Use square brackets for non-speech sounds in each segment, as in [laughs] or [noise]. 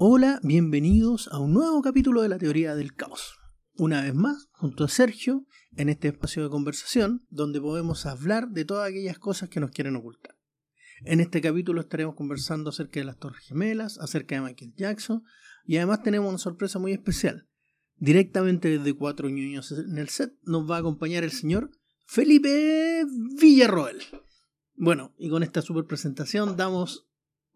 Hola, bienvenidos a un nuevo capítulo de la teoría del caos. Una vez más, junto a Sergio, en este espacio de conversación, donde podemos hablar de todas aquellas cosas que nos quieren ocultar. En este capítulo estaremos conversando acerca de las Torres Gemelas, acerca de Michael Jackson, y además tenemos una sorpresa muy especial. Directamente desde Cuatro Ñuños en el set nos va a acompañar el señor Felipe Villarroel. Bueno, y con esta super presentación damos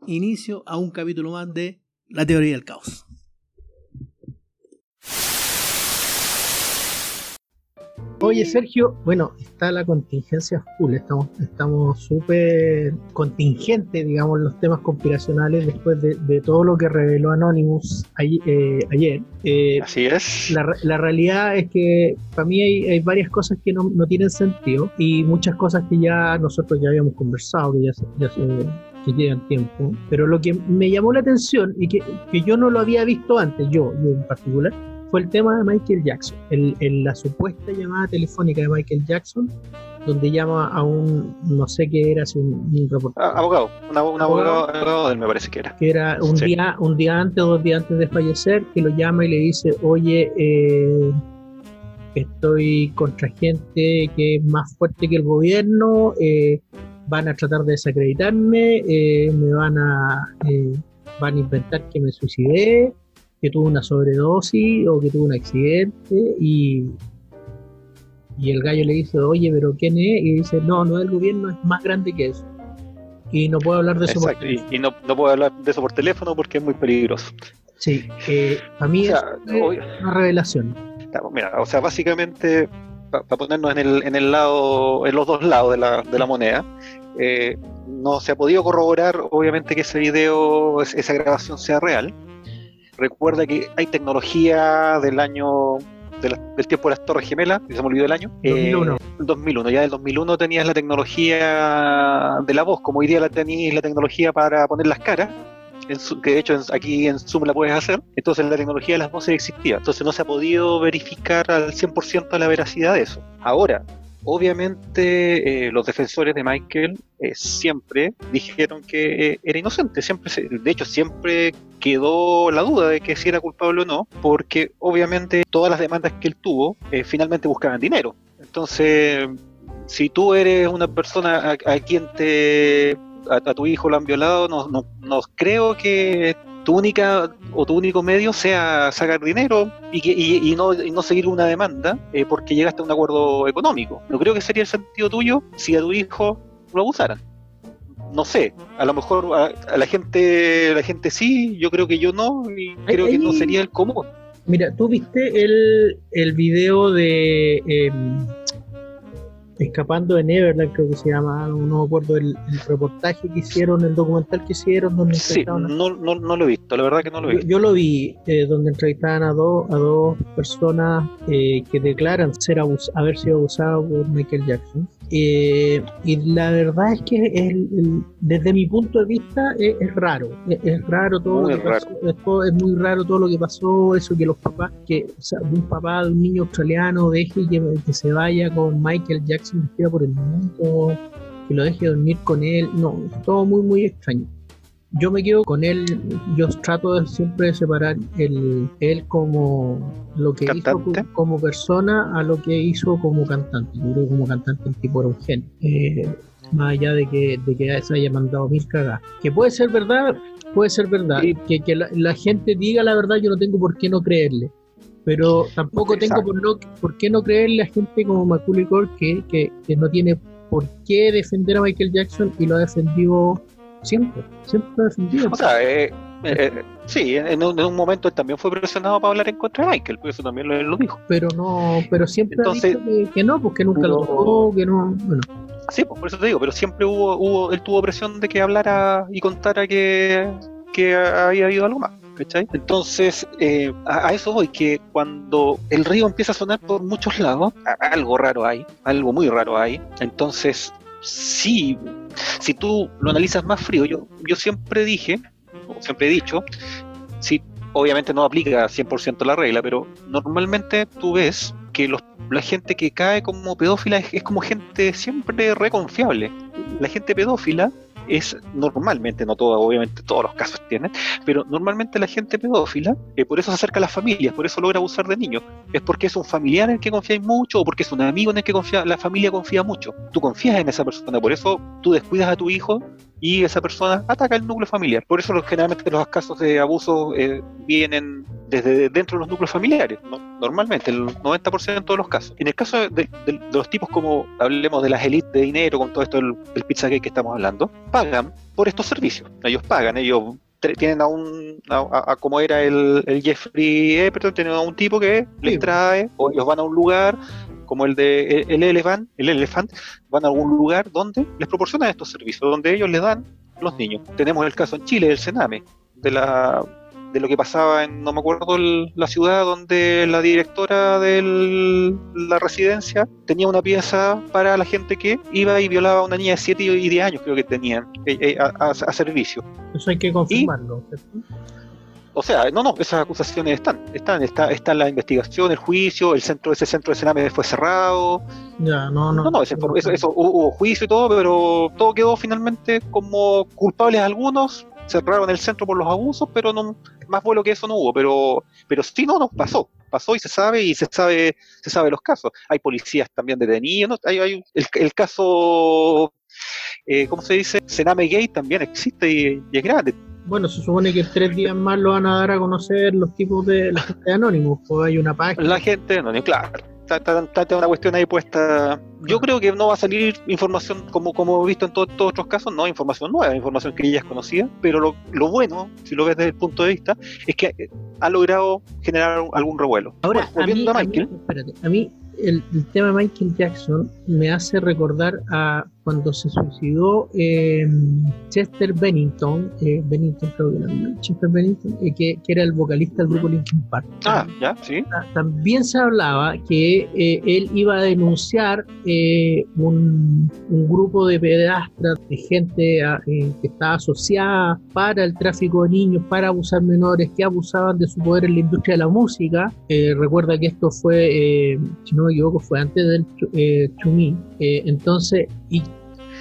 inicio a un capítulo más de La teoría del caos. Oye Sergio, bueno, está la contingencia full, estamos estamos súper contingentes, digamos, los temas conspiracionales después de, todo lo que reveló Anonymous eh, ayer. Eh, Así es. La, realidad es que para mí hay, varias cosas que no, tienen sentido y muchas cosas que ya nosotros ya habíamos conversado, que ya ya se que llevan tiempo, pero lo que me llamó la atención y que, que yo no lo había visto antes, yo, yo en particular, fue el tema de Michael Jackson, el, la supuesta llamada telefónica de Michael Jackson, donde llama a un, no sé qué era, un, un reportero. Ah, abogado, un, abogado, abogado, me parece que era. Que era un, día, un día antes o dos días antes de fallecer, que lo llama y le dice, oye, eh, estoy contra gente que es más fuerte que el gobierno, eh, van a tratar de desacreditarme, eh, me van a, van a inventar que me suicidé, que tuvo una sobredosis o que tuvo un accidente y, y el gallo le dice, oye, pero ¿quién es? Y dice, no, no es el gobierno, es más grande que eso. Y no puedo hablar de eso por teléfono. Y, no, no, puedo hablar de eso por teléfono porque es muy peligroso. Sí, eh, a mí es una revelación. Mira, o sea, básicamente, para ponernos en el, en el lado, en los dos lados de la, de la moneda, eh, no se ha podido corroborar, obviamente, que ese video, esa grabación sea real recuerda que hay tecnología del año del tiempo de las Torres Gemelas, que se me olvidó el año. 2001. Eh, 2001, ya del 2001 tenías la tecnología de la voz, como hoy día la tenías la tecnología para poner las caras, que de hecho aquí en Zoom la puedes hacer, entonces la tecnología de las voces existía, entonces no se ha podido verificar al 100% la veracidad de eso. Ahora, Obviamente eh, los defensores de Michael eh, siempre dijeron que eh, era inocente, siempre de hecho siempre quedó la duda de que si era culpable o no, porque obviamente todas las demandas que él tuvo finalmente buscaban dinero. Entonces, si tú eres una persona a, quien te a, tu hijo lo han violado, no, no, no creo que tu única o tu único medio sea sacar dinero y, que, y, no, no, seguir una demanda eh, porque llegaste a un acuerdo económico. No creo que sería el sentido tuyo si a tu hijo lo abusaran. No sé, a lo mejor a, la gente la gente sí, yo creo que yo no, y creo que no sería el común. Mira, tú viste el, el video de... Em, Escapando de Neverland, creo que se llama, no me acuerdo el, reportaje que hicieron, el documental que hicieron. Donde sí, no, no, no, lo he visto, la verdad que no lo he visto. Yo, lo vi, eh, donde entrevistaban a, dos a dos personas eh, que declaran ser haber sido abusados por Michael Jackson. Eh, y la verdad es que desde mi punto de vista es, raro, es, raro todo lo que pasó, es, muy raro todo lo que pasó, eso que los papás, que un papá de un niño australiano deje que, que se vaya con Michael Jackson vestido por el mundo, que lo deje dormir con él, no, es todo muy muy extraño yo me quedo con él, yo trato de siempre separar el, él como lo que hizo como persona a lo que hizo como cantante. Yo creo que como cantante el tipo era un genio. Eh, más allá de que, de que se haya mandado mil cagadas. Que puede ser verdad, puede ser verdad. Que, que la, gente diga la verdad, yo no tengo por qué no creerle. Pero tampoco tengo por, no, por qué no creerle a gente como Macaulay Culkin que, que no tiene por qué defender a Michael Jackson y lo ha defendido siempre, siempre defendido. O sea, eh, eh, sí, en un, momento él también fue presionado para hablar en contra de Michael, por eso también lo, dijo. Pero no, pero siempre Entonces, ha dicho que, no, porque nunca lo tocó, que no, bueno. Sí, pues por eso te digo, pero siempre hubo, hubo, él tuvo presión de que hablara y contara que, que había habido algo más. ¿cachai? Entonces, eh, a, eso voy, que cuando el río empieza a sonar por muchos lados, algo raro hay, algo muy raro hay. Entonces, sí, si tú lo analizas más frío, yo, yo siempre dije, o siempre he dicho, si obviamente no aplica 100% la regla, pero normalmente tú ves que los, la gente que cae como pedófila es, como gente siempre reconfiable. La gente pedófila es normalmente, no todo, obviamente todos los casos tienen, pero normalmente la gente pedófila, eh, por eso se acerca a las familias, por eso logra abusar de niños. Es porque es un familiar en el que confías mucho o porque es un amigo en el que confía, la familia confía mucho. Tú confías en esa persona, por eso tú descuidas a tu hijo y esa persona ataca el núcleo familiar. Por eso generalmente los casos de abuso eh, vienen desde dentro de los núcleos familiares, normalmente, el 90% de los casos. En el caso de, los tipos como hablemos de las élites de dinero, con todo esto del, pizza que estamos hablando, pagan por estos servicios. Ellos pagan, ellos tienen a un, a, como era el, el Jeffrey Epperton, tienen a un tipo que les trae, o ellos van a un lugar, como el de el, Elephant, el Elephant, van a algún lugar donde les proporcionan estos servicios, donde ellos les dan los niños. Tenemos el caso en Chile del Sename, de la de lo que pasaba en, no me acuerdo, la ciudad donde la directora de la residencia tenía una pieza para la gente que iba y violaba a una niña de 7 y 10 años, creo que tenían, eh, eh, a, servicio. Eso hay que confirmarlo. O sea, no, no, esas acusaciones están, están, está, está la investigación, el juicio, el centro, ese centro de Sename fue cerrado. Ya, no, no. No, no, eso, hubo, juicio y todo, pero todo quedó finalmente como culpables algunos, cerraron el centro por los abusos, pero no, más vuelo que eso no hubo, pero, pero sí no, nos pasó, pasó y se sabe y se sabe, se sabe los casos. Hay policías también detenidos, ¿no? hay, hay el, caso, eh, ¿cómo se dice? Sename Gay también existe y, es grande. Bueno, se supone que tres días más lo van a dar a conocer los tipos de la gente anónimos, pues hay una página. La gente anónima, claro está, una cuestión ahí puesta. Yo creo que no va a salir información como, como he visto en todos otros casos, no información nueva, información que ella es conocida, pero lo, lo, bueno, si lo ves desde el punto de vista, es que ha logrado generar algún revuelo. Ahora, a mí, espérate, a mí el, tema de Michael Jackson me hace recordar a cuando se suicidó eh, Chester Bennington, eh, Bennington creo que Chester Bennington, eh, que, era el vocalista del grupo Linkin Park. Ah, ya, sí. También se hablaba que él iba a denunciar un, un, grupo de pedastras, de gente que estaba asociada para el tráfico de niños, para abusar menores, que abusaban de su poder en la industria de la música. recuerda que esto fue, si no me equivoco, fue antes del eh, Chumí. entonces, y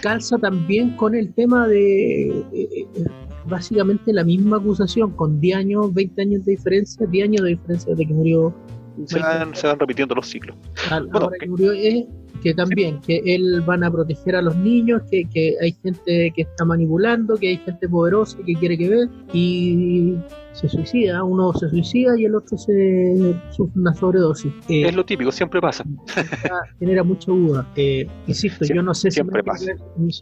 calza también con el tema de eh, eh, básicamente la misma acusación, con 10 años, 20 años de diferencia, 10 años de diferencia de que murió. Se van, se van repitiendo los ciclos. bueno, que, murió es que también, que él van a proteger a los niños, que, que hay gente que está manipulando, que hay gente poderosa que quiere que ver, y se suicida, uno se suicida y el otro se sufre una sobredosis. Eh, es lo típico, siempre pasa. Genera mucha duda. Eh, insisto, yo no sé si Michael,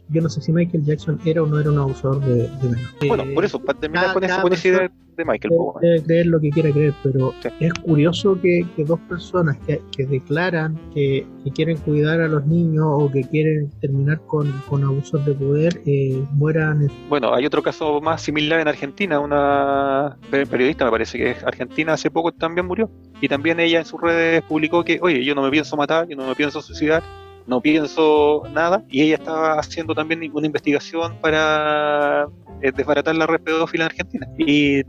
yo no sé si Michael Jackson era o no era un abusador de, de Bueno, por eso, para terminar con esa buena idea de Michael. Puede, creer lo que quiera creer, pero es curioso que, que, dos personas que, que declaran que, quieren cuidar a los niños o que quieren terminar con, con abusos de poder eh, mueran. Bueno, hay otro caso más similar en Argentina, una periodista, me parece que es argentina, hace poco también murió. Y también ella en sus redes publicó que, oye, yo no me pienso matar, yo no me pienso suicidar, no pienso nada. Y ella estaba haciendo también una investigación para eh, desbaratar la red pedófila en Argentina. Y,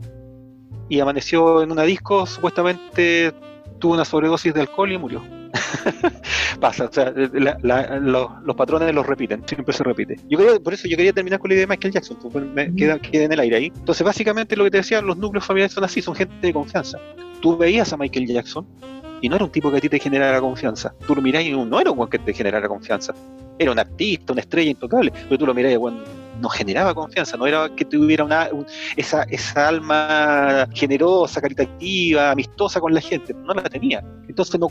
y amaneció en una disco, supuestamente tuvo una sobredosis de alcohol y murió. [laughs] Pasa, o sea, los, patrones los repiten, siempre se repite. Yo por eso yo quería terminar con la idea de Michael Jackson, pues, me queda, en el aire ahí. Entonces, básicamente lo que te decía, los núcleos familiares son así, son gente de confianza. Tú veías a Michael Jackson y no era un tipo que a ti te generara confianza. Tú lo mirás y no era un que te generara confianza. Era un artista, una estrella intocable, pero tú lo mirás y bueno, no generaba confianza, no era que tuviera una, esa, esa alma generosa, caritativa, amistosa con la gente, no la tenía. Entonces, no,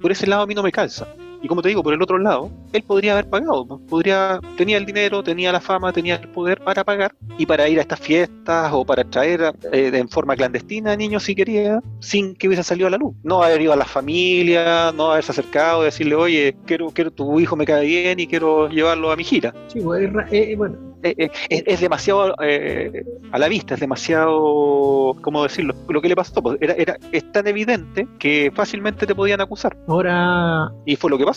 por ese lado a mí no me calza. Y como te digo, por el otro lado, él podría haber pagado, podría, tenía el dinero, tenía la fama, tenía el poder para pagar y para ir a estas fiestas o para traer eh, en forma clandestina a niños si quería, sin que hubiese salido a la luz. No haber ido a la familia, no haberse acercado, decirle, oye, quiero, quiero tu hijo me cae bien y quiero llevarlo a mi gira. Sí, pues, eh, bueno, eh, eh, es, demasiado eh, a la vista, es demasiado, ¿cómo decirlo? Lo que le pasó, pues, era, era, es tan evidente que fácilmente te podían acusar. Ahora. Y fue lo que pasó,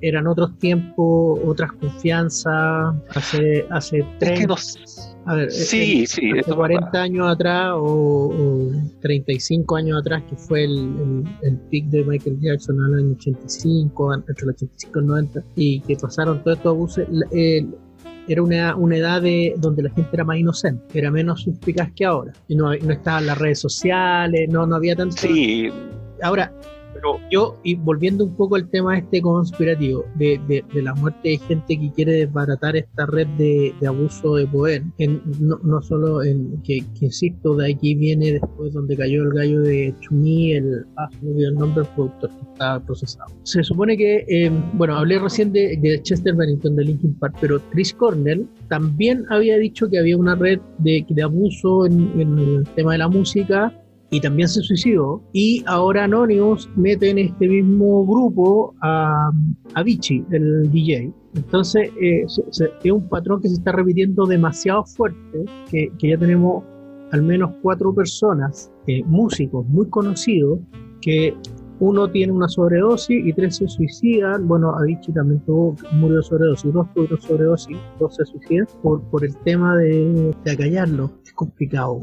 eran otros tiempos, otras confianzas, hace, hace 30, a ver, sí, sí, hace 40 años atrás o, 35 años atrás, que fue el, el, pick de Michael Jackson en el año 85, entre el 85 y el 90, y que pasaron todos estos abusos. El, era una, una edad de, donde la gente era más inocente, era menos suspicaz que ahora. Y no, no estaban las redes sociales, no, no había tanto. Sí. Ahora, pero yo, y volviendo un poco al tema este conspirativo, de, de, la muerte de gente que quiere desbaratar esta red de, abuso de poder, no, no, solo en que, insisto, de aquí viene después donde cayó el gallo de Chumí, el, ah, el nombre del productor que está procesado. Se supone que, eh, bueno, hablé recién de, Chester Bennington de Linkin Park, pero Chris Cornell también había dicho que había una red de, de abuso en, en el tema de la música y también se suicidó. Y ahora Anonymous mete en este mismo grupo a, a Vichy, el DJ. Entonces eh, es un patrón que se está repitiendo demasiado fuerte, que, que ya tenemos al menos cuatro personas, eh, músicos muy conocidos, que uno tiene una sobredosis y tres se suicidan. Bueno, Avicii también tuvo, murió de sobredosis, dos tuvieron sobredosis, dos se suicidan por, por el tema de, de acallarlo. Es complicado,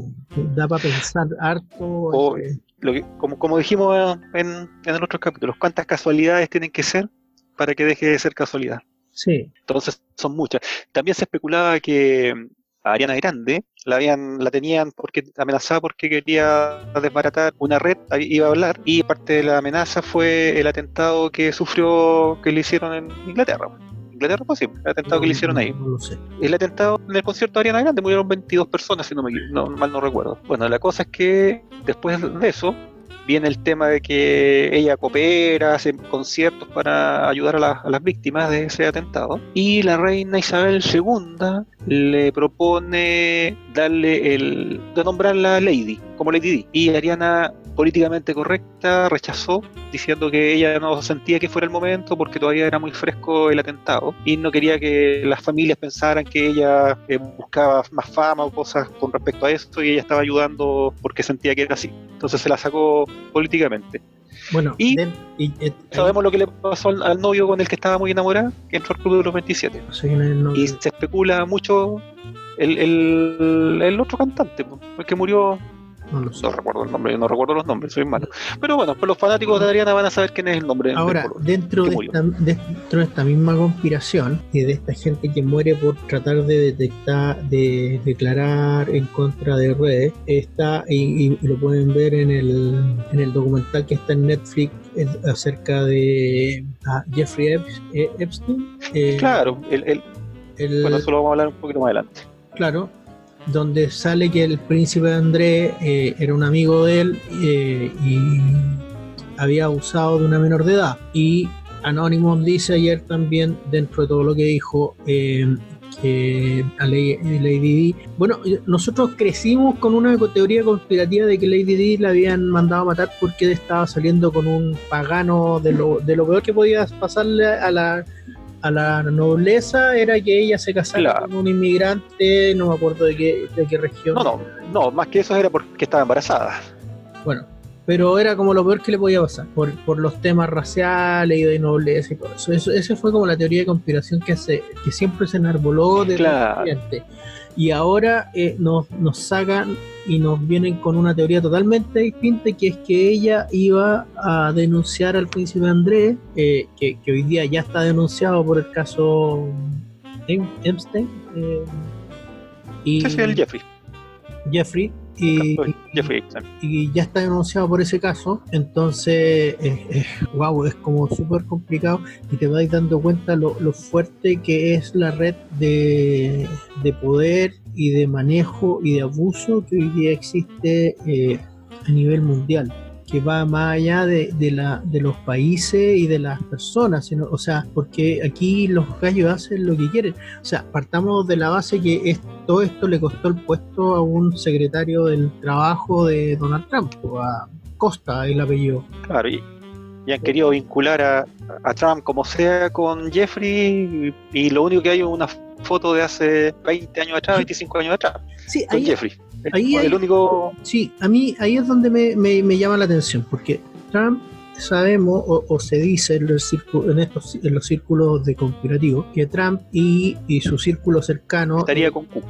da para pensar harto. Eh. lo que, como, como dijimos en, en otros capítulos, ¿cuántas casualidades tienen que ser para que deje de ser casualidad? Sí. Entonces son muchas. También se especulaba que a Ariana Grande la habían la tenían porque amenazada porque quería desbaratar una red iba a hablar y parte de la amenaza fue el atentado que sufrió que le hicieron en Inglaterra. Inglaterra fue sí, el atentado que le hicieron ahí. No lo sé. el atentado en el concierto de Ariana Grande murieron 22 personas si no, me, no mal no recuerdo. Bueno la cosa es que después de eso viene el tema de que ella coopera, hace conciertos para ayudar a, las víctimas de ese atentado. Y la reina Isabel II le propone darle el. de nombrarla Lady, como Lady Di. Y Ariana políticamente correcta, rechazó, diciendo que ella no sentía que fuera el momento porque todavía era muy fresco el atentado y no quería que las familias pensaran que ella eh, buscaba más fama o cosas con respecto a esto y ella estaba ayudando porque sentía que era así. Entonces se la sacó políticamente. Bueno, y, eh, sabemos lo que le pasó al, novio con el que estaba muy enamorada, que entró al club de los 27. y se especula mucho el, el, el otro cantante, el que murió no, recuerdo el nombre, no recuerdo los nombres, soy malo. Pero bueno, pues los fanáticos de Adriana van a saber quién es el nombre. Ahora, dentro, de esta, dentro de esta misma conspiración y de esta gente que muere por tratar de detectar, de declarar en contra de redes, está, y, lo pueden ver en el, en el documental que está en Netflix acerca de ah, Jeffrey eh, Epstein. Eh, claro, el, el, bueno, eso lo vamos a hablar un poquito más adelante. Claro, donde sale que el príncipe André eh, era un amigo de él eh, y había abusado de una menor de edad. Y Anonymous dice ayer también, dentro de todo lo que dijo, eh, que a Lady, Di. Bueno, nosotros crecimos con una teoría conspirativa de que Lady Di la habían mandado a matar porque estaba saliendo con un pagano de lo, de lo peor que podía pasarle a la a la nobleza era que ella se casara con un inmigrante, no me acuerdo de qué, de qué región. No, no, no, más que eso era porque estaba embarazada. Bueno, pero era como lo peor que le podía pasar, por, por los temas raciales y de nobleza y todo eso. eso. Esa fue como la teoría de conspiración que, se, que siempre se enarboló desde claro. el y ahora eh, nos, nos sacan y nos vienen con una teoría totalmente distinta, que es que ella iba a denunciar al príncipe Andrés, eh, que, hoy día ya está denunciado por el caso Epstein. Eh, y, sí, el Jeffrey. Jeffrey, y, y, ya está denunciado por ese caso, entonces, wow, es como súper complicado y te vas dando cuenta lo, fuerte que es la red de, poder y de manejo y de abuso que hoy día existe eh, a nivel mundial que va más allá de, de, la, de los países y de las personas, sino, o sea, porque aquí los gallos hacen lo que quieren. O sea, partamos de la base que es, todo esto le costó el puesto a un secretario del trabajo de Donald Trump, o a Costa, el apellido. Claro, y, han querido vincular a, a, Trump como sea con Jeffrey, y, lo único que hay es una foto de hace 20 años atrás, 25 años atrás, sí, con Jeffrey. Ahí el único... Sí, a mí ahí es donde me, me, llama la atención, porque Trump sabemos o, se dice en los, en, estos, en los círculos de conspirativos que Trump y, y, su círculo cercano estaría con Q.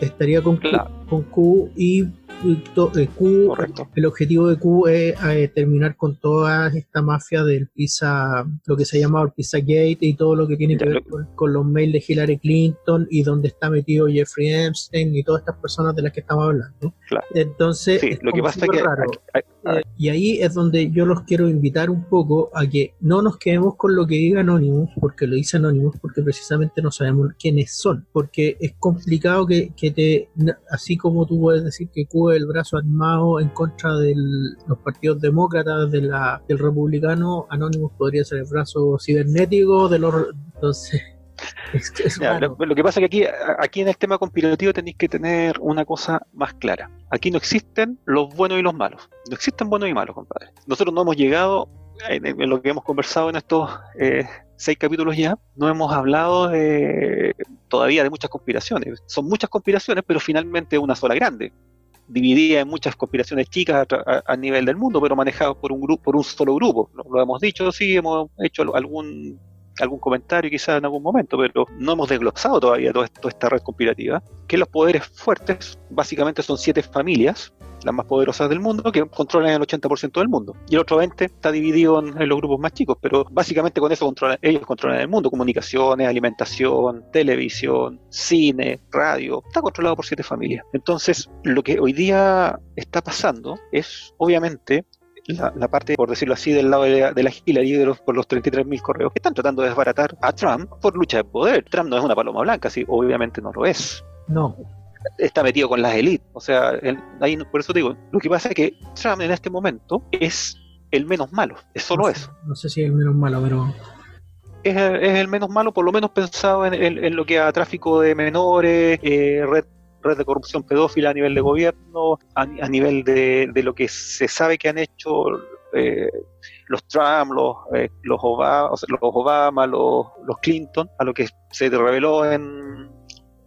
estaría con, Q, con Q y Q, el objetivo de Q es eh, terminar con toda esta mafia del Pizza, lo que se llama el Pizza Gate y todo lo que tiene que ver con, los mails de Hillary Clinton y donde está metido Jeffrey Epstein y todas estas personas de las que estamos hablando. Entonces, lo que pasa es que y ahí es donde yo los quiero invitar un poco a que no nos quedemos con lo que diga Anonymous, porque lo dice Anonymous, porque precisamente no sabemos quiénes son, porque es complicado que, que te, así como tú puedes decir que Cuba el brazo armado en contra de los partidos demócratas, de la, del republicano, Anonymous podría ser el brazo cibernético de los... Entonces, [laughs] lo, que pasa es que aquí, aquí en el tema conspirativo tenéis que tener una cosa más clara. Aquí no existen los buenos y los malos. No existen buenos y malos, compadre. Nosotros no hemos llegado, en, lo que hemos conversado en estos eh, seis capítulos ya, no hemos hablado de, todavía de muchas conspiraciones. Son muchas conspiraciones, pero finalmente una sola grande dividida en muchas conspiraciones chicas a, nivel del mundo, pero manejadas por un grupo, por un solo grupo. lo, hemos dicho, sí, hemos hecho algún algún comentario quizás en algún momento, pero no hemos desglosado todavía toda, esta red conspirativa, que los poderes fuertes básicamente son siete familias, las más poderosas del mundo, que controlan el 80% del mundo. Y el otro 20% está dividido en, los grupos más chicos, pero básicamente con eso controlan, ellos controlan el mundo, comunicaciones, alimentación, televisión, cine, radio, está controlado por siete familias. Entonces, lo que hoy día está pasando es, obviamente, la, parte, por decirlo así, del lado de la, de la Hillary por los 33.000 correos que están tratando de desbaratar a Trump por lucha de poder. Trump no es una paloma blanca, sí, obviamente no lo es. No. Está metido con las élites. O sea, ahí, por eso digo, lo que pasa es que Trump en este momento es el menos malo, es solo eso. No sé si es el menos malo, pero es, el menos malo, por lo menos pensado en, lo que a tráfico de menores, eh, red red de corrupción pedófila a nivel de gobierno, a, nivel de, lo que se sabe que han hecho eh, los Trump, los, eh, los, Obama, los, los, Clinton, a lo que se reveló en,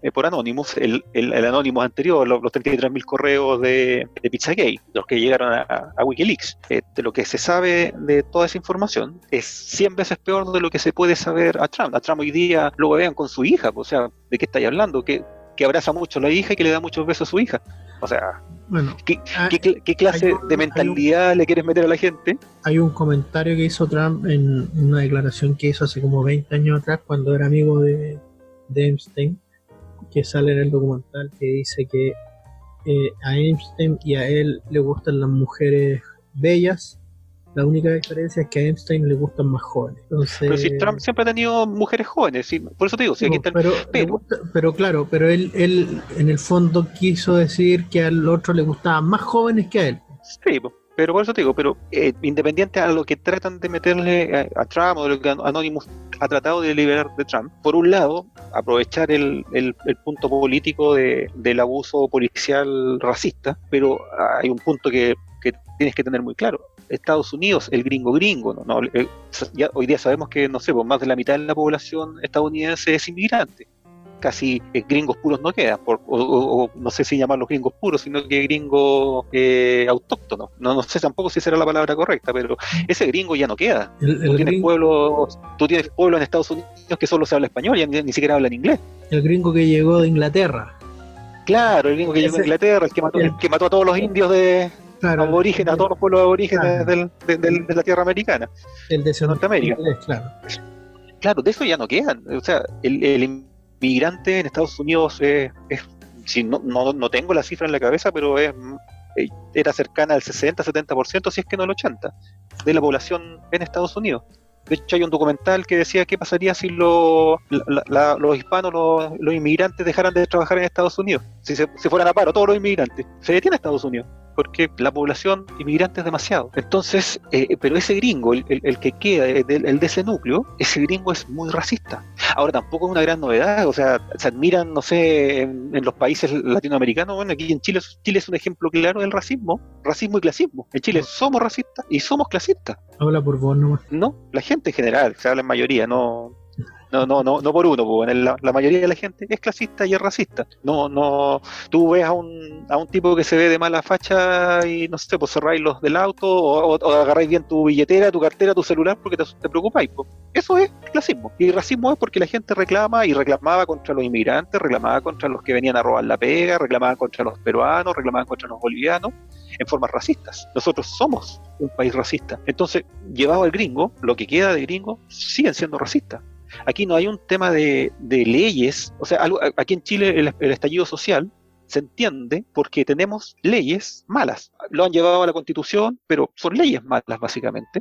eh, por Anonymous, el, el, Anonymous anterior, los, 33.000 correos de, de Pizzagate, los que llegaron a, Wikileaks. de lo que se sabe de toda esa información es 100 veces peor de lo que se puede saber a Trump. A Trump hoy día lo vean con su hija, o sea, ¿de qué estáis hablando? ¿Qué, que abraza mucho a la hija y que le da muchos besos a su hija. O sea, bueno, ¿qué, ah, clase de mentalidad le quieres meter a la gente? Hay un comentario que hizo Trump en una declaración que hizo hace como 20 años atrás, cuando era amigo de, de Einstein, que sale en el documental, que dice que eh, a Einstein y a él le gustan las mujeres bellas la única diferencia es que a Einstein le gustan más jóvenes. pero si Trump siempre ha tenido mujeres jóvenes, por eso te digo, si aquí está pero, pero, claro, pero él, él en el fondo quiso decir que al otro le gustaban más jóvenes que a él. Sí, pero por eso te digo, pero eh, independiente a lo que tratan de meterle a, Trump o lo que Anonymous ha tratado de liberar de Trump, por un lado, aprovechar el, el, punto político de, del abuso policial racista, pero hay un punto que, que tienes que tener muy claro Estados Unidos, el gringo gringo, ¿no? Eh, ya hoy día sabemos que, no sé, pues más de la mitad de la población estadounidense es inmigrante. Casi eh, gringos puros no quedan, o, no sé si llamarlos gringos puros, sino que gringos eh, autóctonos. No, no sé tampoco si será la palabra correcta, pero ese gringo ya no queda. tú, tienes pueblos, tú tienes pueblos en Estados Unidos que solo se habla español, y ni, siquiera hablan inglés. El gringo que llegó de Inglaterra. Claro, el gringo que llegó de Inglaterra, el que mató, el que mató a todos los indios de, claro, aborígenes, a todos los pueblos aborígenes de, la tierra americana, el de Norteamérica. claro. claro, de eso ya no quedan. O sea, el, inmigrante en Estados Unidos es, si no, no, tengo la cifra en la cabeza, pero es eh, era cercana al 60-70%, si es que no el 80%, de la población en Estados Unidos. De hecho, hay un documental que decía qué pasaría si los hispanos, los, inmigrantes dejaran de trabajar en Estados Unidos. Si se si fueran a paro, todos los inmigrantes. Se detiene Estados Unidos porque la población inmigrante es demasiado. Entonces, eh, pero ese gringo, el, que queda, el, de ese núcleo, ese gringo es muy racista. Ahora tampoco es una gran novedad, o sea, se admiran, no sé, en, los países latinoamericanos, bueno, aquí en Chile, Chile es un ejemplo claro del racismo, racismo y clasismo. En Chile somos racistas y somos clasistas. Habla por vos nomás. No, la gente en general, se habla en mayoría, no No, no, no, no por uno, pues, la, mayoría de la gente es clasista y es racista. No, no, tú ves a un, a un tipo que se ve de mala facha y no sé, pues cerráis los del auto o, agarráis bien tu billetera, tu cartera, tu celular porque te, preocupáis. Eso es clasismo. Y racismo es porque la gente reclama y reclamaba contra los inmigrantes, reclamaba contra los que venían a robar la pega, reclamaba contra los peruanos, reclamaba contra los bolivianos en formas racistas. Nosotros somos un país racista. Entonces, llevado al gringo, lo que queda de gringo siguen siendo racistas. Aquí no hay un tema de, leyes, o sea, aquí en Chile el, estallido social se entiende porque tenemos leyes malas. Lo han llevado a la constitución, pero son leyes malas básicamente,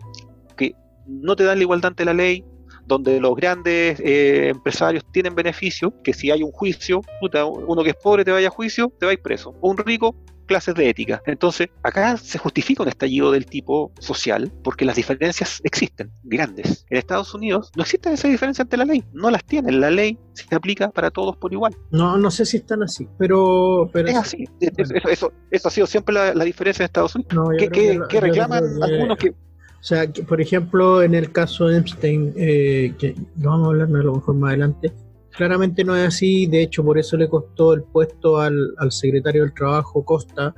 que no te dan la igualdad ante la ley, donde los grandes eh, empresarios tienen beneficios, que si hay un juicio, puta, uno que es pobre te vaya a juicio, te va a ir preso. Un rico clases de ética. Entonces, acá se justifica un estallido del tipo social porque las diferencias existen, grandes. En Estados Unidos no existe esa diferencia ante la ley, no las tienen. La ley se aplica para todos por igual. No, no sé si están así, pero... pero es así. Eso, eso, eso, ha sido siempre la, la diferencia en Estados Unidos. No, ¿Qué, que, que, reclaman que, algunos que... O sea, que, por ejemplo, en el caso de Epstein, eh, que no vamos a hablar a lo mejor más adelante, claramente no es así, de hecho por eso le costó el puesto al, al, secretario del Trabajo Costa,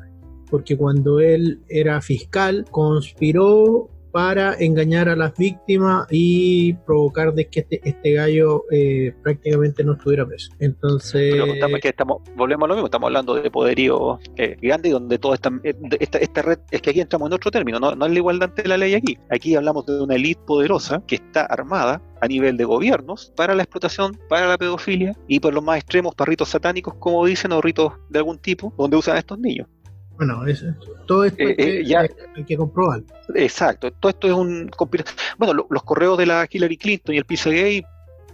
porque cuando él era fiscal conspiró para engañar a las víctimas y provocar de que este, este gallo eh, prácticamente no estuviera preso. Entonces... Estamos, volvemos a lo mismo, estamos hablando de poderío eh, grande donde todo esta, esta, esta, red, es que aquí entramos en otro término, no, no es la igualdad ante la ley aquí. Aquí hablamos de una élite poderosa que está armada a nivel de gobiernos para la explotación, para la pedofilia y por los más extremos para ritos satánicos, como dicen, o ritos de algún tipo, donde usan a estos niños. Bueno, es, todo esto eh, eh, ya, hay, hay, que comprobar. Exacto, todo esto es un... Bueno, lo, los correos de la Hillary Clinton y el Pizzagate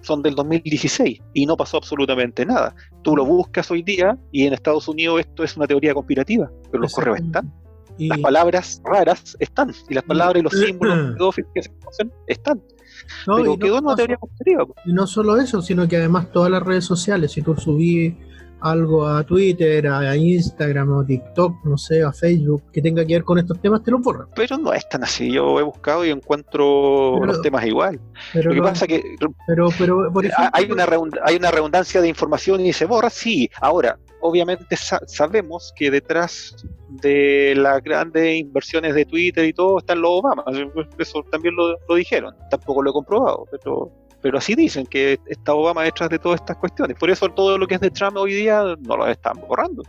son del 2016 y no pasó absolutamente nada. Tú lo buscas hoy día y en Estados Unidos esto es una teoría conspirativa, pero los correos están. Y... Las palabras raras están y las palabras y los [clears throat] símbolos que se conocen están. No, pero quedó una teoría conspirativa. Y no solo eso, sino que además todas las redes sociales, si tú subís algo a Twitter, a Instagram, o TikTok, no sé, a Facebook, que tenga que ver con estos temas, te lo borran. Pero no es tan así. Yo he buscado y encuentro pero, los temas igual. Pero lo que no, pasa que pero, pero, por ejemplo, hay, una hay una redundancia de información y se borra, sí. Ahora, obviamente sa sabemos que detrás de las grandes inversiones de Twitter y todo están los Obama. Eso también lo, lo dijeron. Tampoco lo he comprobado, pero pero así dicen que está Obama detrás de todas estas cuestiones. Por eso todo lo que es de Trump hoy día no lo están borrando.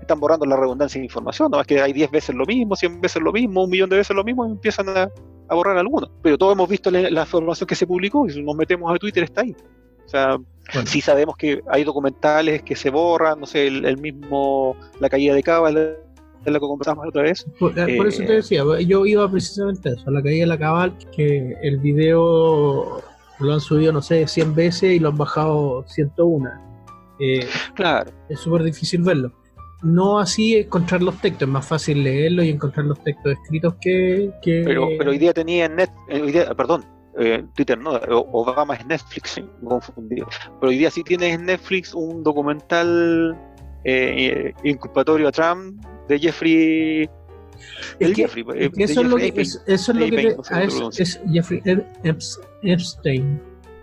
Están borrando la redundancia de información, no es que hay 10 veces lo mismo, 100 veces lo mismo, un millón de veces lo mismo y empiezan a, a borrar algunos. Pero todos hemos visto la, la, información que se publicó y si nos metemos a Twitter está ahí. O sea, bueno. sí sabemos que hay documentales que se borran, no sé, el, el mismo La caída de Cabal de la que conversamos otra vez. Por, eh, por, eso te decía, yo iba precisamente a eso, a la caída de la cabal, que el video lo han subido, no sé, 100 veces y lo han bajado 101. Eh, claro. Es súper difícil verlo. No así encontrar los textos, es más fácil leerlo y encontrar los textos escritos que... que... Pero, pero hoy día tenía en net, hoy día, perdón, eh, Twitter no, Obama es Netflix, [laughs] confundido. Pero hoy día sí tienes en Netflix un documental eh, inculpatorio a Trump de Jeffrey que, Jeffrey, que eso, es lo que, es, eso es lo que te, a eso, es Jeffrey Epstein.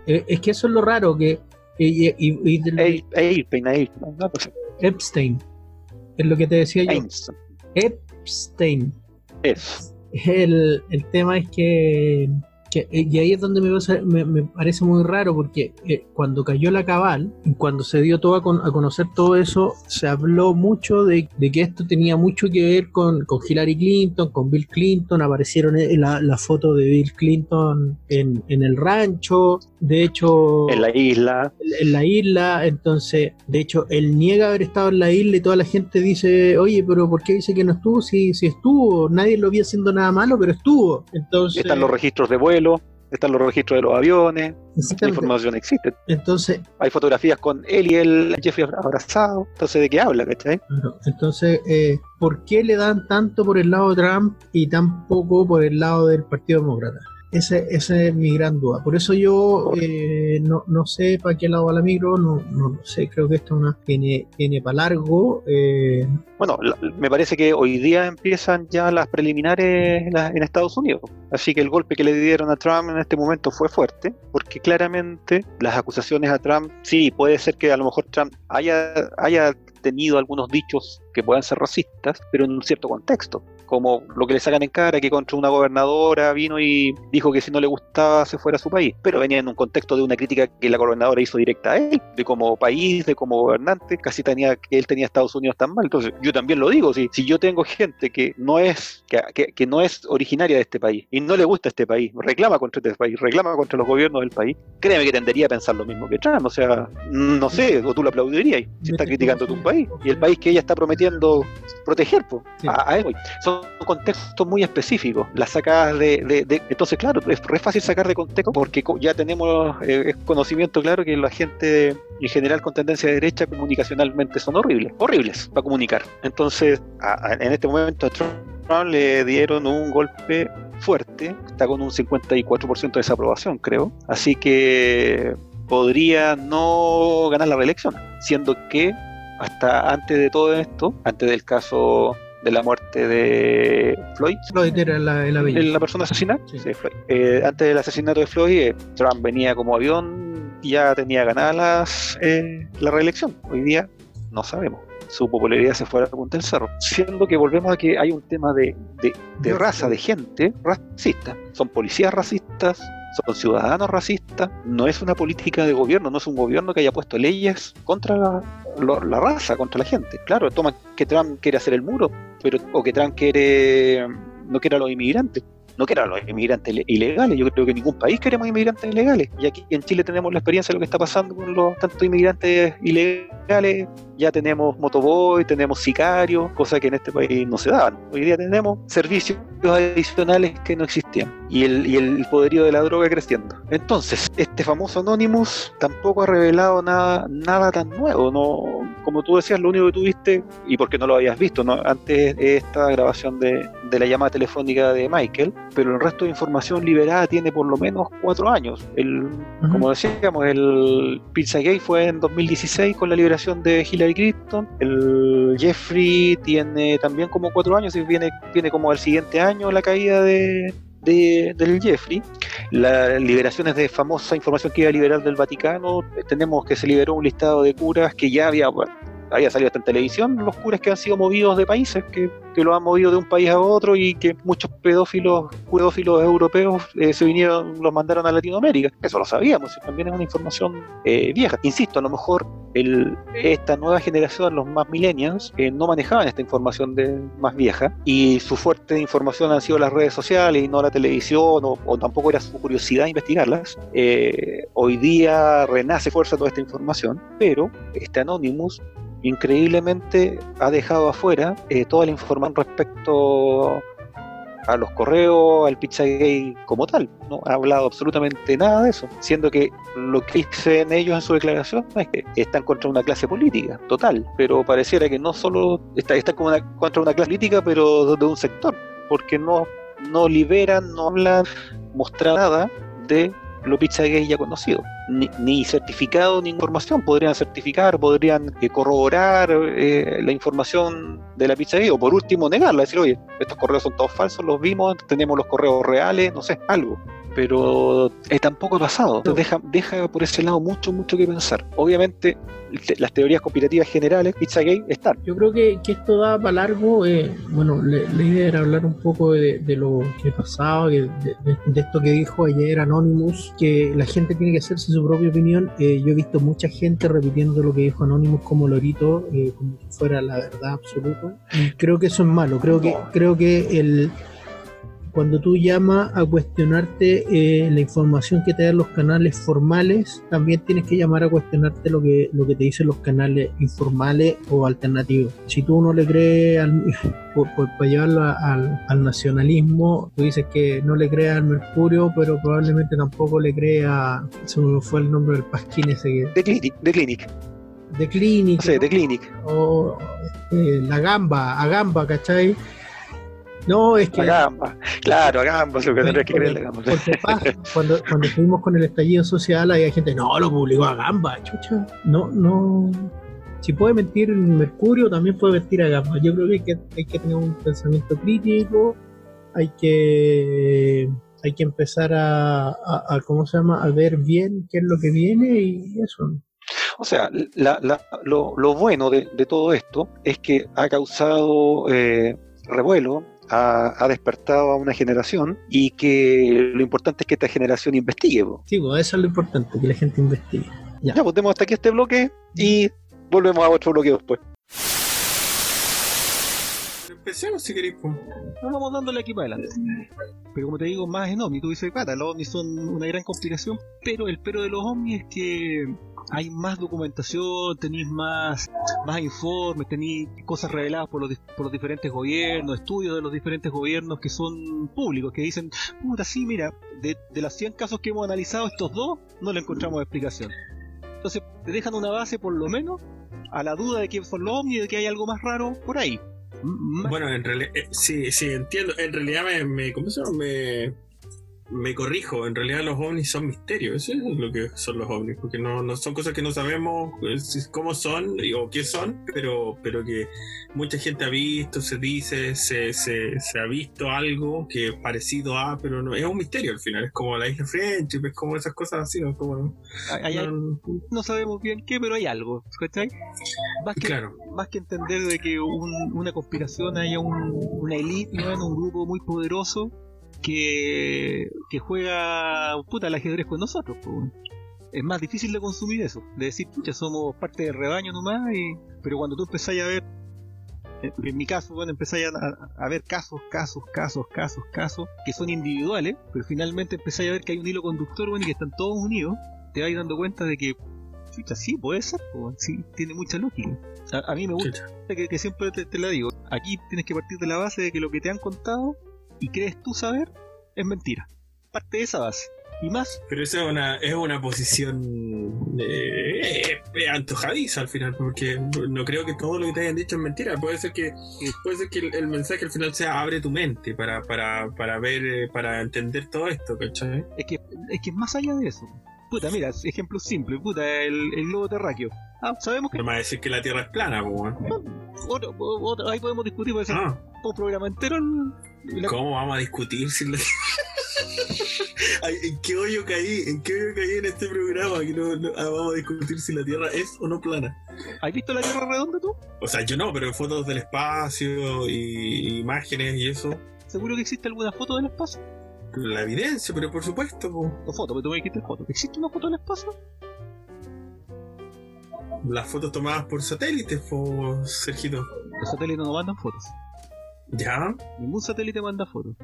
Es que eso es lo raro que y, y, y de, Epstein, Epstein es lo que te decía yo. Epstein. Es. El, el tema es que que, eh, y ahí es donde me, parece muy raro porque eh, cuando cayó la cabal, cuando se dio todo a, con, a conocer todo eso, se habló mucho de, que esto tenía mucho que ver con, Hillary Clinton, con Bill Clinton, aparecieron eh, la, la foto de Bill Clinton en, el rancho, de hecho... En la isla. En la isla, entonces, de hecho, él niega haber estado en la isla y toda la gente dice, oye, pero ¿por qué dice que no estuvo? Si, si estuvo, nadie lo vio haciendo nada malo, pero estuvo. Entonces... Están los registros de vuelo están los registros de los aviones, la información existe. Entonces, hay fotografías con él y el Jeffrey abrazado. Entonces, ¿de qué habla, cachai? Entonces, eh, ¿por qué le dan tanto por el lado de Trump y tan poco por el lado del Partido Demócrata? Ese, esa es mi gran duda. Por eso yo eh, no, no, sé para qué lado va la micro, no, no sé, creo que esto una, tiene, tiene para largo. Eh. Bueno, me parece que hoy día empiezan ya las preliminares en Estados Unidos. Así que el golpe que le dieron a Trump en este momento fue fuerte, porque claramente las acusaciones a Trump, sí, puede ser que a lo mejor Trump haya, haya tenido algunos dichos que puedan ser racistas, pero en un cierto contexto como lo que le sacan en cara, que contra una gobernadora vino y dijo que si no le gustaba se fuera a su país, pero venía en un contexto de una crítica que la gobernadora hizo directa a él, de como país, de como gobernante, casi tenía que él tenía Estados Unidos tan mal. Entonces, yo también lo digo, si, si yo tengo gente que no es que, que, no es originaria de este país y no le gusta este país, reclama contra este país, reclama contra los gobiernos del país, créeme que tendería a pensar lo mismo que Trump, o sea, no sé, o tú lo aplaudirías si está criticando tu país y el país que ella está prometiendo proteger, pues, a, a Son contexto muy específico Las sacadas de, Entonces, claro, es, fácil sacar de contexto porque ya tenemos eh, conocimiento claro que la gente en general con tendencia de derecha comunicacionalmente son horribles, horribles para comunicar. Entonces, en este momento a Trump le dieron un golpe fuerte, está con un 54% de desaprobación, creo. Así que podría no ganar la reelección, siendo que hasta antes de todo esto, antes del caso de la muerte de Floyd. Floyd era la, la persona asesinada. Sí. Eh, antes del asesinato de Floyd, eh, Trump venía como avión y ya tenía ganadas eh, la reelección. Hoy día no sabemos. Su popularidad se fue a la punta del cerro. Siendo que volvemos a que hay un tema de, de, de raza, de gente racista. Son policías racistas, son ciudadanos racistas, no es una política de gobierno, no es un gobierno que haya puesto leyes contra la, raza, contra la gente. Claro, toma que Trump quiere hacer el muro, pero o que Trump quiere no quiere a los inmigrantes, no quiere a los inmigrantes ilegales. Yo creo que ningún país queremos inmigrantes ilegales. Y aquí en Chile tenemos la experiencia de lo que está pasando con los tantos inmigrantes ilegales ya tenemos motoboy, tenemos sicarios, cosas que en este país no se daban. Hoy día tenemos servicios adicionales que no existían y el, y el poderío de la droga creciendo. Entonces, este famoso Anonymous tampoco ha revelado nada, nada tan nuevo. No, como tú decías, lo único que tuviste, y porque no lo habías visto, ¿no? antes esta grabación de la llamada telefónica de Michael, pero el resto de información liberada tiene por lo menos cuatro años. El, Como decíamos, el Pizzagate fue en 2016 con la liberación de Hillary el Jeffrey tiene también como cuatro años y viene, viene como al siguiente año la caída de, del Jeffrey. Las liberaciones de famosa información que iba a liberar del Vaticano, tenemos que se liberó un listado de curas que ya había, había salido hasta en televisión, los curas que han sido movidos de países, que que lo han movido de un país a otro y que muchos pedófilos, pedófilos europeos eh, se vinieron, los mandaron a Latinoamérica. Eso lo sabíamos, también es una información eh, vieja. Insisto, a lo mejor el, esta nueva generación, los más millennials, eh, no manejaban esta información de, más vieja y su fuerte información han sido las redes sociales y no la televisión o, o tampoco era su curiosidad investigarlas. hoy día renace fuerza toda esta información, pero este Anonymous increíblemente ha dejado afuera eh, toda la información respecto a los correos, al Pizzagate como tal. No ha hablado absolutamente nada de eso, siendo que lo que dicen ellos en su declaración es que están contra una clase política, total, pero pareciera que no solo está, contra una clase política, pero de un sector, porque no, no liberan, no hablan, mostrar nada de lo Pizzagate ya conocido ni, certificado ni información. Podrían certificar, podrían eh, corroborar eh, la información de la pizza o por último negarla, decir, oye, estos correos son todos falsos, los vimos, tenemos los correos reales, no sé, algo pero eh, tampoco ha pasado. Deja, deja por ese lado mucho, mucho que pensar. Obviamente, las teorías conspirativas generales, Pizzagate, están. Yo creo que, que esto da para largo. Eh, bueno, la idea era hablar un poco de, lo que ha pasado, de, esto que dijo ayer Anonymous, que la gente tiene que hacerse su propia opinión. Eh, yo he visto mucha gente repitiendo lo que dijo Anonymous como lorito, eh, como si fuera la verdad absoluta. Y creo que eso es malo. Creo que, creo que el cuando tú llamas a cuestionarte eh, la información que te dan los canales formales, también tienes que llamar a cuestionarte lo que, lo que te dicen los canales informales o alternativos. Si tú no le crees, al, [laughs] para llevarlo al, nacionalismo, tú dices que no le crees al Mercurio, pero probablemente tampoco le crees a... Se me fue el nombre del pasquín ese que... De Clinic. De Clinic. Sí, de Clinic. O eh, la Gamba, a Gamba, ¿cachai? No, es que. A gamba. Claro, a gamba, lo que tendrías que creerle a gamba. Porque pasa, cuando, cuando estuvimos con el estallido social, había gente, no, lo publicó a gamba, chucha. No, no. Si puede mentir Mercurio, también puede mentir a gamba. Yo creo que hay que, hay que tener un pensamiento crítico, hay que hay que empezar a, a, a, ¿cómo se llama? A ver bien qué es lo que viene y eso. O sea, la, la, lo, lo, bueno de, de, todo esto es que ha causado eh, revuelo, ha, ha, despertado a una generación y que lo importante es que esta generación investigue. Po. Sí, pues eso es lo importante, que la gente investigue. Ya, ya pues tenemos hasta aquí este bloque y volvemos a otro bloque después. Empecemos si queréis. Pues. No vamos dándole aquí para adelante. Pero como te digo, más en ovni, tú dices, pata, los ovnis son una gran complicación, pero el pero de los ovnis es que hay más documentación, tenéis más, más informes, tenéis cosas reveladas por los, por los diferentes gobiernos, estudios de los diferentes gobiernos que son públicos, que dicen, puta, sí, mira, de, de los 100 casos que hemos analizado, estos dos no le encontramos explicación. Entonces, te dejan una base, por lo menos, a la duda de que son los ovnis de que hay algo más raro por ahí. Bueno, en realidad, eh, sí, sí, entiendo. En realidad me, me ¿cómo se llama? Me, me corrijo, en realidad los ovnis son misterios, eso es lo que son los ovnis, porque no, no son cosas que no sabemos cómo son o qué son, pero, pero que mucha gente ha visto, se dice, se, se, se ha visto algo que es parecido a, pero no es un misterio al final, es como la isla Friendship, es como esas cosas así, ¿no? Como, hay, no, no, sabemos bien qué, pero hay algo, ¿cachai? Más que, claro. más que entender de que un, una conspiración haya un, una elite, ¿no? un grupo muy poderoso que, que juega puta el ajedrez con nosotros. Pues. Es más difícil de consumir eso, de decir, pucha, somos parte del rebaño nomás, y... pero cuando tú empezáis a ver, en mi caso, bueno, empezáis a, a, ver casos, casos, casos, casos, casos, que son individuales, pero finalmente empezáis a ver que hay un hilo conductor, bueno, y que están todos unidos, te vais dando cuenta de que, pucha, sí, puede ser, pues, sí, tiene mucha lógica. A, a mí me gusta que, que siempre te, te la digo, aquí tienes que partir de la base de que lo que te han contado y crees tú saber es mentira. Parte de esa base. Y más. Pero esa es una, es una posición eh, antojadiza al final, porque no creo que todo lo que te hayan dicho es mentira. Puede ser que, puede ser que el, el mensaje al final sea abre tu mente para, para, para ver, eh, para entender todo esto, ¿cachai? Es que, es que más allá de eso. Puta, mira, ejemplo simple, puta, el, el globo terráqueo. Ah, sabemos que. No me va a decir que la Tierra es plana, pues. Otro, otro, ahí podemos discutir, puede ser ah. un programa entero. ¿Cómo vamos a discutir si la... [laughs] Ay, ¿En qué hoyo caí? ¿En qué hoyo caí en este programa? Que no, no ah, vamos a discutir si la Tierra es o no plana. ¿Has visto la Tierra redonda tú? O sea, yo no, pero fotos del espacio y imágenes y eso. ¿Seguro que existe alguna foto del espacio? La evidencia, pero por supuesto. Po. No foto, pero tú me dijiste foto. ¿Existe una foto del espacio? Las fotos tomadas por satélites, por Sergito. Los satélites no mandan fotos. ¿Ya? Ningún satélite manda fotos.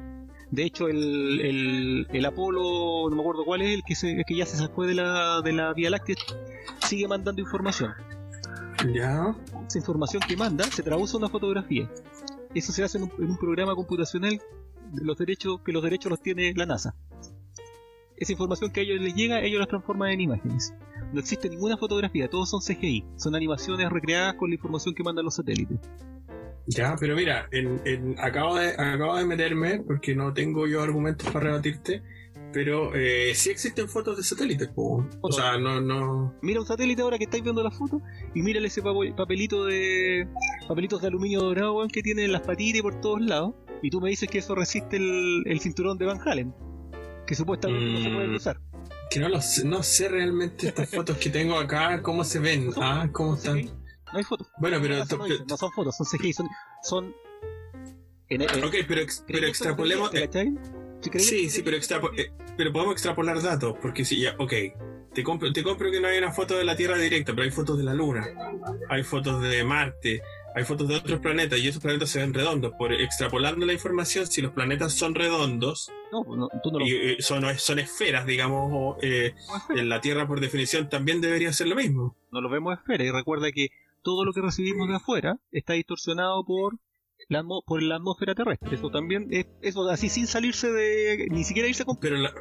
De hecho, el, el, el, Apolo, no me acuerdo cuál es, el que, se, el que ya se fue de la, de la Vía Láctea, sigue mandando información. Ya. Esa información que manda se traduce a una fotografía. Eso se hace en un, en un programa computacional de los derechos que los derechos los tiene la NASA. Esa información que a ellos les llega, ellos las transforman en imágenes. No existe ninguna fotografía, todos son CGI, son animaciones recreadas con la información que mandan los satélites. Ya, pero mira, en, en, acabo, de, acabo de meterme, porque no tengo yo argumentos para rebatirte, pero eh, sí existen fotos de satélites, po. o sea, no, no... Mira un satélite ahora que estáis viendo la foto y mira ese papelito de papelitos de aluminio dorado que tiene en las patitas y por todos lados y tú me dices que eso resiste el, el cinturón de Van Halen, que supuestamente mm, no se puede usar. Que no lo sé, no sé realmente estas fotos que tengo acá, cómo se ven, [laughs] ah, cómo están. No hay fotos. Bueno, pero. No, son fotos, son CGI, son. son en, en, ok, pero, ex, pero extrapolemos. Eh, sí, sí, pero, extrapo, eh, pero podemos extrapolar datos, porque si ya, ok. Te compro, te compro que no hay una foto de la Tierra directa, pero hay fotos de la Luna, hay fotos de Marte, hay fotos de otros planetas y esos planetas se ven redondos. Por extrapolando la información, si los planetas son redondos, no, no, tú no lo... y, eh, son, son esferas, digamos, o, eh, en la Tierra por definición también debería ser lo mismo. No lo vemos esferas y recuerda que todo lo que recibimos de afuera está distorsionado por la, por la atmósfera terrestre. Eso también es eso así sin salirse de ni siquiera irse con pero la,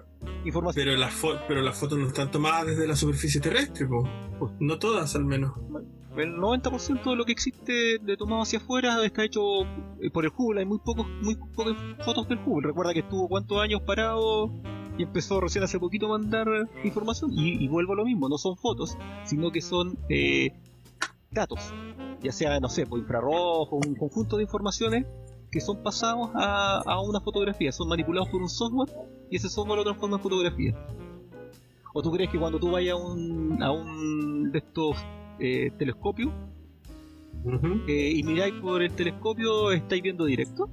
información. Pero las pero las fotos no están tomadas desde la superficie terrestre, po. Pues, no todas al menos. El 90% de lo que existe de tomado hacia afuera está hecho eh, por el Hubble. Hay muy pocos, muy pocas fotos del Hubble. Recuerda que estuvo cuántos años parado y empezó recién hace poquito a mandar información. Y, y vuelvo a lo mismo, no son fotos, sino que son eh, datos. Ya sea, no sé, por infrarrojo, un conjunto de informaciones que son pasados a, a una fotografía. Son manipulados por un software y ese software lo transforma en fotografía. ¿O tú crees que cuando tú vayas a un, a un de estos eh, telescopios eh, y miráis por el telescopio, estáis viendo directo?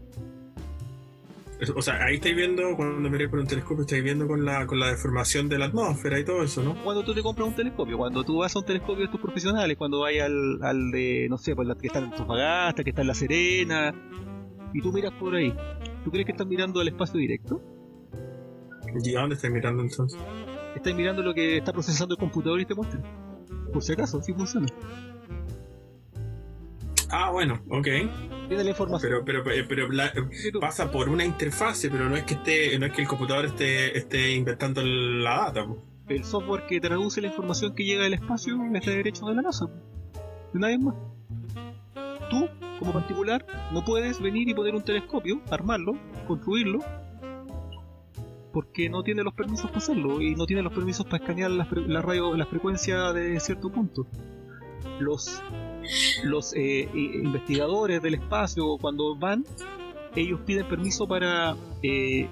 O sea, ahí estáis viendo, cuando miráis por un telescopio, estáis viendo con la, con la deformación de la atmósfera y todo eso, ¿no? Cuando tú te compras un telescopio, cuando tú vas a un telescopio de estos profesionales, cuando vayas al, al de, no sé, pues la que está en Antofagasta, que está en La Serena, y tú miras por ahí, ¿tú crees que estás mirando al espacio directo? ¿Y a dónde estáis mirando entonces? Estás mirando lo que está procesando el computador y te muestra. Por si acaso, sí funciona. Ah, bueno, ok. Tiene la información. Pero, pero, pero la- que tú- pasa por una interfase, pero no es que esté, no es que el computador esté, esté inventando la data. po. el software que traduce la información que llega del espacio es de derecho de la NASA. De nadie más. Tú, como particular, no puedes venir y poner un telescopio, armarlo, construirlo, porque no tiene los permisos para hacerlo y no tiene los permisos para escanear las la radio, la frecuencia de cierto punto. Los, los eh, i- investigadores del espacio, cuando van, ellos piden permiso para eh,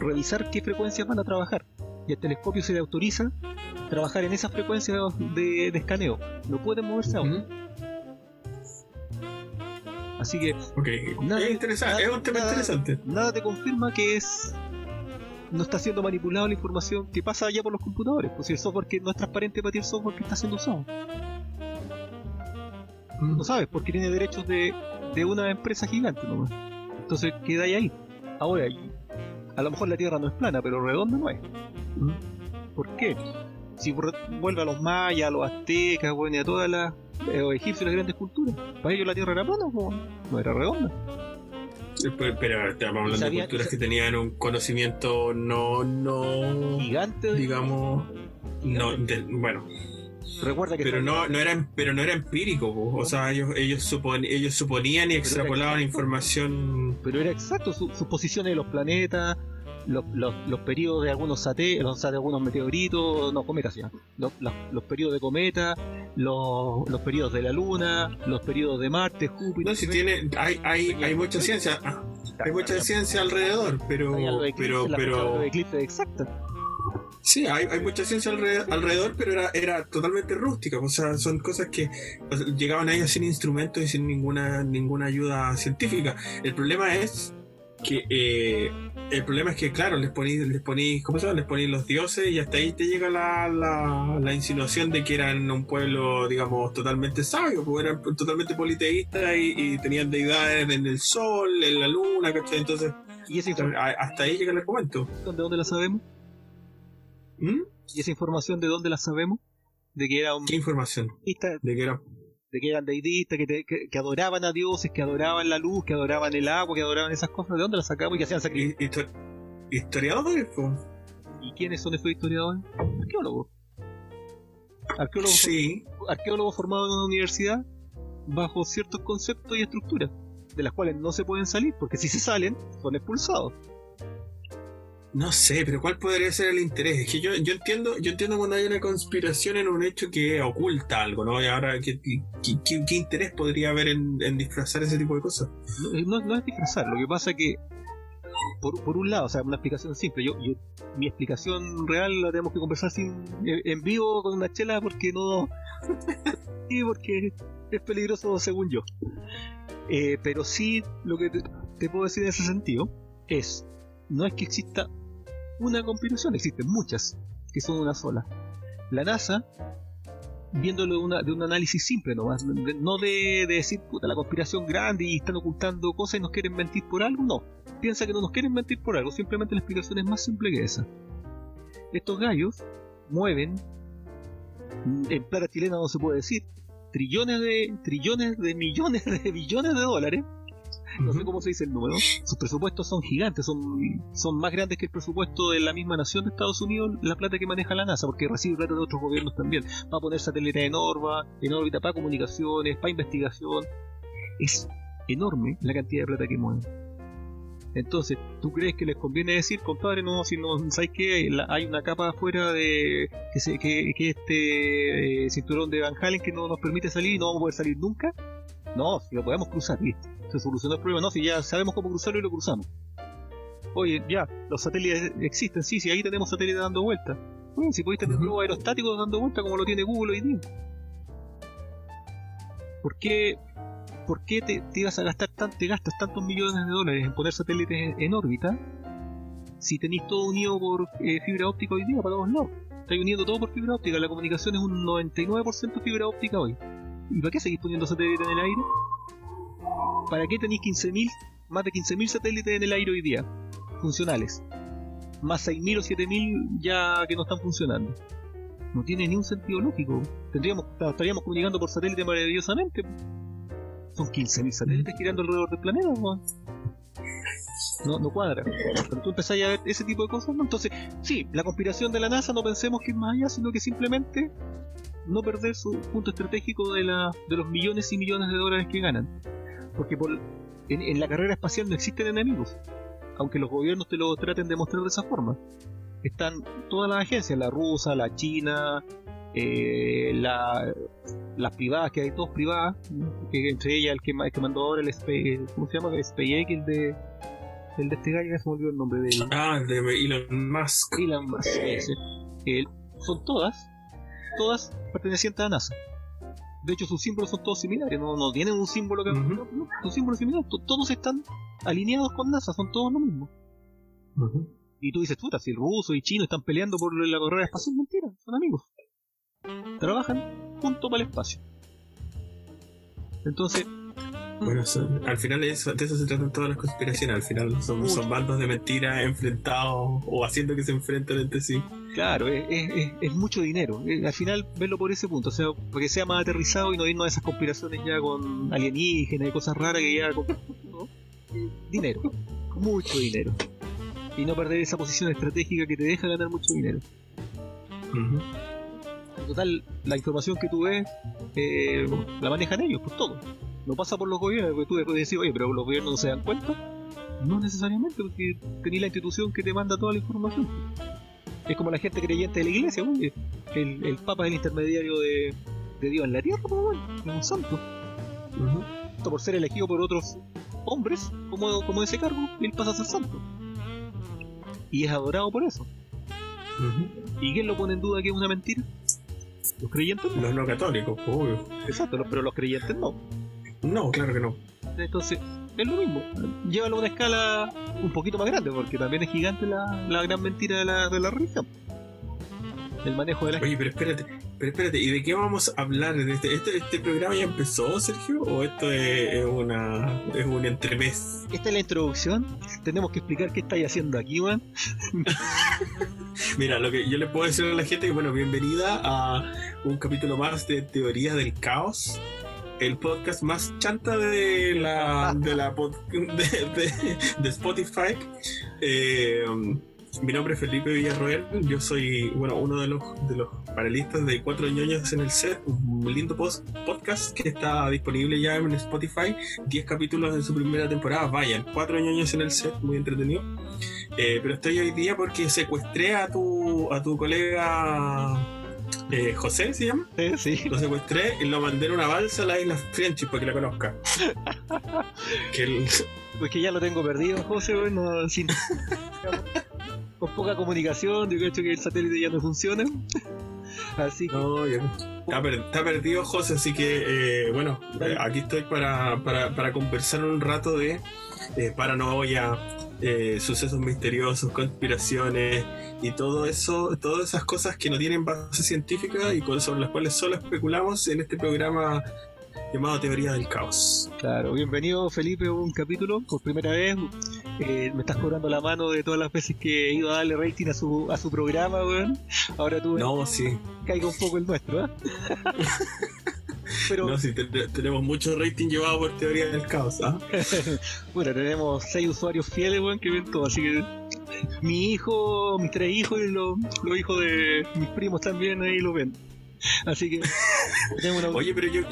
revisar qué frecuencias van a trabajar y el telescopio se le autoriza trabajar en esa frecuencia de, de escaneo. No puede moverse aún. Ujú. Así que Ok, Nada- es interesante, es un tema nada- interesante. nada te confirma que es no está siendo manipulado la información que pasa allá por los computadores. Pues si el software que no es transparente para ti el software que está siendo usado. No sabes, porque tiene derechos de, de una empresa gigante nomás. Entonces queda ahí. ahí. Ahora, a lo mejor la Tierra no es plana, pero redonda no es. ¿Por qué? Si vuelve a los mayas, a los aztecas, bueno, y a todas las eh, los egipcios, las grandes culturas, para ellos la Tierra era plana, po, no era redonda. Pero, pero estamos hablando Sabía- de culturas que tenían un conocimiento no, no, Gigante, digamos, no, de- bueno, recuerda que pero no, no era, pero no era empírico, po. o sea, ellos, ellos, supon- ellos suponían y extrapolaban exacto. información. pero era exacto su- sus posiciones de los planetas, los, los, los periodos de algunos satélites, los, de algunos meteoritos, no, cometas ya, los, los, periodos de cometa, los, los periodos de la Luna, los periodos de Marte, Júpiter. No, si tiene, hay, hay, hay mucha ciencia, hay mucha ciencia alrededor, pero, Hay algo de eclipse, pero, pero, eclipses exacta. Sí, hay, hay mucha ciencia alre- alrededor, pero era, era totalmente rústica. O sea, son cosas que o sea, llegaban a ellas sin instrumentos y sin ninguna, ninguna ayuda científica. El problema es que eh, el problema es que claro, les ponís, les ponís, ¿cómo se llama? Les ponís los dioses y hasta ahí te llega la, la, la insinuación de que eran un pueblo, digamos, totalmente sabio, porque eran totalmente politeístas y, y tenían deidades en el sol, en la luna, ¿cachai? Entonces, ¿Y hasta ahí llega el argumento. de dónde la sabemos? ¿Mm? ¿Y esa información de dónde la sabemos? De que era un ¿Qué información? De que era de que eran deidistas, que, te- que, que adoraban a dioses, que adoraban la luz, que adoraban el agua, que adoraban esas cosas. ¿De dónde las sacamos y que hacían sacrificios? hi- histo- historiadores, po. ¿Y quiénes son esos historiadores? Arqueólogos. Arqueólogos, Sí, arqueólogos formados en una universidad bajo ciertos conceptos y estructuras, de las cuales no se pueden salir, porque si se salen, son expulsados. No sé, pero ¿cuál podría ser el interés? Es que yo, yo entiendo, yo entiendo cuando hay una conspiración en un hecho que oculta algo, ¿no? Y ahora, ¿qué, qué, qué- qué interés podría haber en, en disfrazar ese tipo de cosas? No, eh, no- es disfrazar, lo que pasa que, por, por un lado, o sea, una explicación simple, yo, yo mi explicación real la tenemos que conversar sin, en, en vivo con una chela porque no... [laughs] y porque es peligroso según yo. Eh, pero sí, lo que te, te puedo decir en ese sentido es, no es que exista una conspiración, existen muchas, que son una sola. La NASA, viéndolo de, una- de un análisis simple nomás, de- no de, de decir, puta, la conspiración grande y están ocultando cosas y nos quieren mentir por algo, no. Piensa que no nos quieren mentir por algo, simplemente la explicación es más simple que esa. Estos gallos mueven, en plata chilena no se puede decir, trillones de, trillones de millones de [laughs] billones de dólares no sé cómo se dice el número, sus presupuestos son gigantes, son, son más grandes que el presupuesto de la misma nación de Estados Unidos, la plata que maneja la NASA, porque recibe plata de otros gobiernos también, va a poner satélites en, orba, en órbita para comunicaciones, para investigación, es enorme la cantidad de plata que mueven. Entonces, ¿tú crees que les conviene decir, compadre, no, si no, ¿sabes qué? La- hay una capa afuera de que, se, que, que este eh, cinturón de Van Halen que no nos permite salir y no vamos a poder salir nunca? No, si lo podemos cruzar, listo. Se solucionó el problema, no, si ya sabemos cómo cruzarlo y lo cruzamos. Oye, ya, los satélites existen, sí, sí, ahí tenemos satélites dando vueltas. Bueno, si podéis tener Ujú. globos aerostáticos dando vueltas como lo tiene Google hoy día. ¿Por qué, por qué te, te ibas a gastar tan, te gastas tantos millones de dólares en poner satélites en, en órbita si tenéis todo unido por eh, fibra óptica hoy día para todos lados? Estáis uniendo todo por fibra óptica, la comunicación es un 99% fibra óptica hoy. ¿Y para qué seguís poniendo satélites en el aire? ¿Para qué tenéis 15.000, más de 15.000 satélites en el aire hoy día? Funcionales. Más 6.000 o 7.000 ya que no están funcionando. No tiene ni un sentido lógico. Tendríamos, estaríamos comunicando por satélite maravillosamente. Son 15.000 satélites girando alrededor del planeta, weón. No, no cuadra. Pero tú empezás a ver ese tipo de cosas, ¿no? Entonces, sí, la conspiración de la NASA no pensemos que es más allá, sino que simplemente no perder su punto estratégico de, la, de los millones y millones de dólares que ganan. Porque por, en, en la carrera espacial no existen enemigos, aunque los gobiernos te lo traten de mostrar de esa forma. Están todas las agencias, la rusa, la china, eh, la, las privadas, que hay dos privadas, que entre ellas el que, el que mandó ahora el Space, ¿cómo se llama? El SpaceX, el de, el de este gallo, ya se me olvidó el nombre de él. Ah, de Elon Musk. Elon Musk, ese. Él- son todas, todas pertenecientes a NASA. De hecho, sus símbolos son todos similares, no, no tienen un símbolo que... Ujú. no, no, sus símbolos similares, to- todos están alineados con NASA, son todos lo mismo. Y tú dices, puta, si el ruso y chino están peleando por la carrera espacial, mentira, son amigos. Trabajan junto para el espacio. Entonces, Bueno, son- al final de eso, de eso se tratan todas las conspiraciones. Al final son, son bandos de mentiras enfrentados o haciendo que se enfrenten entre sí. Claro, es, es- es- mucho dinero. Eh, Al final, verlo por ese punto, o sea, para que sea más aterrizado y no irnos a esas conspiraciones ya con alienígenas y cosas raras que ya. Con, ¿no? Dinero, mucho dinero. Y no perder esa posición estratégica que te deja ganar mucho dinero. En total, la información que tú ves eh, la manejan ellos, pues todo. No pasa por los gobiernos, porque tú después decir, oye, pero los gobiernos no se dan cuenta. No necesariamente, porque tenés la institución que te manda toda la información. Es como la gente creyente de la iglesia, oye, el, el Papa es el intermediario de, de Dios en la tierra, pues bueno, es un santo. Esto por ser elegido por otros hombres, como, como ese cargo, él pasa a ser santo. Y es adorado por eso. ¿Y quién lo pone en duda que es una mentira? Los creyentes no. Los no católicos, pues, obvio. Exacto, los- pero los creyentes no. No, claro que no. Entonces, es lo mismo. Llévalo a una escala un poquito más grande, porque también es gigante la, la gran mentira de la, de la religión. El manejo de la Oye, pero espérate, pero espérate, ¿y de qué vamos a hablar? ¿De este, este, este programa ya empezó, Sergio? ¿O esto es, es una es un entremés? Esta es la introducción. Tenemos que explicar qué estáis haciendo aquí, weón. [laughs] Mira, lo que yo le puedo decir a la gente que, bueno, bienvenida a un capítulo más de Teoría del Caos, el podcast más chanta de la, de, la pod- [laughs] de, Spotify. Eh, mi nombre es Felipe Villarroel, yo soy, bueno, uno de los, de los panelistas de Cuatro ñoños en el set, un lindo podcast que está disponible ya en Spotify, 10 capítulos de su primera temporada, vayan, Cuatro ñoños en el set, muy entretenido. Eh, pero estoy hoy día porque secuestré a tu, a tu colega eh, José, ¿se llama? Sí. Lo secuestré y lo mandé en una balsa a la isla Friendship para que la conozca. [laughs] que el- Pues que ya lo tengo perdido, José, weón. no- sin, con poca comunicación, yo creo que el satélite ya no funciona. Así que. no, ya- está, per- está perdido José, así que eh, bueno, eh, aquí estoy para, para, para conversar un rato de eh, paranoia, eh, sucesos misteriosos, conspiraciones y todo eso, todas esas cosas que no tienen base científica y sobre las cuales solo especulamos en este programa llamado Teoría del Caos. Claro, bienvenido Felipe a un capítulo por primera vez. Eh, me estás cobrando la mano de todas las veces que he ido a darle rating a su, a su programa, weón. Ahora tú No, sí. caiga un poco el nuestro, ¿eh? [laughs] Pero No, sí, te- te- tenemos mucho rating llevado por teoría del caos. ¿ah? [laughs] bueno, tenemos seis usuarios fieles, weón, que ven todo, así que mi hijo, mis tres hijos y los, los hijos de mis primos también ahí lo ven. Así que una [laughs] Oye, pero yo,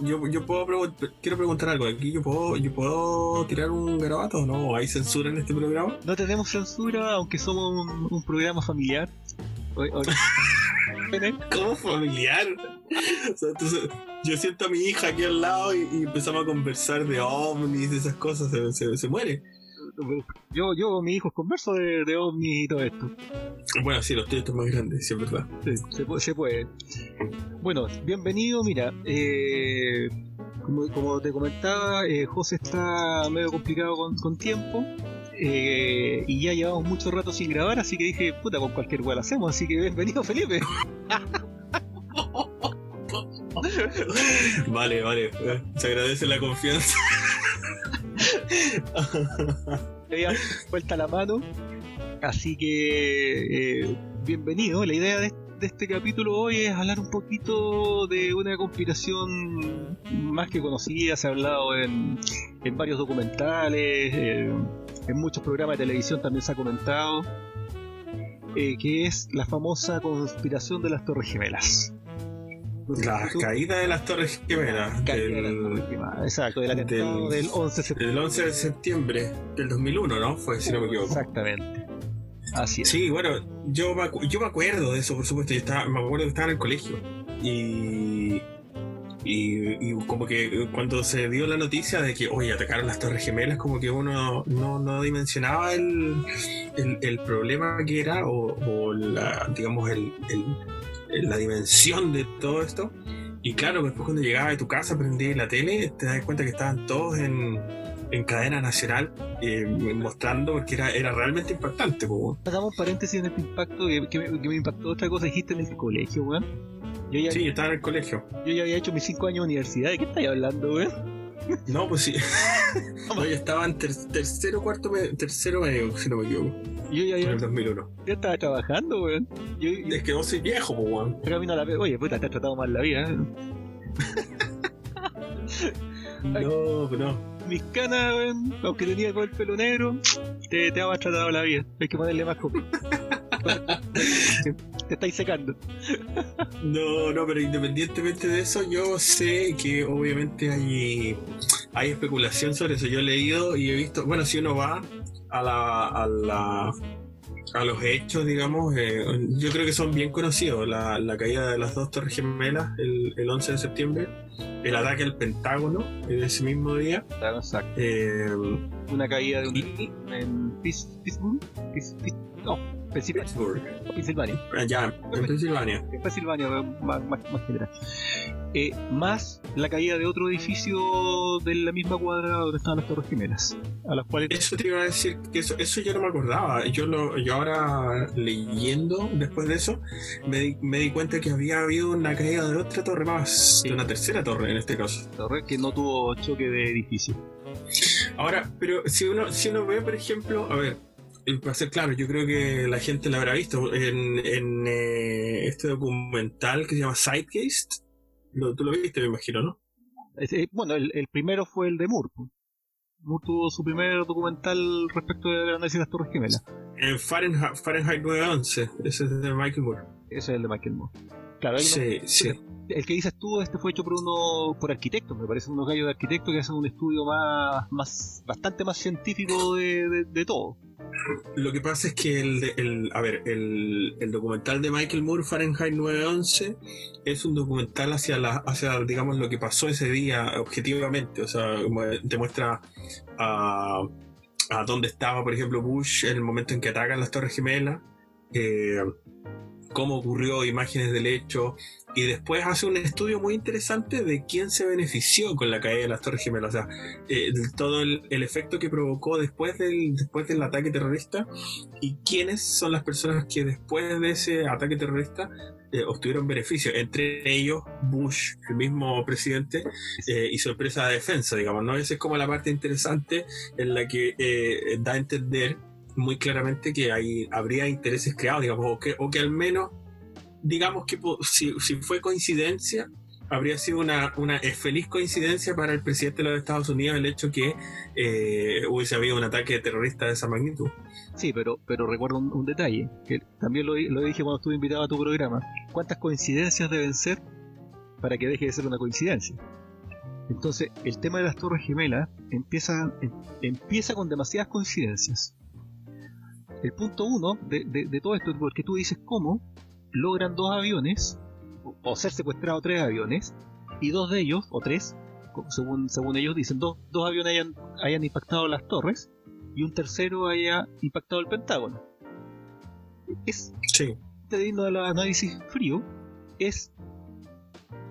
yo, yo puedo pregun- quiero preguntar algo. Aquí yo puedo, yo puedo tirar un garabato o no? ¿Hay censura en este programa? No tenemos censura, aunque somos un, un programa familiar. [laughs] ¿Cómo familiar? O sea, entonces, yo siento a mi hija aquí al lado y, y empezamos a conversar de ovnis, de esas cosas, se, se, se muere. Yo, yo, mis hijos converso de, de ovnis y todo esto. Bueno, sí, los tuyos están más grandes, sí, es verdad. Sí, se, puede, se puede. Bueno, bienvenido, mira. eh, como, como te comentaba, eh, José está medio complicado con, con tiempo. Eh, y ya llevamos mucho rato sin grabar, así que dije, puta, con cualquier weá la hacemos. Así que bienvenido, Felipe. [laughs] Vale, vale, eh, se agradece la confianza. [laughs] Te había vuelta la mano. Así que, eh, bienvenido. La idea de, de este capítulo hoy es hablar un poquito de una conspiración más que conocida. Se ha hablado en, en varios documentales, eh, en muchos programas de televisión también se ha comentado. eh, que es la famosa conspiración de las Torres Gemelas. La caída de las Torres Gemelas de las del, Torres Gemelas, Exacto, del del- del 11 de septiembre. del 11 de septiembre del 2001, ¿no? Fue, si no me equivoco. Exactamente. Sí, bueno, yo me, yo me acuerdo de eso, por supuesto. Yo estaba, me acuerdo que estaba en el colegio. Y, y, como que cuando se dio la noticia de que, oye, atacaron las Torres Gemelas, como que uno no, no dimensionaba el, el, problema que era o, o la, digamos, el, el- la dimensión de todo esto. Y claro, después cuando llegaba a tu casa, prendí la tele, te das cuenta que estaban todos en, en cadena nacional eh, mostrando, porque era, era realmente impactante. po. Hagamos paréntesis en este impacto que, que me, que me impactó otra cosa dijiste en el colegio, weón. Yo ya, Sí, yo estaba en el colegio. yo ya había hecho mis 5 años de universidad. ¿De qué estáis hablando, weón? No, pues sí. [laughs] no, yo estaba en ter- tercero, cuarto, tercero medio, si no me equivoco, Yo ya, en había- el 2001. ya estaba trabajando, weón. Yo, yo Es que vos soy viejo, weón. camino a la Oye, puta, te has tratado mal la vida, ¿eh? [laughs] No, pues no. Mis canas, weón, aunque tenía todo el pelo negro, te, te ha tratado la vida. Hay que ponerle más coco. [laughs] te estáis secando. No, no, pero independientemente de eso, yo sé que obviamente hay, hay especulación sobre eso. Yo he leído y he visto, bueno, si uno va a la, a la a los hechos, digamos, eh, yo creo que son bien conocidos. La, la caída de las dos torres gemelas el, el 11 de septiembre, el ataque al Pentágono en ese mismo día. Exacto. eh, Una caída de un. y en Pittsburgh. No. Pittsburgh, Pensilvania. allá en Pensilvania. en Pensilvania, más, más, más general. Eh, más la caída de otro edificio de la misma cuadra donde estaban las Torres Gemelas, a las cuales Eso te iba a decir que eso, eso yo no me acordaba. Yo lo, yo ahora leyendo después de eso me di, me di cuenta que había habido una caída de otra torre más, de una tercera torre en este caso. torre que no tuvo choque de edificio. Ahora, pero si uno, si uno ve, por ejemplo, a ver, eh, para ser claro, yo creo que la gente la habrá visto en, en eh, este documental que se llama Sidegeist. Lo, tú lo viste, me imagino, ¿no? Eh, bueno, el, el primero fue el de Moore. Moore tuvo su primer documental respecto de las Torres Gemelas. En Fahrenheit, Fahrenheit 911, ese es de Michael Moore. Ese es el de Michael Moore. Claro, hay uno- Sí, sí. El que dices tú, este fue hecho por uno, por arquitectos, me parecen unos gallos de arquitectos que hacen un estudio más, más bastante más científico de, todo. Lo que pasa es que el, el- a ver, el, documental de Michael Moore, Fahrenheit 911, es un documental hacia la, hacia, digamos, lo que pasó ese día objetivamente. O sea, te muestra a, a dónde estaba, por ejemplo, Bush en el momento en que atacan las Torres Gemelas, eh, cómo ocurrió, imágenes del hecho, y después hace un estudio muy interesante de quién se benefició con la caída de las Torres Gemelas. O sea, eh, todo el, el efecto que provocó después del, después del ataque terrorista y quiénes son las personas que después de ese ataque terrorista eh, obtuvieron beneficio. Entre ellos, Bush, el mismo presidente, eh, y su empresa de defensa, digamos. ¿no? Esa es como la parte interesante en la que eh, da a entender muy claramente que hay, habría intereses creados, digamos, o que, o que al menos, digamos que si, fue coincidencia, habría sido una, una feliz coincidencia para el presidente de los Estados Unidos el hecho que eh, hubiese habido un ataque terrorista de esa magnitud. Sí, pero, pero recuerdo un, detalle, que también lo, lo dije cuando estuve invitado a tu programa. ¿Cuántas coincidencias deben ser para que deje de ser una coincidencia? Entonces, el tema de las Torres Gemelas empieza, em- empieza con demasiadas coincidencias. El punto uno de, de- de todo esto es porque tú dices cómo logran dos aviones, o, o ser secuestrados tres aviones, y dos de ellos, o tres, según, según ellos dicen, dos, dos aviones hayan, hayan impactado las torres, y un tercero haya impactado el Pentágono. Es Sí. antes de irnos al análisis frío, es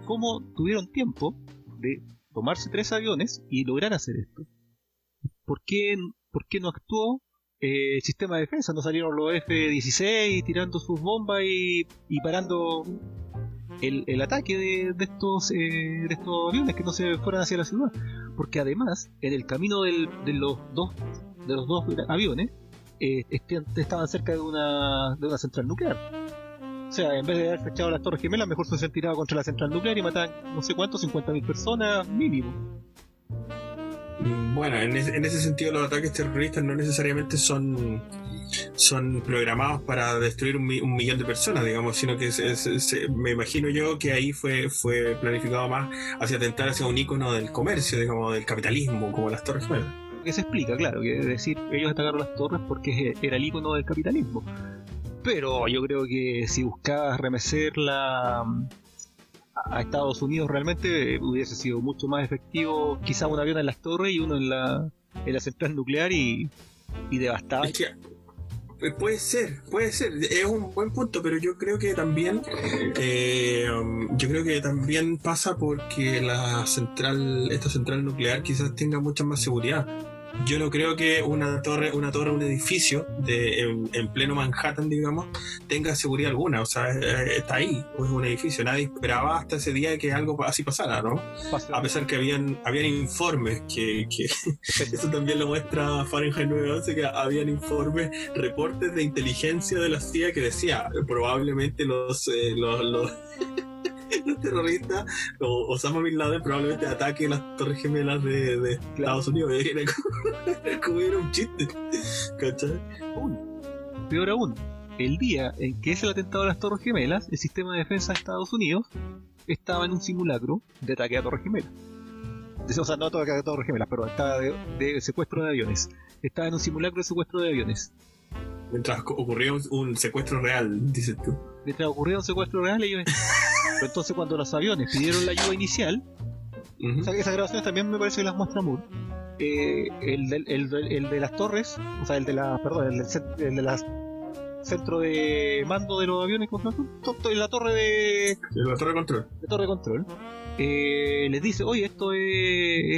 cómo tuvieron tiempo de tomarse tres aviones y lograr hacer esto. ¿Por qué, por qué no actuó eh, sistema de defensa? ¿No salieron los F-16 tirando sus bombas y, y parando el, el ataque de, estos, eh, de estos aviones que no se fueran hacia la ciudad? Porque además, en el camino del- de los dos de los dos aviones, eh, estaban cerca de una, de una central nuclear. O sea, en vez de haber fechado las Torres Gemelas, mejor se hubiesen tirado contra la central nuclear y mataban no sé cuántos, 50.000 personas mínimo. Bueno, en ese, en ese sentido los ataques terroristas no necesariamente son son programados para destruir un, mi- un millón de personas, digamos, sino que se- se- me imagino yo que ahí fue fue planificado más hacia atentar hacia un icono del comercio, digamos, del capitalismo, como las Torres Gemelas. Que se explica, claro, que es decir, ellos atacaron las torres porque era el icono del capitalismo. Pero yo creo que si buscabas remecer la, a Estados Unidos realmente eh, hubiese sido mucho más efectivo quizá un avión en las torres y uno en la, en la central nuclear y, y eh, puede ser, puede ser, es un buen punto, pero yo creo que también, eh, um, yo creo que también pasa porque la central, esta central nuclear quizás tenga mucha más seguridad. Yo no creo que una torre, una torre, un edificio de, en, en pleno Manhattan, digamos, tenga seguridad alguna. O sea, eh, está ahí, es un edificio. Nadie esperaba hasta ese día que algo así pasara, ¿no? A pesar que habían, habían informes que, que [laughs] eso también lo muestra Fahrenheit 911, que habían informes, reportes de inteligencia de la CIA que decía probablemente los, eh, los, los, [laughs] los terroristas o Osama Bin Laden probablemente ataquen las torres gemelas de, de Estados Unidos. Era [laughs] como, era un chiste. ¿Cachai? Aún, peor aún, el día en que es el atentado a las Torres Gemelas, el sistema de defensa de Estados Unidos estaba en un simulacro de ataque a Torres Gemelas. O sea, no ataque a Torres Gemelas, perdón, estaba de, de secuestro de aviones. Estaba en un simulacro de secuestro de aviones. Mientras un, un secuestro real, dices tú. Mientras ocurrió un secuestro real, ellos... [laughs] Pero entonces cuando los aviones pidieron la ayuda inicial, esas grabaciones también me parece que las muestra Moore. eh, el, del- el, el de las torres, o sea, el de la, perdón, el el de las centro de mando de los aviones, to- la torre de, La torre de control. de torre de control, eh, les dice, oye, esto es,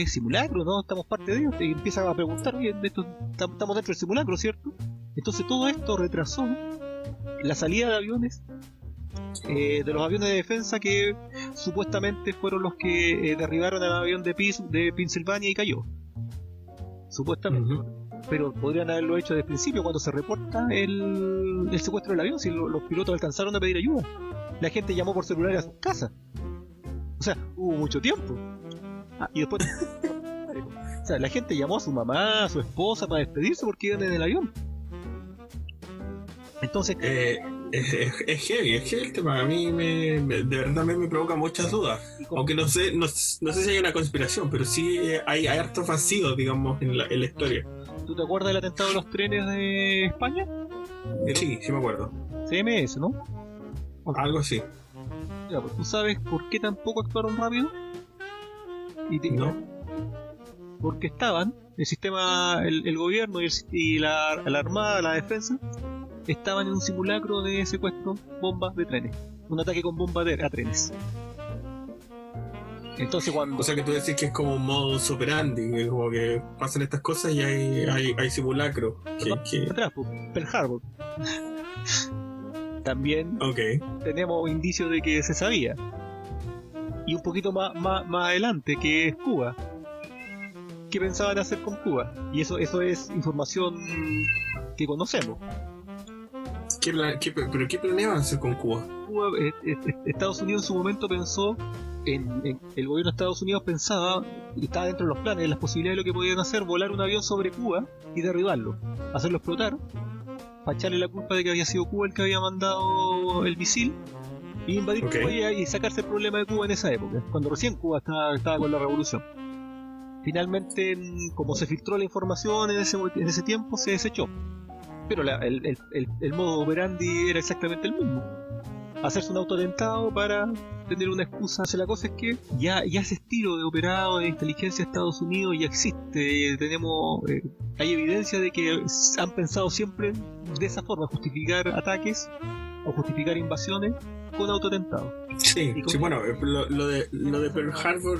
es simulacro, ¿no? Estamos parte de ello, y empiezan a preguntar, oye, esto, tam- estamos dentro del simulacro, ¿cierto? Entonces todo esto retrasó la salida de aviones, eh, de los aviones de defensa que supuestamente fueron los que eh, derribaron al avión de, Pis- de Pensilvania y cayó. Supuestamente. Pero podrían haberlo hecho desde el principio cuando se reporta el, el secuestro del avión, si lo- los pilotos alcanzaron a pedir ayuda. La gente llamó por celular a su casa. O sea, hubo mucho tiempo. Ah, y después... [laughs] o sea, la gente llamó a su mamá, a su esposa para despedirse porque iban en el avión. Entonces, Eh, es, es- es heavy, es heavy el tema. A mí me, me- de verdad me, me provoca muchas dudas. Aunque no sé, no, no sé si hay una conspiración, pero sí hay, hay hartos vacíos, digamos, en la, en la historia. ¿tú te acuerdas del atentado de los trenes de España? Eh, Sí, sí me acuerdo. CMS, ¿no? Algo así. Ya, pues, ¿Tú sabes por qué tampoco actuaron rápido? Y te- ¿No? porque estaban, el sistema, el, el gobierno y, el- y la, la armada, la defensa, estaban en un simulacro de secuestro, bombas de trenes. Un ataque con bombas de, a trenes. Entonces cuando... O sea que tú decís que es como un modus operandi, que como que pasan estas cosas y hay, hay, hay simulacro. Que, que- atrás, pues, Pearl Harbor. También tenemos indicios de que se sabía. Y un poquito más, más, más adelante, que es Cuba. ¿Qué pensaban hacer con Cuba? Y eso, eso es información que conocemos. ¿Qué pla- qué- ¿Pero qué planeaban hacer con Cuba? Cuba, eh, eh, eh, Estados Unidos en su momento pensó en- en- el gobierno de Estados Unidos pensaba, y estaba dentro de los planes, de las posibilidades de lo que podían hacer, volar un avión sobre Cuba y derribarlo, hacerlo explotar, para echarle la culpa de que había sido Cuba el que había mandado el misil, y invadir. Cuba y, y sacarse el problema de Cuba en esa época, cuando recién Cuba estaba, estaba con la revolución. Finalmente, en- como se filtró la información en ese, en ese tiempo, se desechó. Pero la- el, el, el, el modo operandi era exactamente el mismo. Hacerse un autoatentado para tener una excusa. Sea, la cosa es que ya, ya ese estilo de operado de inteligencia de Estados Unidos ya existe. Tenemos, eh, hay evidencia de que han pensado siempre de esa forma, justificar ataques o justificar invasiones con autoatentados. Sí, sí, bueno, eh, lo, lo de, lo de Pearl Harbor,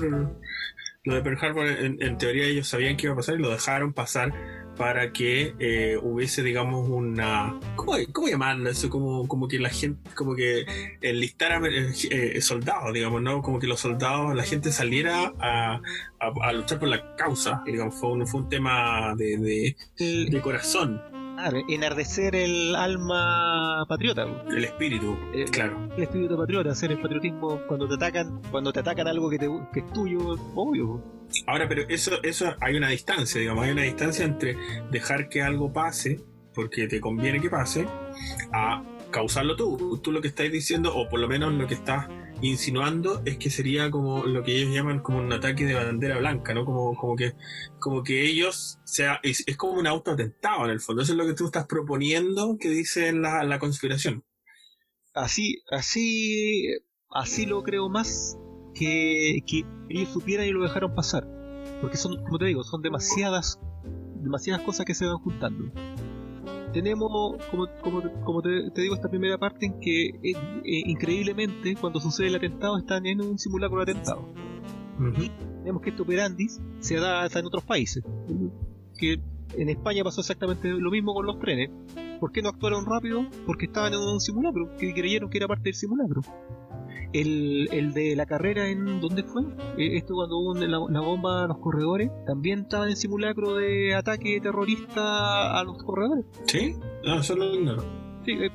lo de Pearl Harbor, en, en teoría ellos sabían que iba a pasar y lo dejaron pasar para que eh, hubiese, digamos, una... ¿Cómo, cómo llamarlo eso? Como, como que la gente, como que enlistaran eh, soldados, digamos, ¿no? Como que los soldados, la gente saliera a, a- luchar por la causa, digamos, fue un, fue un tema de, de corazón, claro, enardecer el alma patriota. el espíritu, Eh, claro. el espíritu patriota, hacer el patriotismo cuando te atacan, cuando te atacan algo que, te, que es tuyo, obvio. Ahora, pero eso, eso hay una distancia, digamos, hay una distancia entre dejar que algo pase, porque te conviene que pase, a causarlo tú. Tú lo que estás diciendo, o por lo menos lo que estás insinuando, es que sería como lo que ellos llaman como un ataque de bandera blanca, ¿no? Como, como que, como que ellos, sea, es, como un autoatentado en el fondo. Eso es lo que tú estás proponiendo que dice la, la conspiración. Así, así, así lo creo más que, que ellos supieran y lo dejaron pasar. Porque son, como te digo, son demasiadas, demasiadas cosas que se van juntando. Tenemos, como, como, como te, te digo, esta primera parte en que eh, eh, increíblemente cuando sucede el atentado están en un simulacro de atentado. Tenemos que este operandis se da hasta en otros países. Que en España pasó exactamente lo mismo con los trenes. ¿Por qué no actuaron rápido? Porque estaban en un simulacro, que creyeron que era parte del simulacro. El, el de la carrera en ¿dónde fue? Eh, Esto cuando hubo la, la bomba a los corredores, también estaban en simulacro de ataque terrorista a los corredores. ¿Sí? No, eso lo ignoro. Sí, eh,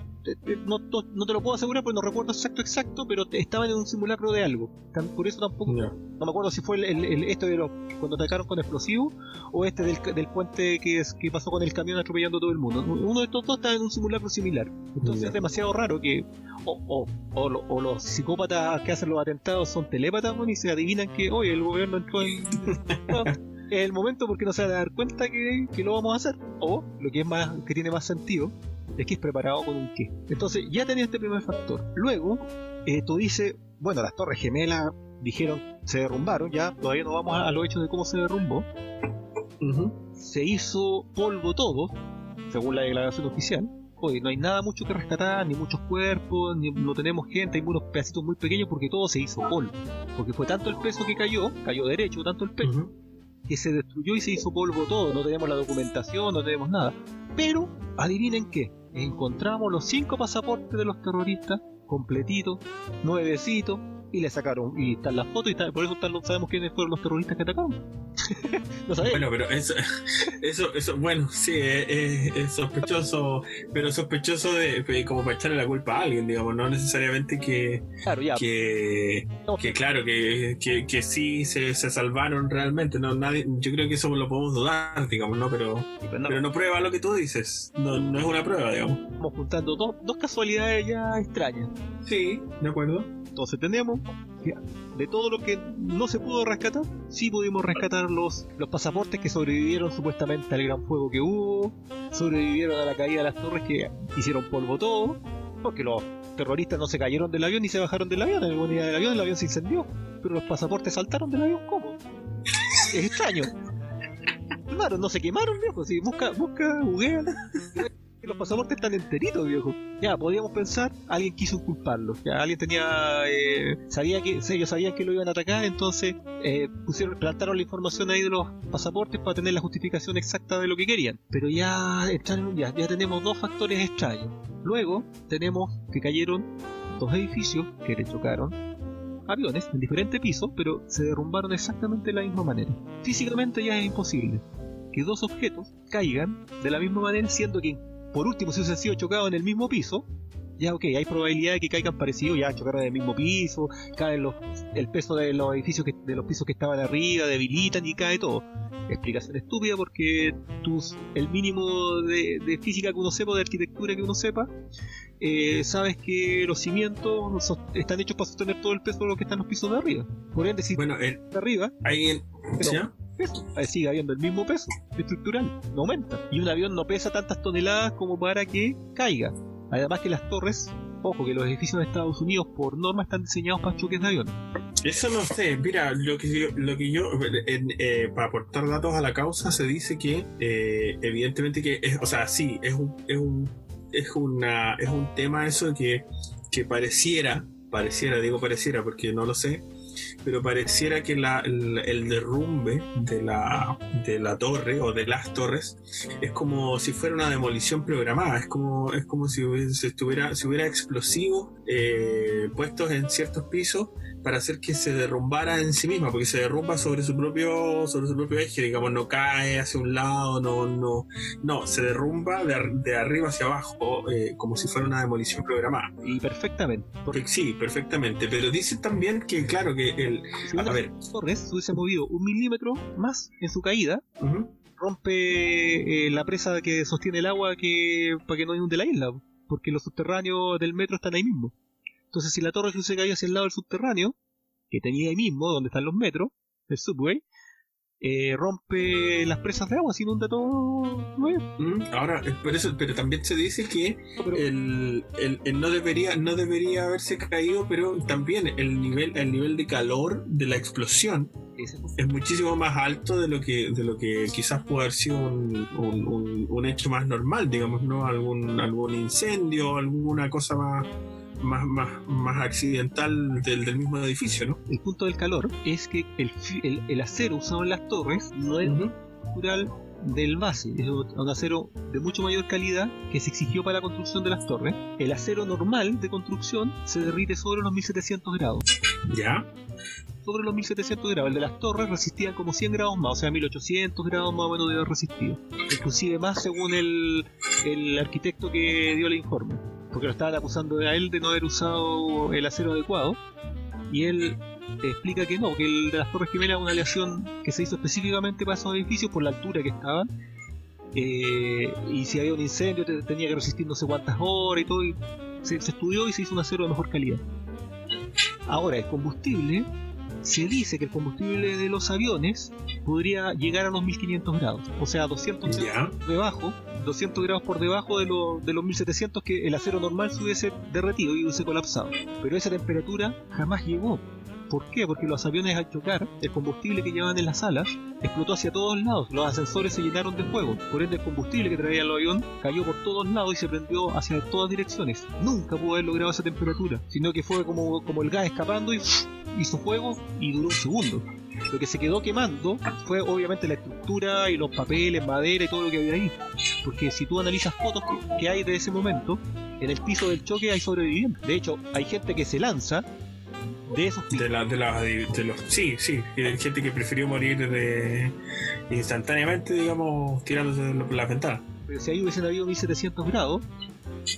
no, no- no te lo puedo asegurar porque no recuerdo exacto exacto, pero estaban en un simulacro de algo. Por eso tampoco no me acuerdo si fue el, el- el- esto de los cuando atacaron con explosivos o este del, del puente que, es, que pasó con el camión atropellando a todo el mundo. Uno de estos dos estaba en un simulacro similar. Entonces es demasiado raro que o, o, o, lo- o los psicópatas que hacen los atentados son telépatas bueno, y se adivinan que hoy el gobierno entró en... No, [laughs] es el momento porque no se van a dar cuenta que, que lo vamos a hacer. O lo que es más que tiene más sentido es que es preparado con un qué. Entonces ya tenía este primer factor. Luego eh, tú dices, bueno, las torres gemelas dijeron se derrumbaron, ya todavía no vamos a, a los hechos de cómo se derrumbó. Se hizo polvo todo, según la declaración oficial. Hoy no hay nada mucho que rescatar, ni muchos cuerpos, ni no tenemos gente, hay unos pedacitos muy pequeños porque todo se hizo polvo. Porque fue tanto el peso que cayó, cayó derecho, tanto el peso, Ujú. Que se destruyó y se hizo polvo todo. No tenemos la documentación, no tenemos nada. Pero, adivinen qué, encontramos los cinco pasaportes de los terroristas, completitos, nuevecitos, y le sacaron, y están las fotos, y está- por eso están sabemos quiénes fueron los terroristas que atacaron. [laughs] no sabemos. Bueno, pero eso, [laughs] eso, eso bueno, sí, es, es- es sospechoso, pero sospechoso de, de como para echarle la culpa a alguien, digamos, no necesariamente que, claro, ya. que, claro, que, que, que sí se, se salvaron realmente, no, nadie, yo creo que eso lo podemos dudar, digamos, ¿no? Pero, pero no, pero no prueba lo que tú dices, no, no es una prueba, digamos. estamos juntando dos, dos casualidades ya extrañas. Sí, de acuerdo. Entonces tenemos de todo lo que no se pudo rescatar, sí pudimos rescatar los, los pasaportes que sobrevivieron supuestamente al gran fuego que hubo, sobrevivieron a la caída de las torres que hicieron polvo todo, porque los terroristas no se cayeron del avión ni se bajaron del avión, en la unidad del avión el avión se incendió, pero los pasaportes saltaron del avión, ¿cómo? Es extraño. Claro, no se quemaron, viejo. Si busca, busca, googlea. Los pasaportes están enteritos, viejo. Ya, podríamos pensar, alguien quiso culparlo. Ya, alguien tenía. eh, sabía que. Ellos sabían que lo iban a atacar, entonces eh, pusieron, plantaron la información ahí de los pasaportes para tener la justificación exacta de lo que querían. Pero ya ya, ya tenemos dos factores extraños. Luego, tenemos que cayeron dos edificios que le chocaron aviones en diferentes pisos, pero se derrumbaron exactamente de la misma manera. Físicamente ya es imposible que dos objetos caigan de la misma manera, siendo que por último si hubiesen sido chocados en el mismo piso, ya ok, hay probabilidad de que caigan parecidos, ya chocaron en el mismo piso, caen los, el peso de los edificios que, de los pisos que estaban arriba, debilitan y cae todo. Explicación estúpida porque tus, el mínimo de, de física que uno sepa, de arquitectura que uno sepa, eh, sabes que los cimientos están hechos para sostener todo el peso de lo que están los pisos de arriba. Por ende, si Bueno, el, de arriba, ahí ¿sí? peso, ahí sigue habiendo el mismo peso estructural, no aumenta. Y un avión no pesa tantas toneladas como para que caiga. Además que las torres, ojo, que los edificios de Estados Unidos por norma están diseñados para choques de avión. Eso no sé, mira, lo que yo, lo que yo en- eh, para aportar datos a la causa se dice que eh, evidentemente que es, o sea, sí, es un, es un, es una, es un tema eso que, que pareciera, pareciera, digo pareciera porque no lo sé, pero pareciera que la, el, el derrumbe de la, de la torre o de las torres es como si fuera una demolición programada, es como, es como si hubiese, estuviera, si hubiera explosivos eh, puestos en ciertos pisos para hacer que se derrumbara en sí misma, porque se derrumba sobre su propio, sobre su propio eje, digamos, no cae hacia un lado, no, no, no, se derrumba de, ar- de arriba hacia abajo, eh, como si fuera una demolición programada. Y perfectamente. Porque sí, perfectamente, pero dicen también que, claro, que el, si a ver. torres se hubiese movido un milímetro más en su caída, rompe eh, la presa que sostiene el agua que para que no inunde la isla, porque los subterráneos del metro están ahí mismo. Entonces, si la torre se caído hacia el lado del subterráneo, que tenía ahí mismo, donde están los metros, el subway, eh, rompe las presas de agua, se inunda todo. ujú. Ahora, por eso, pero también se dice que Pero- el, el- el no debería no debería haberse caído pero también el nivel el nivel de calor de la explosión es muchísimo más alto de lo que de lo que quizás puede haber sido un, un- un- un hecho más normal digamos no algún algún incendio alguna cosa más más, más, más accidental del, del mismo edificio no el punto del calor es que el, el, el acero usado en las torres no es natural del base, es un acero de mucho mayor calidad que se exigió para la construcción de las torres. El acero normal de construcción se derrite sobre los 1700 grados. ya Sobre los 1700 grados. El de las torres resistían como 100 grados más, o sea, 1800 grados más o menos de haber resistido. Inclusive más según el, el arquitecto que dio el informe. Porque lo estaban acusando a él de no haber usado el acero adecuado. Y él explica que no, que el de las Torres Gemelas es una aleación que se hizo específicamente para esos edificios por la altura que estaban. Eh, y si había un incendio te- tenía que resistir no sé cuántas horas y todo. y se, se estudió y se hizo un acero de mejor calidad. Ahora, el combustible, se dice que el combustible de los aviones podría llegar a los 1500 grados. O sea, 200 grados debajo, 200 grados por debajo de, lo- de los 1700 que el acero normal se hubiese derretido y hubiese colapsado. Pero esa temperatura jamás llegó. ¿Por qué? Porque los aviones al chocar, el combustible que llevaban en las alas explotó hacia todos lados. Los ascensores se llenaron de fuego. Por ende, el combustible que traía el avión cayó por todos lados y se prendió hacia todas direcciones. Nunca pudo haber logrado esa temperatura, sino que fue como, como el gas escapando y hizo fuego y duró un segundo. Lo que se quedó quemando fue obviamente la estructura y los papeles, madera y todo lo que había ahí. Porque si tú analizas fotos que, hay de ese momento, en el piso del choque hay sobrevivientes. De hecho, hay gente que se lanza de esos pisos. de la de la de los sí sí hay gente que prefirió morir de instantáneamente digamos tirándose por la ventana Pero si ahí hubiesen habido 1700 grados,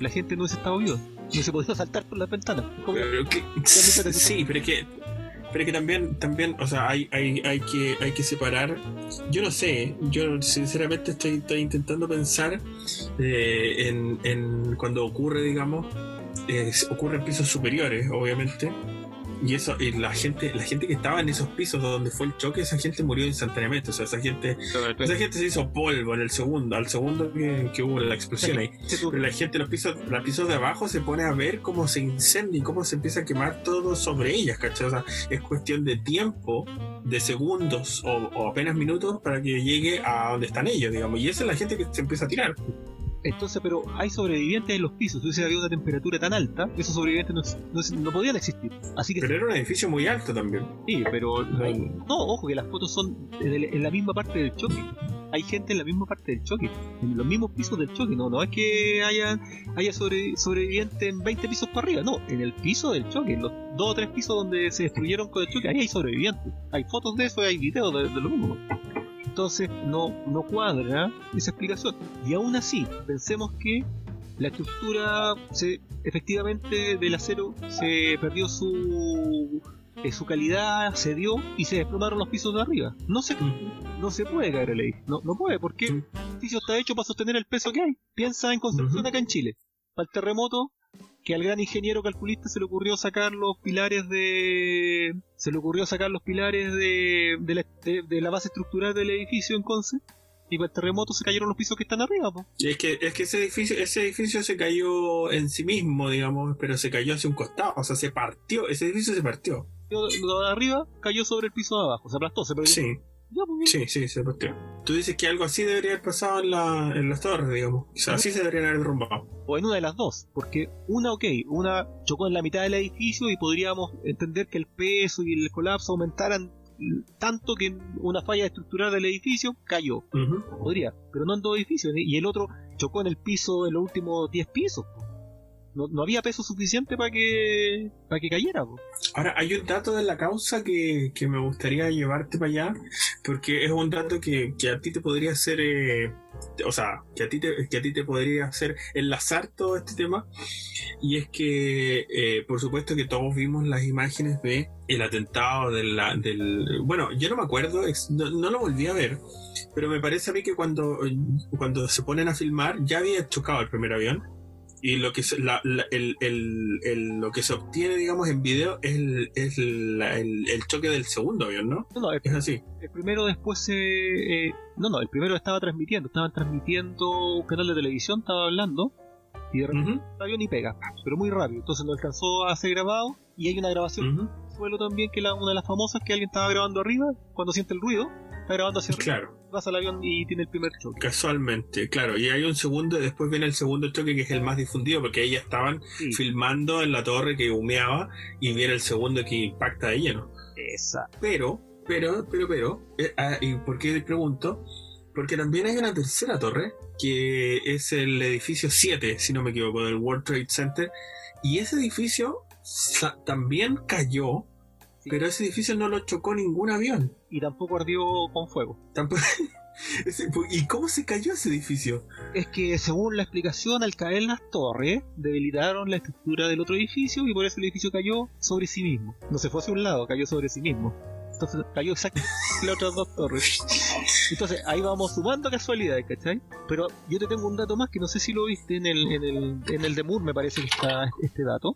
la gente no hubiese estado viva. No se podía saltar por las ventanas. Como- Pero que- sí, pero es que pero que también también, o sea, hay, hay, hay que hay que separar. Yo no sé, yo sinceramente estoy, estoy intentando pensar eh, en, en cuando ocurre, digamos, eh, ocurre en pisos superiores, obviamente. Y eso, y la gente, la gente que estaba en esos pisos donde fue el choque, esa gente murió instantáneamente. O sea, esa gente, esa gente se hizo polvo en el segundo, al segundo que, que hubo la explosión ahí. Pero la gente, los pisos, los pisos de abajo se pone a ver cómo se incendia y cómo se empieza a quemar todo sobre ellas, ¿cachai? O sea, es cuestión de tiempo, de segundos o, o apenas minutos para que llegue a donde están ellos, digamos. Y esa es la gente que se empieza a tirar. Entonces, pero hay sobrevivientes en los pisos. Si hubiese habido una temperatura tan alta, esos sobrevivientes no, no- no podían existir. Así que Pero era un edificio muy alto también. sí, pero no, ojo que las fotos son en, la misma parte del choque. Hay gente en la misma parte del choque, en los mismos pisos del choque. No, no es que haya, haya sobre, sobrevivientes en 20 pisos para arriba, no, en el piso del choque, en los dos o tres pisos donde se destruyeron con el choque, ahí hay sobrevivientes. Hay fotos de eso y hay videos de, de lo mismo. Entonces no, no cuadra esa explicación. Y aún así, pensemos que La estructura, se, efectivamente, del acero se perdió su, eh, su calidad, se dio y se desplomaron los pisos de arriba. No se, no se puede caer el edificio. No, no puede, porque Mm. el edificio está hecho para sostener el peso que hay. Piensa en construcción acá en Chile. Para el terremoto, que al gran ingeniero calculista se le ocurrió sacar los pilares de. Se le ocurrió sacar los pilares de, de, la, de- de la base estructural del edificio en Conce. Y para el terremoto se cayeron los pisos que están arriba, po. Y es que, es que ese edificio, ese edificio se cayó en sí mismo, digamos, pero se cayó hacia un costado, o sea, se partió, ese edificio se partió. Lo de arriba cayó sobre el piso de abajo, se aplastó, se perdió. Sí, sí, sí, se partió. Tú dices que algo así debería haber pasado en, la, en las torres, digamos. O sea, así se deberían haber derrumbado. o en una de las dos, porque una, ok, una chocó en la mitad del edificio y podríamos entender que el peso y el colapso aumentaran tanto que una falla estructural del edificio cayó, podría, pero no en todo edificio, y el otro chocó en el piso, en los últimos 10 pisos. No, no había peso suficiente para que para que cayera. Ahora, hay un dato de la causa que, que me gustaría llevarte para allá, porque es un dato que, que a ti te podría hacer, eh, o sea, que a, ti te, que a ti te podría hacer enlazar todo este tema, y es que, eh, por supuesto que todos vimos las imágenes de el atentado de la, del... Bueno, yo no me acuerdo, no, no lo volví a ver, pero me parece a mí que cuando, cuando se ponen a filmar ya había chocado el primer avión. Y lo que se, la- la- el, el- el- lo que se obtiene, digamos, en video es, el, es la- el, el choque del segundo avión, ¿no? No, no, Es así. el primero después se... eh, no, no, el primero estaba transmitiendo, estaban transmitiendo un canal de televisión, estaba hablando, y de repente el avión y pega, pero muy rápido. Entonces no alcanzó a ser grabado y hay una grabación suelo también que es la, una de las famosas que alguien estaba grabando arriba cuando siente el ruido, está grabando hacia arriba, Claro, pasa el avión y tiene el primer choque. casualmente, claro. Y hay un segundo, y después viene el segundo choque que es el más difundido, porque ahí ya estaban Sí, filmando en la torre que humeaba, y viene el segundo que impacta de lleno. esa. Pero, pero, pero, pero, eh, ah, ¿y por qué pregunto? Porque también hay una tercera torre, que es el edificio 7, si no me equivoco, del World Trade Center, y ese edificio también cayó, Sí. pero ese edificio no lo chocó ningún avión. Y tampoco ardió con fuego. Tampoco- [laughs] ¿Y cómo se cayó ese edificio? Es que según la explicación, al caer las torres, debilitaron la estructura del otro edificio y por eso el edificio cayó sobre sí mismo. No se fue hacia un lado, cayó sobre sí mismo. Entonces cayó exactamente [laughs] en las otras dos torres. Entonces ahí vamos sumando casualidades, ¿cachai? Pero yo te tengo un dato más que no sé si lo viste en el, en el, en el de Moore, me parece que está este dato.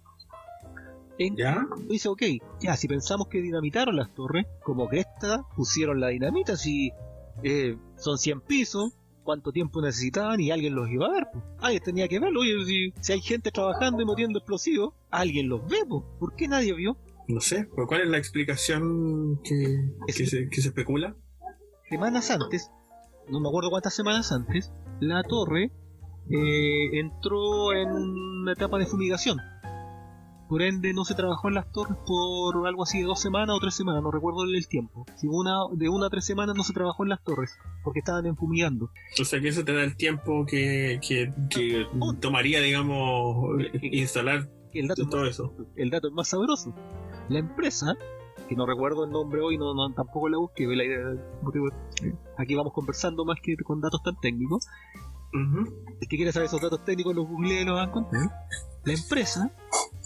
En, ¿Ya? dice, ok, ya, si pensamos que dinamitaron las torres, como que esta pusieron la dinamita, si eh, son 100 pisos, cuánto tiempo necesitaban y alguien los iba a ver. pues. Alguien tenía que verlo, oye, si, si hay gente trabajando y metiendo explosivos, alguien los ve, pues. ¿por qué nadie vio? No sé, ¿pero ¿cuál es la explicación que, que se, que se especula? Semanas antes, no me acuerdo cuántas semanas antes, la torre eh, entró en una etapa de fumigación. Por ende, no se trabajó en las torres por algo así de dos semanas o tres semanas, no recuerdo el tiempo. Si una, de una a tres semanas no se trabajó en las torres, porque estaban enfumigando. O sea que eso te da el tiempo que, que, que tomaría, digamos, instalar el dato, todo más, eso. el dato es más sabroso. La empresa, que no recuerdo el nombre hoy, no, no tampoco la busqué, la idea, eh, aquí vamos conversando más que con datos tan técnicos. Ujú. El que quiere saber esos datos técnicos los googlea y los va a encontrar. La empresa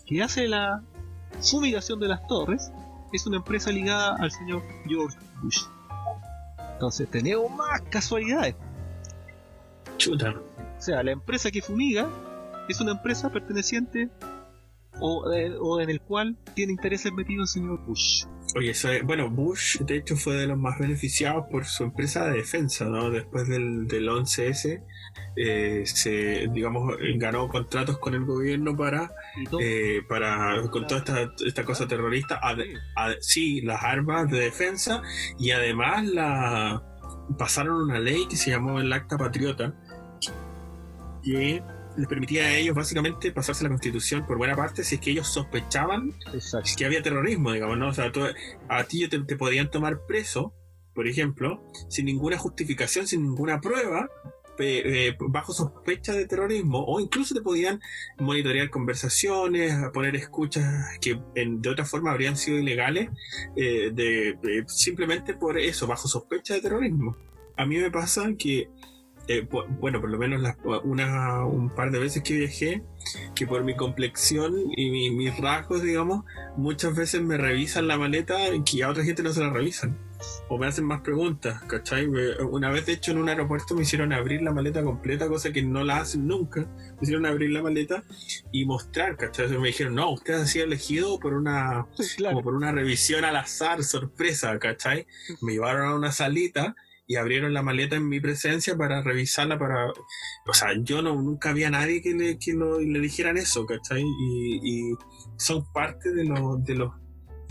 que hace la fumigación de las torres es una empresa ligada al señor George Bush. Entonces tenemos más casualidades. Chuta. O sea, la empresa que fumiga es una empresa perteneciente o, eh, o en el cual tiene intereses metidos el señor Bush. Oye, eso es- bueno, Bush de hecho fue de los más beneficiados por su empresa de defensa, ¿no? Después del, del 11S, eh, se, digamos, ganó contratos con el gobierno para, eh, para con toda esta, esta cosa terrorista, sí, las armas de defensa y además la pasaron una ley que se llamó el Acta Patriota, que les permitía a ellos básicamente pasarse la constitución por buena parte si es que ellos sospechaban Exacto. que había terrorismo, digamos, ¿no? O sea, tú- a ti te, te podían tomar preso, por ejemplo, sin ninguna justificación, sin ninguna prueba, eh, bajo sospecha de terrorismo, o incluso te podían monitorear conversaciones, poner escuchas que en- de otra forma habrían sido ilegales, eh, de, de- simplemente por eso, bajo sospecha de terrorismo. A mí me pasa que eh, bueno, por lo menos las, una, un par de veces que viajé, que por mi complexión y mi- mis rasgos, digamos, muchas veces me revisan la maleta y a otra gente no se la revisan. O me hacen más preguntas, ¿cachai? Una vez, de hecho, en un aeropuerto me hicieron abrir la maleta completa, cosa que no la hacen nunca. Me hicieron abrir la maleta y mostrar, ¿cachai? Me dijeron, no, usted ha sido elegido por una Claro. como por una revisión al azar, sorpresa, ¿cachai? Me llevaron a una salita y abrieron la maleta en mi presencia para revisarla para... O sea, yo no, nunca había nadie que le, que lo- le dijeran eso, ¿cachai? Y, y son parte de los,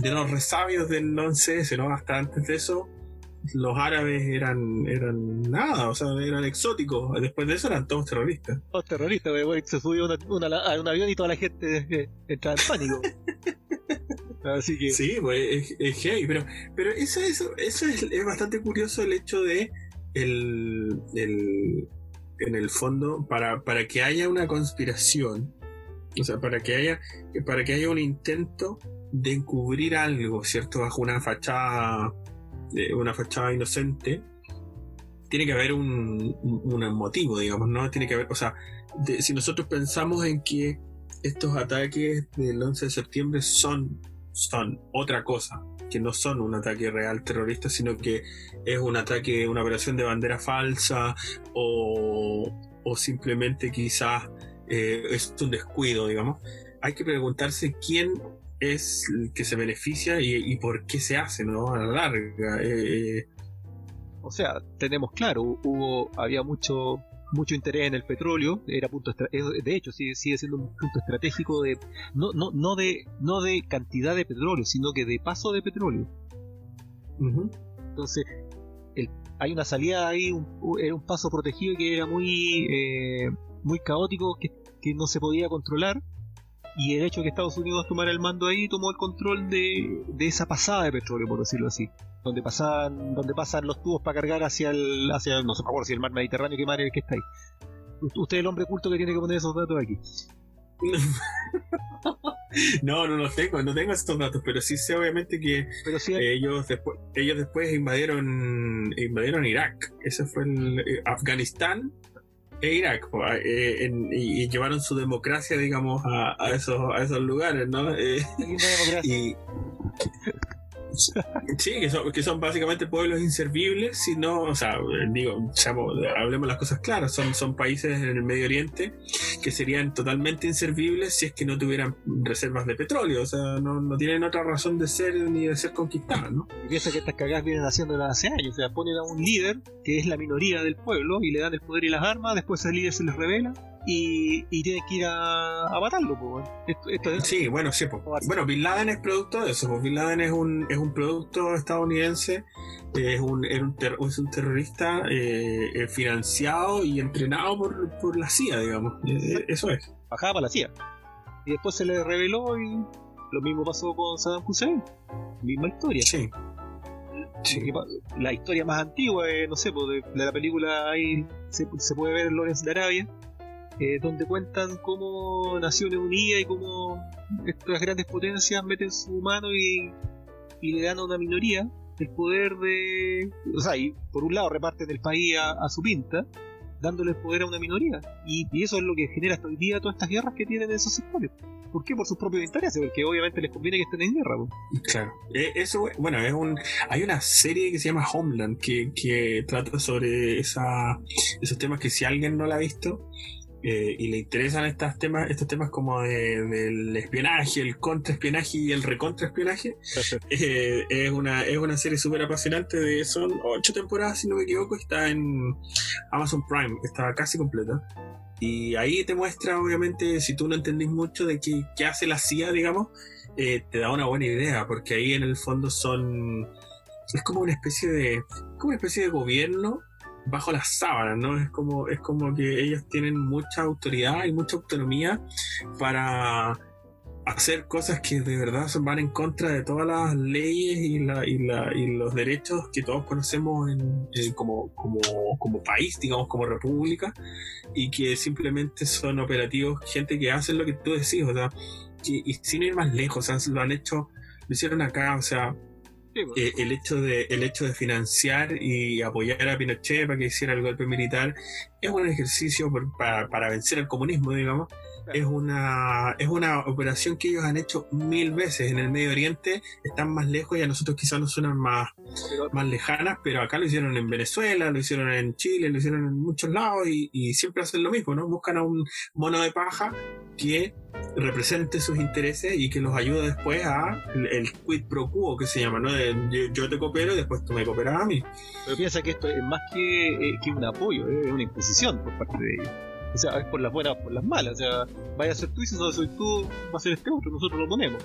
de los resabios del 11S, ¿no? Hasta antes de eso, los árabes eran, eran nada, o sea, eran exóticos. Después de eso eran todos terroristas. Los terroristas, güey, se subió una- una- a un avión y toda la gente eh, entraba en pánico. [laughs] Así que, Sí, pues es, es heavy, pero, pero eso, eso, eso es, es bastante curioso el hecho de el, el- en el fondo, para, para que haya una conspiración, o sea, para que haya, para que haya un intento de encubrir algo, ¿cierto? Bajo una fachada, eh, una fachada inocente, tiene que haber un, un, motivo, digamos, ¿no? Tiene que haber, o sea, si nosotros pensamos en que estos ataques del 11 de septiembre son son otra cosa, que no son un ataque real terrorista, sino que es un ataque, una operación de bandera falsa o, o simplemente quizás eh, es un descuido, digamos. Hay que preguntarse quién es el que se beneficia y, y por qué se hace, ¿no? A la larga. Eh, eh, o sea, tenemos claro, hubo, había mucho mucho interés en el petróleo, era punto de hecho sigue, sigue siendo un punto estratégico de no, no, no de no de cantidad de petróleo, sino que de paso de petróleo. Entonces, el- hay una salida ahí, un, era un paso protegido que era muy, eh, muy caótico, que, que no se podía controlar. Y el hecho de que Estados Unidos tomara el mando ahí tomó el control de, de esa pasada de petróleo, por decirlo así. Donde pasan, donde pasan los tubos para cargar hacia el, hacia, no sé, por si el mar Mediterráneo, que mar es el que está ahí. Usted es el hombre culto que tiene que poner esos datos aquí. [laughs] No, no los tengo, no tengo estos datos, pero sí sé obviamente que Pero sí hay- ellos después, ellos después invadieron, invadieron Irak. Ese fue el eh, Afganistán e Irak, po, eh, en- y, y llevaron su democracia, digamos, a, a esos, a esos lugares, ¿no? Eh, [laughs] y [laughs] sí, que son, básicamente pueblos inservibles, si no, o sea, digo, hablemos las cosas claras, son, son países en el Medio Oriente que serían totalmente inservibles si es que no tuvieran reservas de petróleo, o sea, no, no tienen otra razón de ser ni de ser conquistados, ¿no? Y piensa que estas cagadas vienen haciéndolas hace años. O sea, ponen a un líder que es la minoría del pueblo y le dan el poder y las armas. Después ese líder se les revela y, y tienen que ir a, a matarlo. po, weón. esto, esto es- Sí, bueno, sí. po. Bueno, Bin Laden es producto de eso. Bin Laden es un, es un producto estadounidense, es un, era un ter- es un terrorista eh, eh, financiado y entrenado por, por la CIA, digamos. Eh, eso es. bajaba para la CIA. Y después se le reveló y lo mismo pasó con Saddam Hussein. Misma historia. Sí. Sí. La historia más antigua, eh, no sé, pues, de, de la película ahí se, se puede ver en Lawrence de Arabia, eh, donde cuentan cómo Naciones Unidas y cómo estas grandes potencias meten su mano y, le dan a una minoría el poder de... O sea, y por un lado reparten el país a, su pinta, dándole el poder a una minoría. Y, eso es lo que genera hasta hoy día todas estas guerras que tienen esos sectores. ¿Por qué? Por sus propios intereses, porque obviamente les conviene que estén en guerra. po. Claro. Eh, eso, bueno, es un. Hay una serie que se llama Homeland que, que trata sobre esa, esos temas que si alguien no la ha visto eh, y le interesan estos temas, estos temas como de- del espionaje, el contraespionaje y el recontraespionaje, eh, es una es una serie súper apasionante. De, son ocho temporadas, si no me equivoco, está en Amazon Prime, está casi completa. Y ahí te muestra, obviamente, si tú no entendís mucho de qué, qué hace la CIA, digamos, eh, te da una buena idea, porque ahí en el fondo son. Es como una especie de. como una especie de gobierno bajo las sábanas, ¿no? Es como, es como que ellos tienen mucha autoridad y mucha autonomía para hacer cosas que de verdad van en contra de todas las leyes y, la, y, la, y los derechos que todos conocemos en, como, como, como país, digamos, como república, y que simplemente son operativos, gente que hace lo que tú decís, o sea, y sin ir más lejos, o lo han hecho, lo hicieron acá, o sea, Sí, pues. eh, el hecho de el hecho de financiar y apoyar a Pinochet para que hiciera el golpe militar es un ejercicio por- para, para vencer el comunismo digamos. Es una es una operación que ellos han hecho mil veces. En el Medio Oriente están más lejos y a nosotros quizás nos suenan más Pero- más lejanas pero acá lo hicieron en Venezuela lo hicieron en Chile lo hicieron en muchos lados y, y siempre hacen lo mismo no buscan a un mono de paja que represente sus intereses y que los ayude después a el, quid pro quo que se llama, ¿no? De, yo, yo te coopero y después tú me cooperas a mí. Pero piensa que esto es más que, eh, que un apoyo, eh, es una imposición por parte de ellos. O sea, es por las buenas por las malas. O sea, vaya a ser tú y si no soy tú, va a ser este otro, nosotros lo ponemos.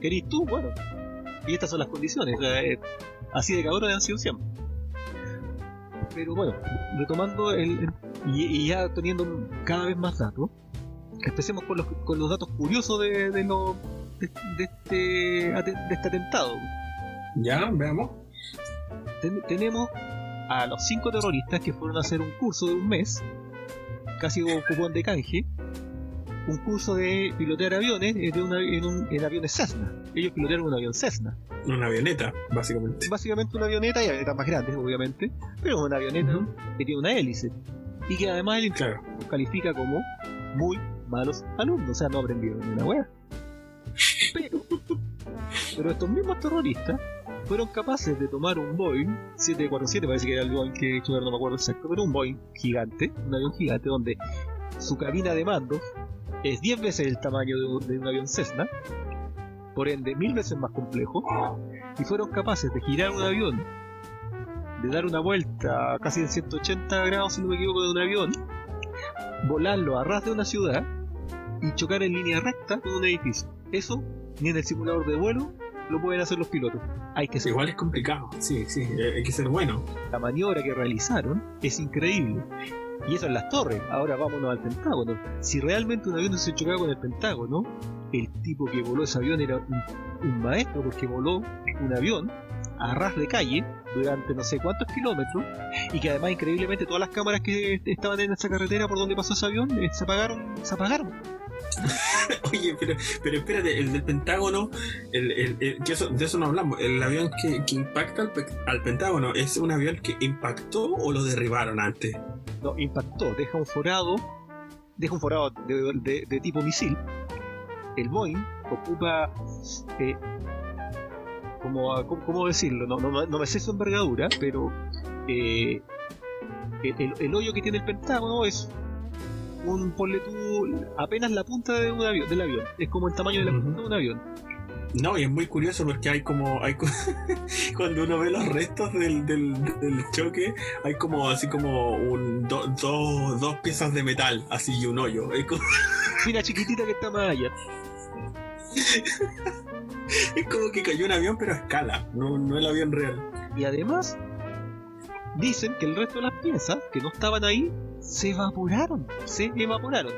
¿Querís tú? Bueno. Y estas son las condiciones. O sea, eh, así de cabrones han sido siempre. Pero bueno, retomando el, y ya teniendo cada vez más datos, empecemos con los, con los datos curiosos de, de, lo- de, de este, de este atentado. Ya, veamos. Ten- tenemos a los cinco terroristas que fueron a hacer un curso de un mes, casi como cupón de canje, un curso de pilotear aviones una- en, un- en aviones Cessna. Ellos pilotearon un avión Cessna. Una avioneta, básicamente. Básicamente una avioneta, y avionetas más grandes, obviamente, pero una avioneta que tiene una hélice. Y que además el Claro. califica como muy malos alumnos, o sea, no aprendieron ni una wea. Pero, pero estos mismos terroristas fueron capaces de tomar un Boeing 747, parece que era el Boeing que hecho, no me acuerdo exacto, pero un Boeing gigante, un avión gigante donde su cabina de mando es 10 veces el tamaño de de un avión Cessna, por ende mil veces más complejo, y fueron capaces de girar un avión, de dar una vuelta casi de 180 grados, si no me equivoco, de un avión, volarlo a ras de una ciudad y chocar en línea recta con un edificio. Eso, ni en el simulador de vuelo, lo pueden hacer los pilotos. Hay que ser Igual es complicado, sí, sí, eh, hay que ser bueno. la maniobra que realizaron es increíble. Y eso en las torres. Ahora vámonos al Pentágono. Si realmente un avión se chocaba con el Pentágono, el tipo que voló ese avión era un, un maestro porque voló un avión a ras de calle durante no sé cuántos kilómetros y que además increíblemente todas las cámaras que estaban en esa carretera por donde pasó ese avión eh, se apagaron, se apagaron. [laughs] Oye, pero, pero espérate, el del Pentágono, de eso no hablamos. El avión que, impacta al, pe- al Pentágono, ¿es un avión que impactó o lo derribaron antes? No, impactó, deja un forado, deja un forado de, tipo misil. El Boeing ocupa, eh, como, ¿cómo, decirlo? No, no, no me sé su envergadura, pero eh, el hoyo que tiene el Pentágono es un, ponle tú, apenas la punta de un avión, del avión. Es como el tamaño de la punta de un avión. No, y es muy curioso porque hay como. Hay [laughs] cuando uno ve los restos del, del, del choque, hay como así como un, do- dos- dos piezas de metal, así y un hoyo. Como, [laughs] Mira chiquitita que está más allá. es como que cayó un avión, pero a escala, no, no el avión real. Y además, dicen que el resto de las piezas que no estaban ahí se evaporaron. Se evaporaron.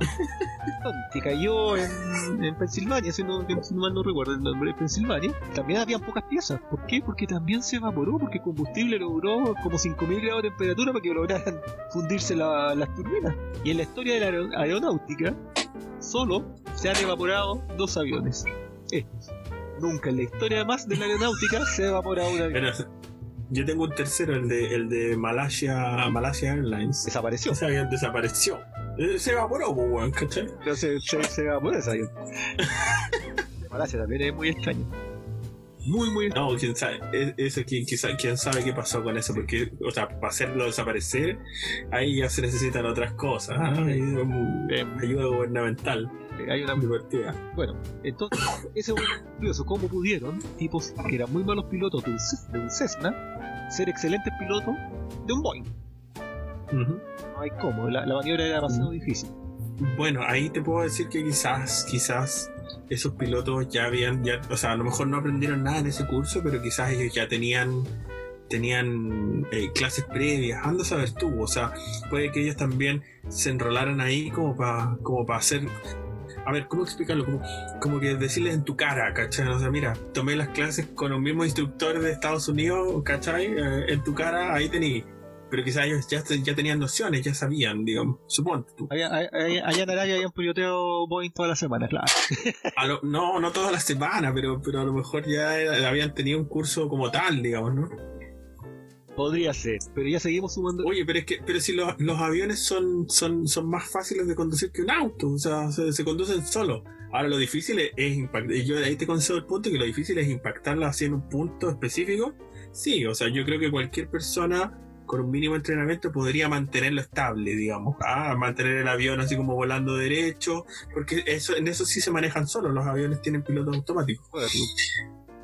[laughs] que cayó en, en Pensilvania, si no, si no mal no recuerdo el nombre de Pensilvania, también habían pocas piezas. ¿Por qué? Porque también se evaporó, porque el combustible logró como 5.000 grados de temperatura para que lograran fundirse la- las turbinas. Y en la historia de la aero- aeronáutica, solo se han evaporado dos aviones. Estos. Nunca en la historia más de la aeronáutica se ha evaporado un avión. Pero, yo tengo un tercero, el de, el de Malaysia, Malaysia Airlines. Desapareció. Ese avión desapareció. Eh, Se evaporó, weón, ¿cachai? Pero se, se, se evaporó ese avión. [laughs] Malasia también es muy extraño. Muy, muy. No, quién sabe. Es- Eso, quién, quizá- quién sabe qué pasó con eso. Porque, o sea, para hacerlo desaparecer, ahí ya se necesitan otras cosas. ¿ah? Um, ayuda gubernamental Hay una divertida. Bueno, entonces, ese es curioso, cómo pudieron tipos que eran muy malos pilotos de un, Ce- de un Cessna ser excelentes pilotos de un Boeing. No hay cómo, la, la maniobra era demasiado difícil. Bueno, ahí te puedo decir que quizás, quizás esos pilotos ya habían, ya, o sea, a lo mejor no aprendieron nada en ese curso, pero quizás ellos ya tenían tenían eh, clases previas, anda a saber tú, o sea, puede que ellos también se enrolaran ahí como para como para hacer a ver, ¿cómo explicarlo? Como, como que decirles en tu cara, ¿cachai? O sea, mira, tomé las clases con un mismo instructor de Estados Unidos, ¿cachai? Eh, en tu cara, ahí tení. Pero quizás ellos ya, ya tenían nociones, ya sabían, digamos, suponte tú. Allá, allá, allá en Arabia habían piloteado Boeing toda la semana, claro. [laughs] A lo- no, no toda la semana, pero, pero a lo mejor ya era- habían tenido un curso como tal, digamos, ¿no? Podría ser, pero ya seguimos sumando. Oye, pero es que, pero si los, los aviones son, son, son más fáciles de conducir que un auto, o sea, se, se conducen solos. Ahora lo difícil es, es impactar, y yo ahí te concedo el punto que lo difícil es impactarla así en un punto específico. Sí, o sea, yo creo que cualquier persona con un mínimo entrenamiento podría mantenerlo estable, digamos, ah, mantener el avión así como volando derecho, porque eso, en eso sí se manejan solos, los aviones tienen pilotos automáticos.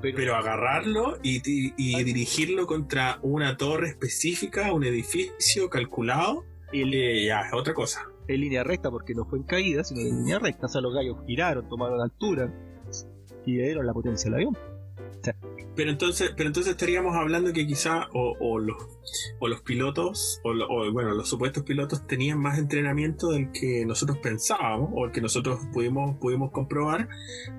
pero, Pero agarrarlo y, y- y dirigirlo contra una torre específica, un edificio calculado, eh, ya es otra cosa. en línea recta, porque no fue en caída, sino en línea recta. O sea, los gallos giraron, tomaron altura y le dieron la potencia al avión. Pero entonces, pero entonces estaríamos hablando que quizá o, o los, o los pilotos, o, lo- o, bueno, los supuestos pilotos tenían más entrenamiento del que nosotros pensábamos, o el que nosotros pudimos, pudimos comprobar,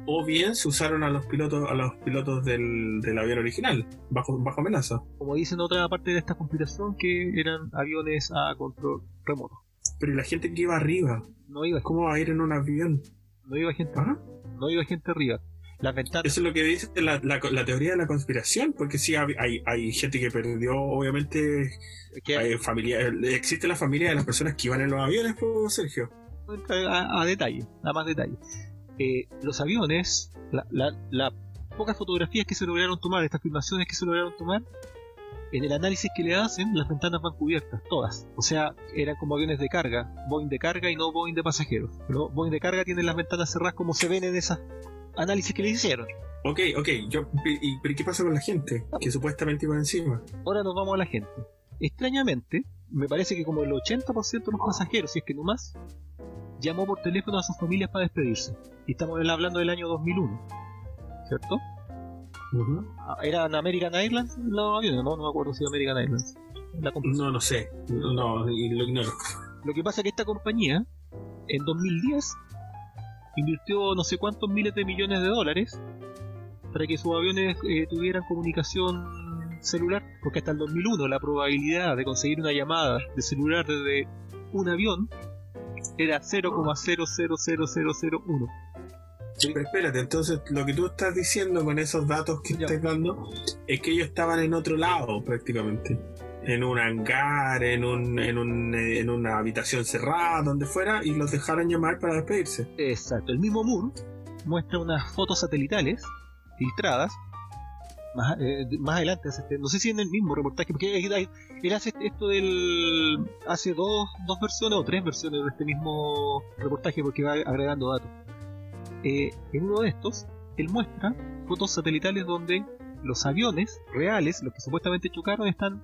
o bien se usaron a los pilotos, a los pilotos del, del avión original, bajo, bajo amenaza. Como dicen otra parte de esta conspiración, que eran aviones a control remoto. Pero ¿y la gente que iba arriba, No iba, ¿cómo va a ir en un avión? no iba gente, ¿Ah? no iba gente arriba. Las ventanas. Eso es lo que dice la, la- la teoría de la conspiración, porque sí hay, gente que perdió, obviamente, hay familia, existe la familia de las personas que iban en los aviones, pues, Sergio. a, a detalle, a más detalle. Eh, los aviones, la, la- las pocas fotografías que se lograron tomar, estas filmaciones que se lograron tomar, en el análisis que le hacen, las ventanas van cubiertas, todas. O sea, eran como aviones de carga, Boeing de carga y no Boeing de pasajeros. Pero Boeing de carga tienen las ventanas cerradas como se ven en esas análisis que le hicieron. Ok, ok, yo, y, pero ¿qué pasa con la gente? Que supuestamente iba encima. Ahora nos vamos a la gente. Extrañamente, me parece que como el 80% de los pasajeros, si es que no más, llamó por teléfono a sus familias para despedirse. Y estamos hablando del año 2001, ¿cierto? Ah, ¿Eran American Airlines los aviones? No, no me acuerdo si American Airlines. La No, no sé, no, lo ignoro. Lo que pasa es que esta compañía, en 2010, invirtió no sé cuántos miles de millones de dólares para que sus aviones eh, tuvieran comunicación celular, porque hasta el 2001 la probabilidad de conseguir una llamada de celular desde un avión era 0,000001. Pero espérate, entonces lo que tú estás diciendo con esos datos que Ya. estás dando es que ellos estaban en otro lado prácticamente. En un hangar, en, un, en, un, eh, en una habitación cerrada, donde fuera, y los dejaron llamar para despedirse. Exacto, el mismo Moore muestra unas fotos satelitales filtradas. Más, eh, más adelante, este- no sé si en el mismo reportaje, porque él hace esto del. hace dos, dos versiones o tres versiones de este mismo reportaje porque va agregando datos. Eh, en uno de estos, él muestra fotos satelitales donde los aviones reales, los que supuestamente chocaron, están,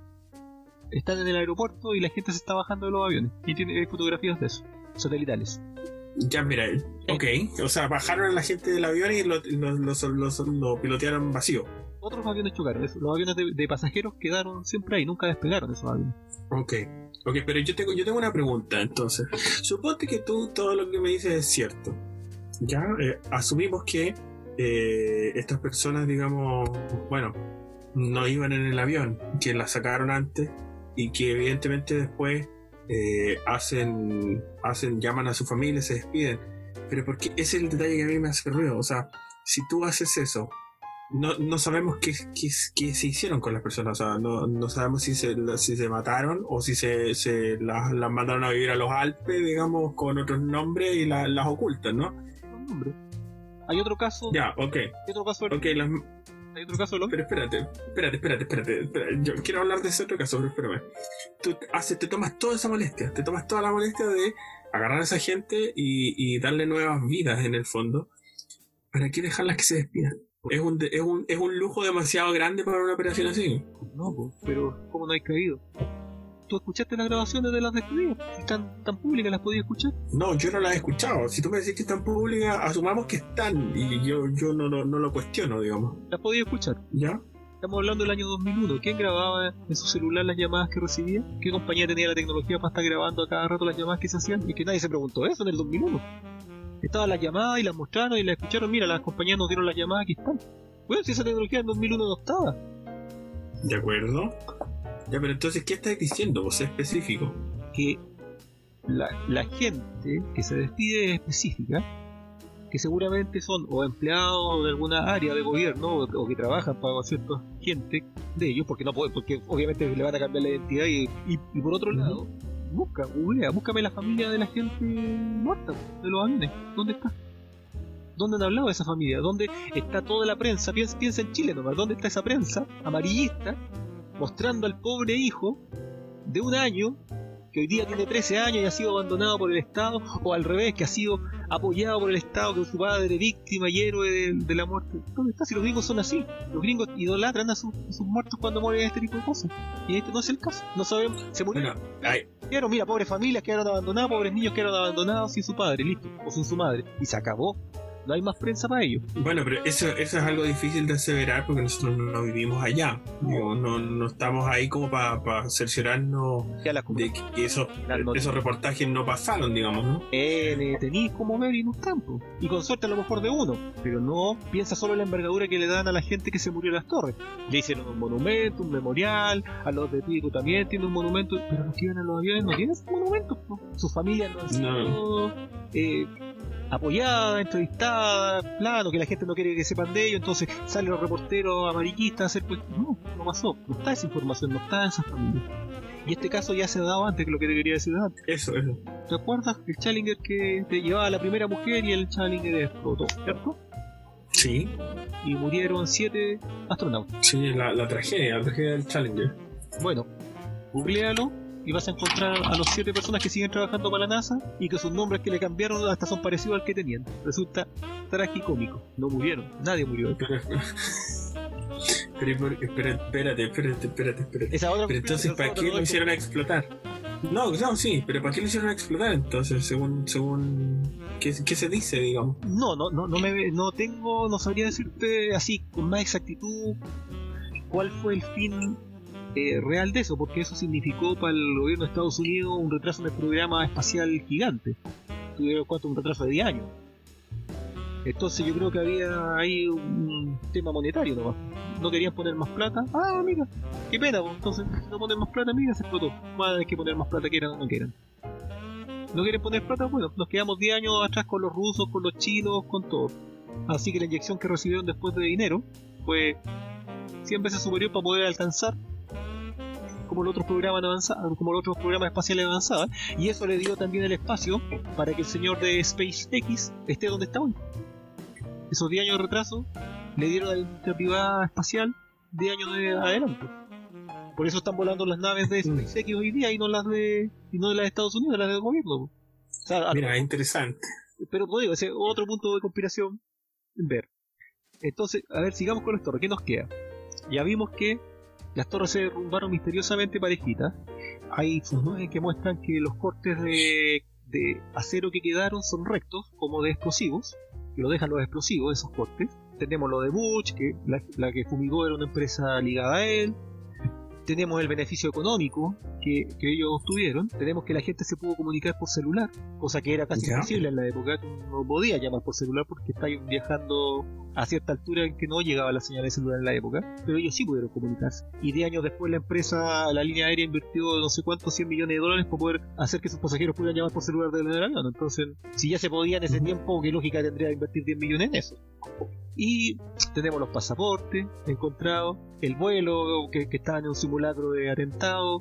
están en el aeropuerto y la gente se está bajando de los aviones. Y tiene hay fotografías de eso, satelitales. Ya, mira, ok. O sea, bajaron a la gente del avión y lo, lo- lo- lo- lo pilotearon vacío. otros aviones chocaron. Los aviones de, de pasajeros quedaron siempre ahí, nunca despegaron esos aviones. Ok, ok, pero yo tengo, yo tengo una pregunta entonces. Suponte que tú todo lo que me dices es cierto. Ya, Eh, asumimos que eh, estas personas, digamos, bueno, no iban en el avión, que la sacaron antes y que evidentemente después eh, hacen, hacen, llaman a su familia, se despiden. Pero porque ese es el detalle que a mí me hace ruido. O sea, si tú haces eso, no, no sabemos qué, qué, qué se hicieron con las personas. O sea, no, no sabemos si se, si se mataron o si se, se las, las mandaron a vivir a los Alpes, digamos, con otros nombres y la- las ocultan, ¿no? Hay otro caso. Ya, ok. Hay otro caso. Ok, las, Hay otro caso. pero espérate, espérate, espérate, espérate, espérate. Yo quiero hablar de ese otro caso, pero espérame. Tú haces, te tomas toda esa molestia, te tomas toda la molestia de agarrar a esa gente y, y darle nuevas vidas en el fondo. ¿Para qué dejarlas que se despidan? Es un, es, un, es un lujo demasiado grande para una operación así. No, pero ¿cómo no hay caído? ¿Tú escuchaste las grabaciones de las despedidas? Están tan públicas, ¿las podías escuchar? No, yo no las he escuchado. Si tú me decís que están públicas, asumamos que están y yo, yo no, no, no lo cuestiono, digamos. Las podías escuchar. ¿Ya? Estamos hablando del año 2001. ¿Quién grababa en su celular las llamadas que recibía? ¿Qué compañía tenía la tecnología para estar grabando a cada rato las llamadas que se hacían? Y que nadie se preguntó eso en el 2001. Estaban las llamadas y las mostraron y las escucharon. Mira, las compañías nos dieron las llamadas, aquí están. Bueno, si esa tecnología en 2001 no estaba. ¿De acuerdo? Ya, pero entonces, ¿qué estás diciendo? Vos específico. que la, la gente que se despide es específica, que seguramente son o empleados de alguna área de gobierno o, o que trabajan para cierta gente de ellos, porque no puede, porque obviamente le van a cambiar la identidad y, y, y por otro lado, busca, googlea, búscame la familia de la gente muerta, de los aviones, ¿dónde está? ¿Dónde han hablado de esa familia? ¿Dónde está toda la prensa? Piensa, piensa en Chile nomás, ¿dónde está esa prensa amarillista mostrando al pobre hijo de un año que hoy día tiene 13 años y ha sido abandonado por el Estado, o al revés, que ha sido apoyado por el Estado, que su padre víctima y héroe de, de la muerte. ¿Dónde está? Si los gringos son así, los gringos idolatran a, sus- a sus muertos cuando mueren este tipo de cosas. Y este no es el caso, no sabemos, se murieron. Bueno, mira, pobres familias quedaron abandonadas, pobres niños quedaron abandonados sin su padre, listo, o sin su madre. Y se acabó. No hay más prensa para ellos. bueno, pero eso, eso es algo difícil de aseverar porque nosotros no vivimos allá. Digo, no, no estamos ahí como para cerciorarnos Ya las de que esos, esos reportajes no pasaron, digamos, ¿no? Eh, tenéis como ver y no tanto. Y con suerte a lo mejor de uno. Pero no piensa solo en la envergadura que le dan a la gente que se murió en las torres. Le hicieron un monumento, un memorial. A los de Pico también tiene un monumento. Pero los que iban a los aviones no tienen esos monumentos. Sus familias no han sido eh, apoyadas, entrevistadas, plano, que la gente no quiere que sepan de ello. Entonces salen los reporteros amarillistas a hacer pues. No, no pasó. No está esa información, no está en esas familias. Y este caso ya se ha dado antes que lo que te quería decir antes. Eso, eso. ¿Te acuerdas? El Challenger que te llevaba a la primera mujer y el Challenger explotó, ¿cierto? Sí, Y murieron siete astronautas. sí, la, la tragedia, la tragedia del Challenger. Bueno, googlealo y vas a encontrar a los siete personas que siguen trabajando para la NASA y que sus nombres que le cambiaron hasta son parecidos al que tenían. Resulta tragicómico. No murieron, nadie murió. [laughs] Pero, pero, ¿y por- espera- espérate, espérate, espérate, espérate. Esa otra Pero entonces, ¿para qué lo hicieron explotar? No, no, sí, pero ¿para qué lo hicieron explotar entonces? Según, según, ¿qué, qué se dice, digamos? No, no, no, no me no tengo, no sabría decirte así con más exactitud cuál fue el fin eh, real de eso, porque eso significó para el gobierno de Estados Unidos un retraso en el programa espacial gigante. Tuvieron cuánto un retraso de 10 años. Entonces yo creo que había ahí un tema monetario nomás. No querían poner más plata. Ah, mira, qué pena, pues, entonces no ponen más plata, mira, se explotó. Van a tener que poner más plata, quieran o no quieran. No quieren poner plata, bueno, nos quedamos 10 años atrás con los rusos, con los chinos, con todo. Así que la inyección que recibieron después de dinero fue 100 veces superior para poder alcanzar como los otros programas avanzados, como los otros programas espaciales avanzaban, y eso le dio también el espacio para que el señor de SpaceX esté donde está hoy. Esos 10 años de retraso le dieron a la industria privada espacial 10 años de adelante. Por eso están volando las naves de SpaceX hoy día y no las de y no las de Estados Unidos, las del gobierno. O sea, Mira, es interesante. pero como digo, ese es otro punto de conspiración ver. Entonces, a ver, sigamos con torres. ¿Qué nos queda? Ya vimos que las torres se derrumbaron misteriosamente parejitas. Hay fotos que muestran que los cortes de, de acero que quedaron son rectos, como de explosivos, que lo dejan los explosivos, esos cortes. Tenemos lo de Bush, que la, la que fumigó era una empresa ligada a él. Tenemos el beneficio económico que, que ellos obtuvieron. Tenemos que la gente se pudo comunicar por celular, cosa que era casi imposible en la época. No podías llamar por celular porque estáis viajando a cierta altura en que no llegaba la señal de celular en la época. Pero ellos sí pudieron comunicarse. Y 10 años después la empresa, la línea aérea invirtió no sé cuántos 100 millones de dólares para poder hacer que sus pasajeros pudieran llamar por celular desde el avión. Entonces, si ya se podía en ese tiempo, ¿qué lógica tendría invertir 10 millones en eso? Y tenemos los pasaportes encontrados, el vuelo que, que estaba en un simulacro de atentado,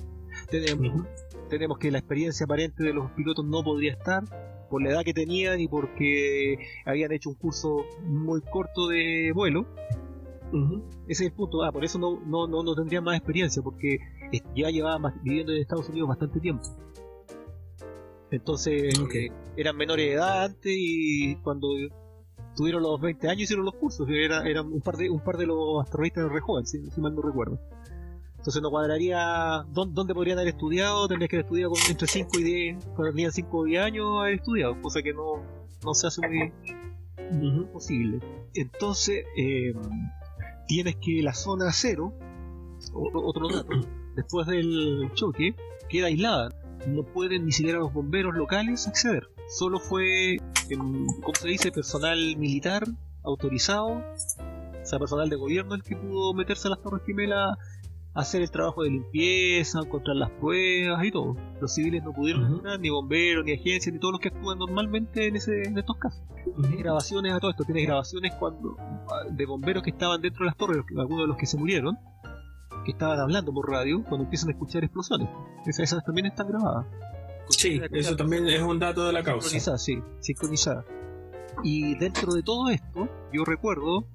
tenemos, tenemos que la experiencia aparente de los pilotos no podría estar por la edad que tenían y porque habían hecho un curso muy corto de vuelo. Ese es el punto. Ah, por eso no, no, no, no tendrían más experiencia, porque ya llevaban bas- viviendo en Estados Unidos bastante tiempo. Entonces, eh, eran menores de edad antes y cuando tuvieron los 20 años hicieron los cursos. Era, eran un par de un par de los terroristas re jóvenes, si, si mal no recuerdo. Entonces no cuadraría dónde, podrían haber estudiado, tendrías que haber estudiado con entre 5 y 10, cuando tenían 5 o 10 años haber estudiado, cosa que no, no se hace muy posible. Entonces, eh, tienes que la zona cero, otro dato, [clears throat] después del choque, queda aislada. No pueden ni siquiera los bomberos locales acceder. Solo fue, ¿cómo se dice?, personal militar autorizado, o sea, personal de gobierno el que pudo meterse a las Torres Gemelas hacer el trabajo de limpieza, encontrar las pruebas y todo. Los civiles no pudieron entrar, ni bomberos, ni agencias, ni todos los que actúan normalmente en, ese, en estos casos. Tienes grabaciones a todo esto, tienes grabaciones cuando de bomberos que estaban dentro de las torres, algunos de los que se murieron, que estaban hablando por radio cuando empiezan a escuchar explosiones. Esas, esas también están grabadas. Sí, eso también es un dato de la causa. Sincronizada, sí, sincronizada. Y dentro de todo esto, yo recuerdo,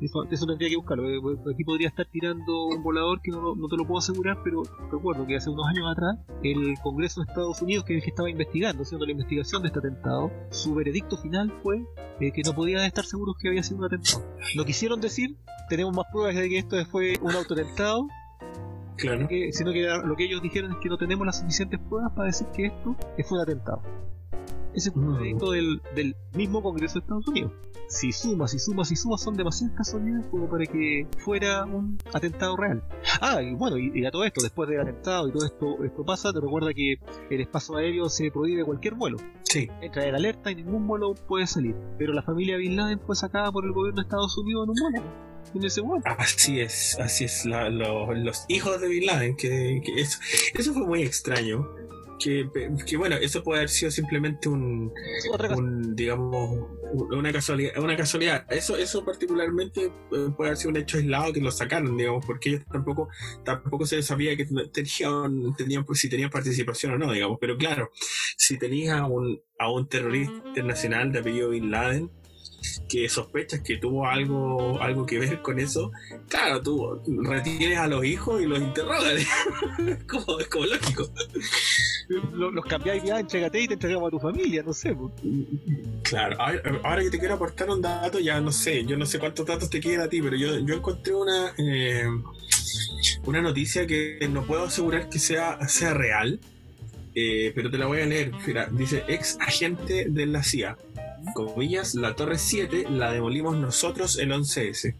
eso, eso tendría que buscarlo, eh, eh, aquí podría estar tirando un volador que no, no te lo puedo asegurar, pero recuerdo que hace unos años atrás, el Congreso de Estados Unidos, que es el que estaba investigando, haciendo la investigación de este atentado, su veredicto final fue eh, que no podían estar seguros que había sido un atentado. No quisieron decir, tenemos más pruebas de que esto fue un autoatentado, Claro. que- sino que lo que ellos dijeron es que no tenemos las suficientes pruebas para decir que esto fue un atentado. Ese un Mm. veredicto del, del mismo Congreso de Estados Unidos. Si sumas y sumas y sumas son demasiadas casualidades como para que fuera un atentado real. Ah, y bueno, y, y a todo esto, después del atentado y todo esto, esto pasa, te recuerda que el espacio aéreo se prohíbe cualquier vuelo. Sí. Entra en alerta y ningún vuelo puede salir. Pero la familia Bin Laden fue sacada por el gobierno de Estados Unidos en un vuelo. En ese vuelo. Así es, así es. la- lo- los hijos de Bin Laden, que, que eso, eso fue muy extraño. Que, que bueno, eso puede haber sido simplemente un, un, digamos, un- una casualidad, una casualidad. Eso, eso particularmente eh, puede haber sido un hecho aislado que lo sacaron, digamos, porque ellos tampoco, tampoco se sabía que tenían, tenían, pues, si tenían participación o no, digamos. Pero claro, si tenías a un, a un terrorista internacional de apellido Bin Laden, que sospechas que tuvo algo, algo que ver con eso, claro, tú retienes a los hijos y los interrogas. es, [laughs] como, es como lógico. Lo- Los cambiáis ya, entrégate y te entregamos a tu familia, no sé. Claro, ahora, ahora que te quiero aportar un dato, ya no sé, yo no sé cuántos datos te quedan a ti, pero yo, yo encontré una eh, una noticia que no puedo asegurar que sea, sea real, eh, pero te la voy a leer. Mira, dice ex agente de la CIA. Comillas, la Torre 7 la demolimos nosotros el 11S.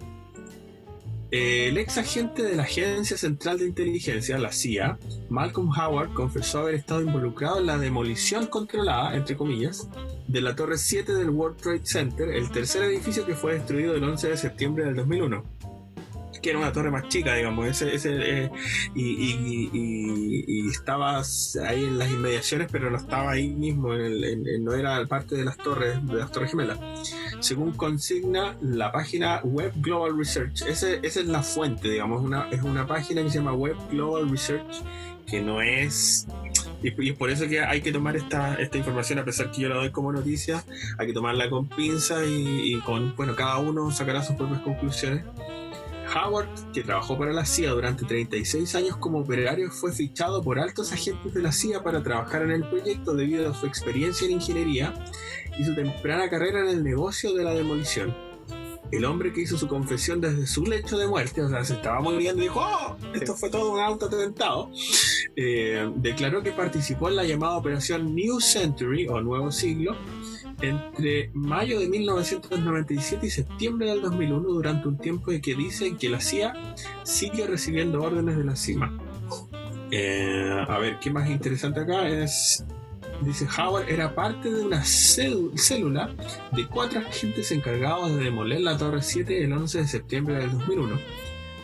Eh, El ex agente de la Agencia Central de Inteligencia, la CIA, Malcolm Howard, confesó haber estado involucrado en la demolición controlada, entre comillas, de la Torre 7 del World Trade Center, el tercer edificio que fue destruido el 11 de septiembre del 2001. Que era una torre más chica, digamos, ese, ese, eh, y, y- y- y estaba ahí en las inmediaciones, pero no estaba ahí mismo, en el- en- no era parte de las torres, de las torres gemelas. Según consigna la página Web Global Research, ese- esa es la fuente, digamos, una, es una página que se llama Web Global Research, que no es y, es por eso que hay que tomar esta, esta información, a pesar que yo la doy como noticia, hay que tomarla con pinza y, y con, bueno, cada uno sacará sus propias conclusiones. Howard, que trabajó para la CIA durante 36 años como operario, fue fichado por altos agentes de la CIA para trabajar en el proyecto debido a su experiencia en ingeniería y su temprana carrera en el negocio de la demolición. El hombre que hizo su confesión desde su lecho de muerte, o sea, se estaba muriendo y dijo, ¡Oh! Esto fue todo un autoatentado. Eh, declaró que participó en la llamada operación New Century o Nuevo Siglo entre mayo de 1997 y septiembre del 2001 durante un tiempo en que dicen que la CIA sigue recibiendo órdenes de la CIMA. Eh, a ver, ¿qué más interesante acá? Es, dice Howard era parte de una cél- célula de cuatro agentes encargados de demoler la Torre 7 el 11 de septiembre del 2001.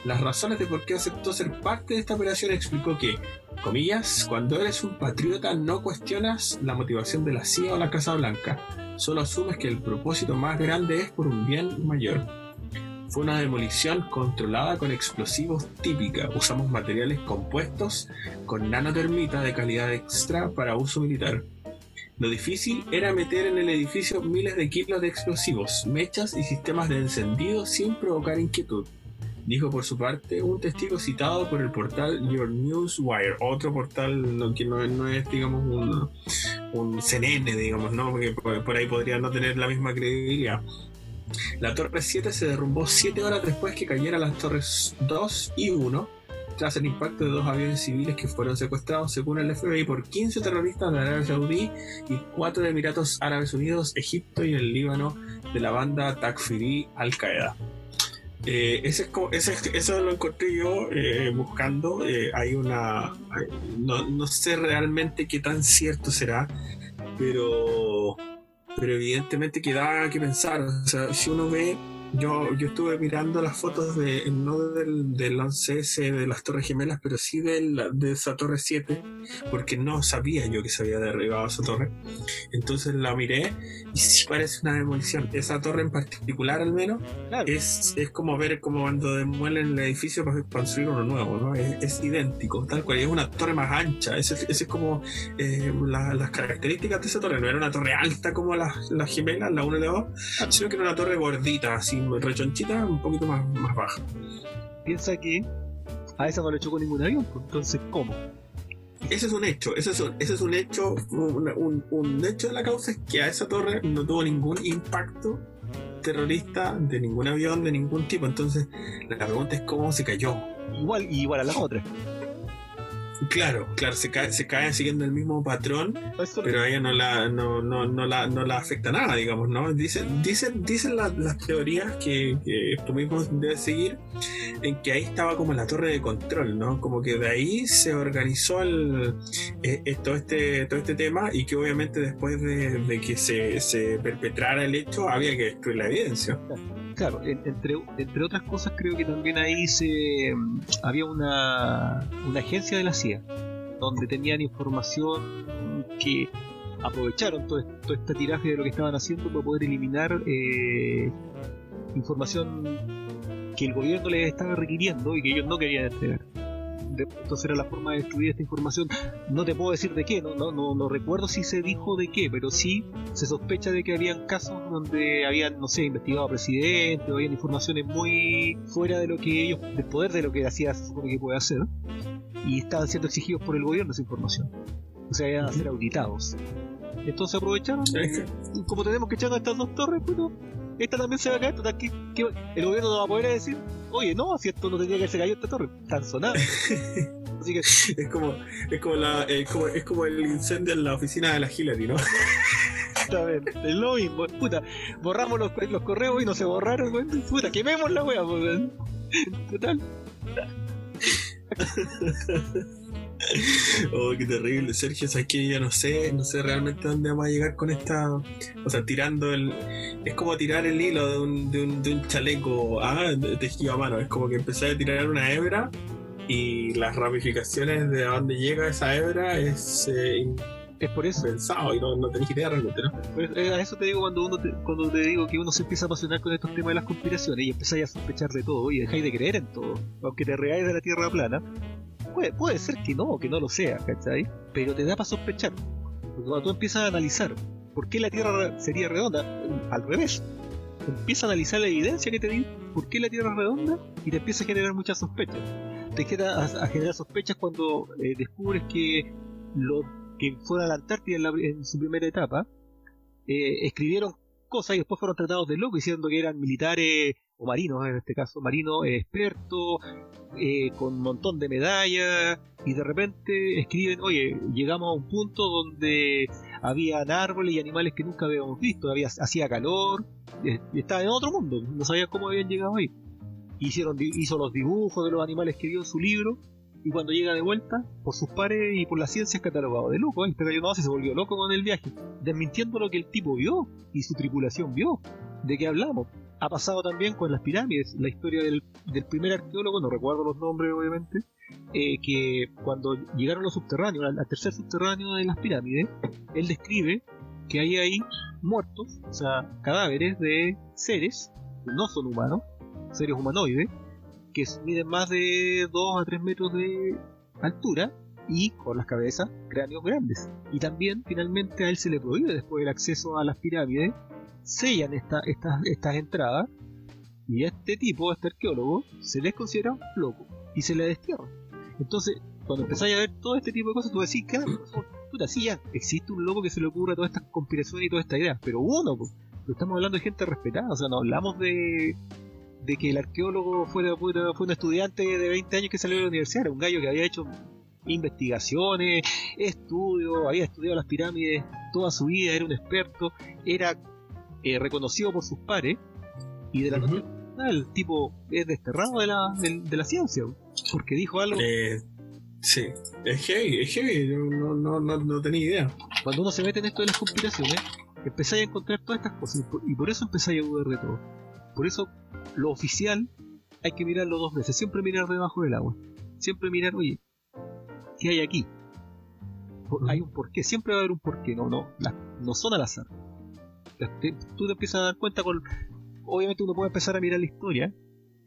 Las razones de por qué aceptó ser parte de esta operación explicó que, comillas, cuando eres un patriota no cuestionas la motivación de la CIA o la Casa Blanca, solo asumes que el propósito más grande es por un bien mayor. Fue una demolición controlada con explosivos típica. Usamos materiales compuestos con nanotermita de calidad extra para uso militar. Lo difícil era meter en el edificio miles de kilos de explosivos, mechas y sistemas de encendido sin provocar inquietud dijo por su parte un testigo citado por el portal Your Newswire, otro portal que no, no es, digamos, un, un CNN, digamos, ¿no? Porque por, por ahí podría no tener la misma credibilidad. La Torre 7 se derrumbó 7 horas después que cayeran las Torres 2 y 1, tras el impacto de dos aviones civiles que fueron secuestrados, según el FBI, por 15 terroristas de Arabia Saudí y 4 de Emiratos Árabes Unidos, Egipto y el Líbano de la banda Takfiri Al-Qaeda. Eh, ese eso lo encontré yo eh, buscando. eh, hay una. no, no sé realmente qué tan cierto será, pero. Pero evidentemente que da que pensar. O sea, si uno ve yo, yo estuve mirando las fotos de, no del, del 11S de las Torres Gemelas, pero sí del, de esa Torre 7, porque no sabía yo que se había derribado esa torre. Entonces la miré y sí parece una demolición. Esa torre en particular, al menos, Claro. es, es como ver como cuando demuelen el edificio para construir uno nuevo, ¿no? Es, es idéntico, tal cual. y Es una torre más ancha. Ese es como eh, la- las características de esa torre. No era una torre alta como las, las gemelas, la 1 y la 2, sino que era una torre gordita, así rechonchita, un poquito más, más baja. Piensa que a esa no le chocó ningún avión, pues, entonces, ¿cómo? Ese es un hecho, ese es un, ese es un hecho, un, un- un hecho de la causa es que a esa torre no tuvo ningún impacto terrorista de ningún avión, de ningún tipo. Entonces, la pregunta es cómo se cayó. Igual, igual a las otras. Claro, claro, se cae, se cae siguiendo el mismo patrón, Eso- pero a ella no la, no, no, no la, no la afecta nada, digamos, ¿no? Dicen, dicen, dicen la- las teorías que, que tú mismo debes seguir, en que ahí estaba como la torre de control, ¿no? Como que de ahí se organizó el, eh, eh, todo, este, todo este tema y que obviamente después de, de que se, se perpetrara el hecho había que destruir la evidencia. Claro, en- entre, entre otras cosas creo que también ahí se había una, una agencia de la CIA donde tenían información que aprovecharon todo, todo este tiraje de lo que estaban haciendo para poder eliminar eh, información que el gobierno les estaba requiriendo y que ellos no querían entregar. Entonces era la forma de destruir esta información. No te puedo decir de qué, no, no, no, no recuerdo si se dijo de qué, pero sí se sospecha de que habían casos donde habían, no sé, investigado a presidentes o habían informaciones muy fuera de lo que ellos, del poder de lo que hacía se supone que puede hacer, y estaban siendo exigidos por el gobierno esa información. O sea, iban a ser auditados. Entonces aprovecharon, y como tenemos que echar a estas dos torres, bueno, esta también se va a caer, total, que, que el gobierno no va a poder decir, oye, no, si esto no tenía que haberse caído esta torre, tan sonada. [laughs] Así que Es como, es como, la, eh, como- es como el incendio en la oficina de la Hillary, ¿no? Exactamente, es lo mismo. Puta, borramos los, los correos y no se borraron. Puta, quememos la wea. Total. [laughs] Oh, qué terrible, Sergio. Sabes que yo no sé, no sé realmente dónde vamos a llegar con esta. O sea, tirando el. Es como tirar el hilo de un, de un, de un chaleco ah, tejido a mano. Es como que empezar a tirar una hebra y las ramificaciones de a dónde llega esa hebra es eh, Es por eso. impensado y no, no tenés idea realmente, ¿no? Pues, eh, a eso te digo cuando uno te, cuando te digo que uno se empieza a apasionar con estos temas de las conspiraciones y empezáis a sospechar de todo y dejáis de creer en todo, aunque te reáis de la tierra plana. Puede, puede ser que no, que no lo sea, ¿cachai? Pero te da para sospechar. Cuando tú empiezas a analizar por qué la tierra sería redonda, al revés. Empieza a analizar la evidencia que te di, por qué la tierra es redonda y te empieza a generar muchas sospechas. Te queda a, a generar sospechas cuando eh, descubres que los que fueron a la Antártida en, la- en su primera etapa eh, escribieron cosas y después fueron tratados de loco diciendo que eran militares o marinos en este caso, marinos expertos, eh, con un montón de medallas y de repente escriben, oye, llegamos a un punto donde habían árboles y animales que nunca habíamos visto, había, hacía calor, eh, estaba en otro mundo, no sabía cómo habían llegado ahí. Hicieron, hizo los dibujos de los animales que vio en su libro y cuando llega de vuelta, por sus pares y por la ciencia es catalogado de loco, pero yo no se volvió loco con el viaje, desmintiendo lo que el tipo vio y su tripulación vio. ¿De qué hablamos? Ha pasado también con las pirámides, la historia del, del primer arqueólogo, no recuerdo los nombres obviamente, eh, que cuando llegaron los subterráneos, al, al tercer subterráneo de las pirámides, él describe que hay ahí muertos, o sea, cadáveres de seres que no son humanos, seres humanoides, que miden más de 2 a 3 metros de altura y con las cabezas, cráneos grandes. Y también, finalmente, a él se le prohíbe después el acceso a las pirámides, sellan esta, estas estas entradas y a este tipo, a este arqueólogo, se les considera un loco y se le destierra. Entonces, cuando empezáis a ver todo este tipo de cosas, tú decís, claro, puta, sí, ya, existe un loco que se le ocurra todas estas conspiraciones y toda esta idea, pero uno, pues, estamos hablando de gente respetada, o sea, no hablamos de, de que el arqueólogo fuera, fuera- fue un estudiante de 20 años que salió de la universidad, era un gallo que había hecho investigaciones, estudios, había estudiado las pirámides toda su vida, era un experto, era eh, reconocido por sus pares, y de la noche a la mañana el tipo es desterrado de la, de, de la ciencia, porque dijo algo. Eh, sí, es heavy, es heavy. yo No, no, no, no tenía idea. Cuando uno se mete en esto de las conspiraciones, empezáis a encontrar todas estas cosas, y por, y por eso empezáis a dudar de todo. Por eso, lo oficial hay que mirarlo dos veces. Siempre mirar debajo del agua. Siempre mirar, oye, ¿qué hay aquí? Hay un porqué. Siempre va a haber un porqué. No, no, no son al azar. Te- tú te empiezas a dar cuenta con. Obviamente uno puede empezar a mirar la historia.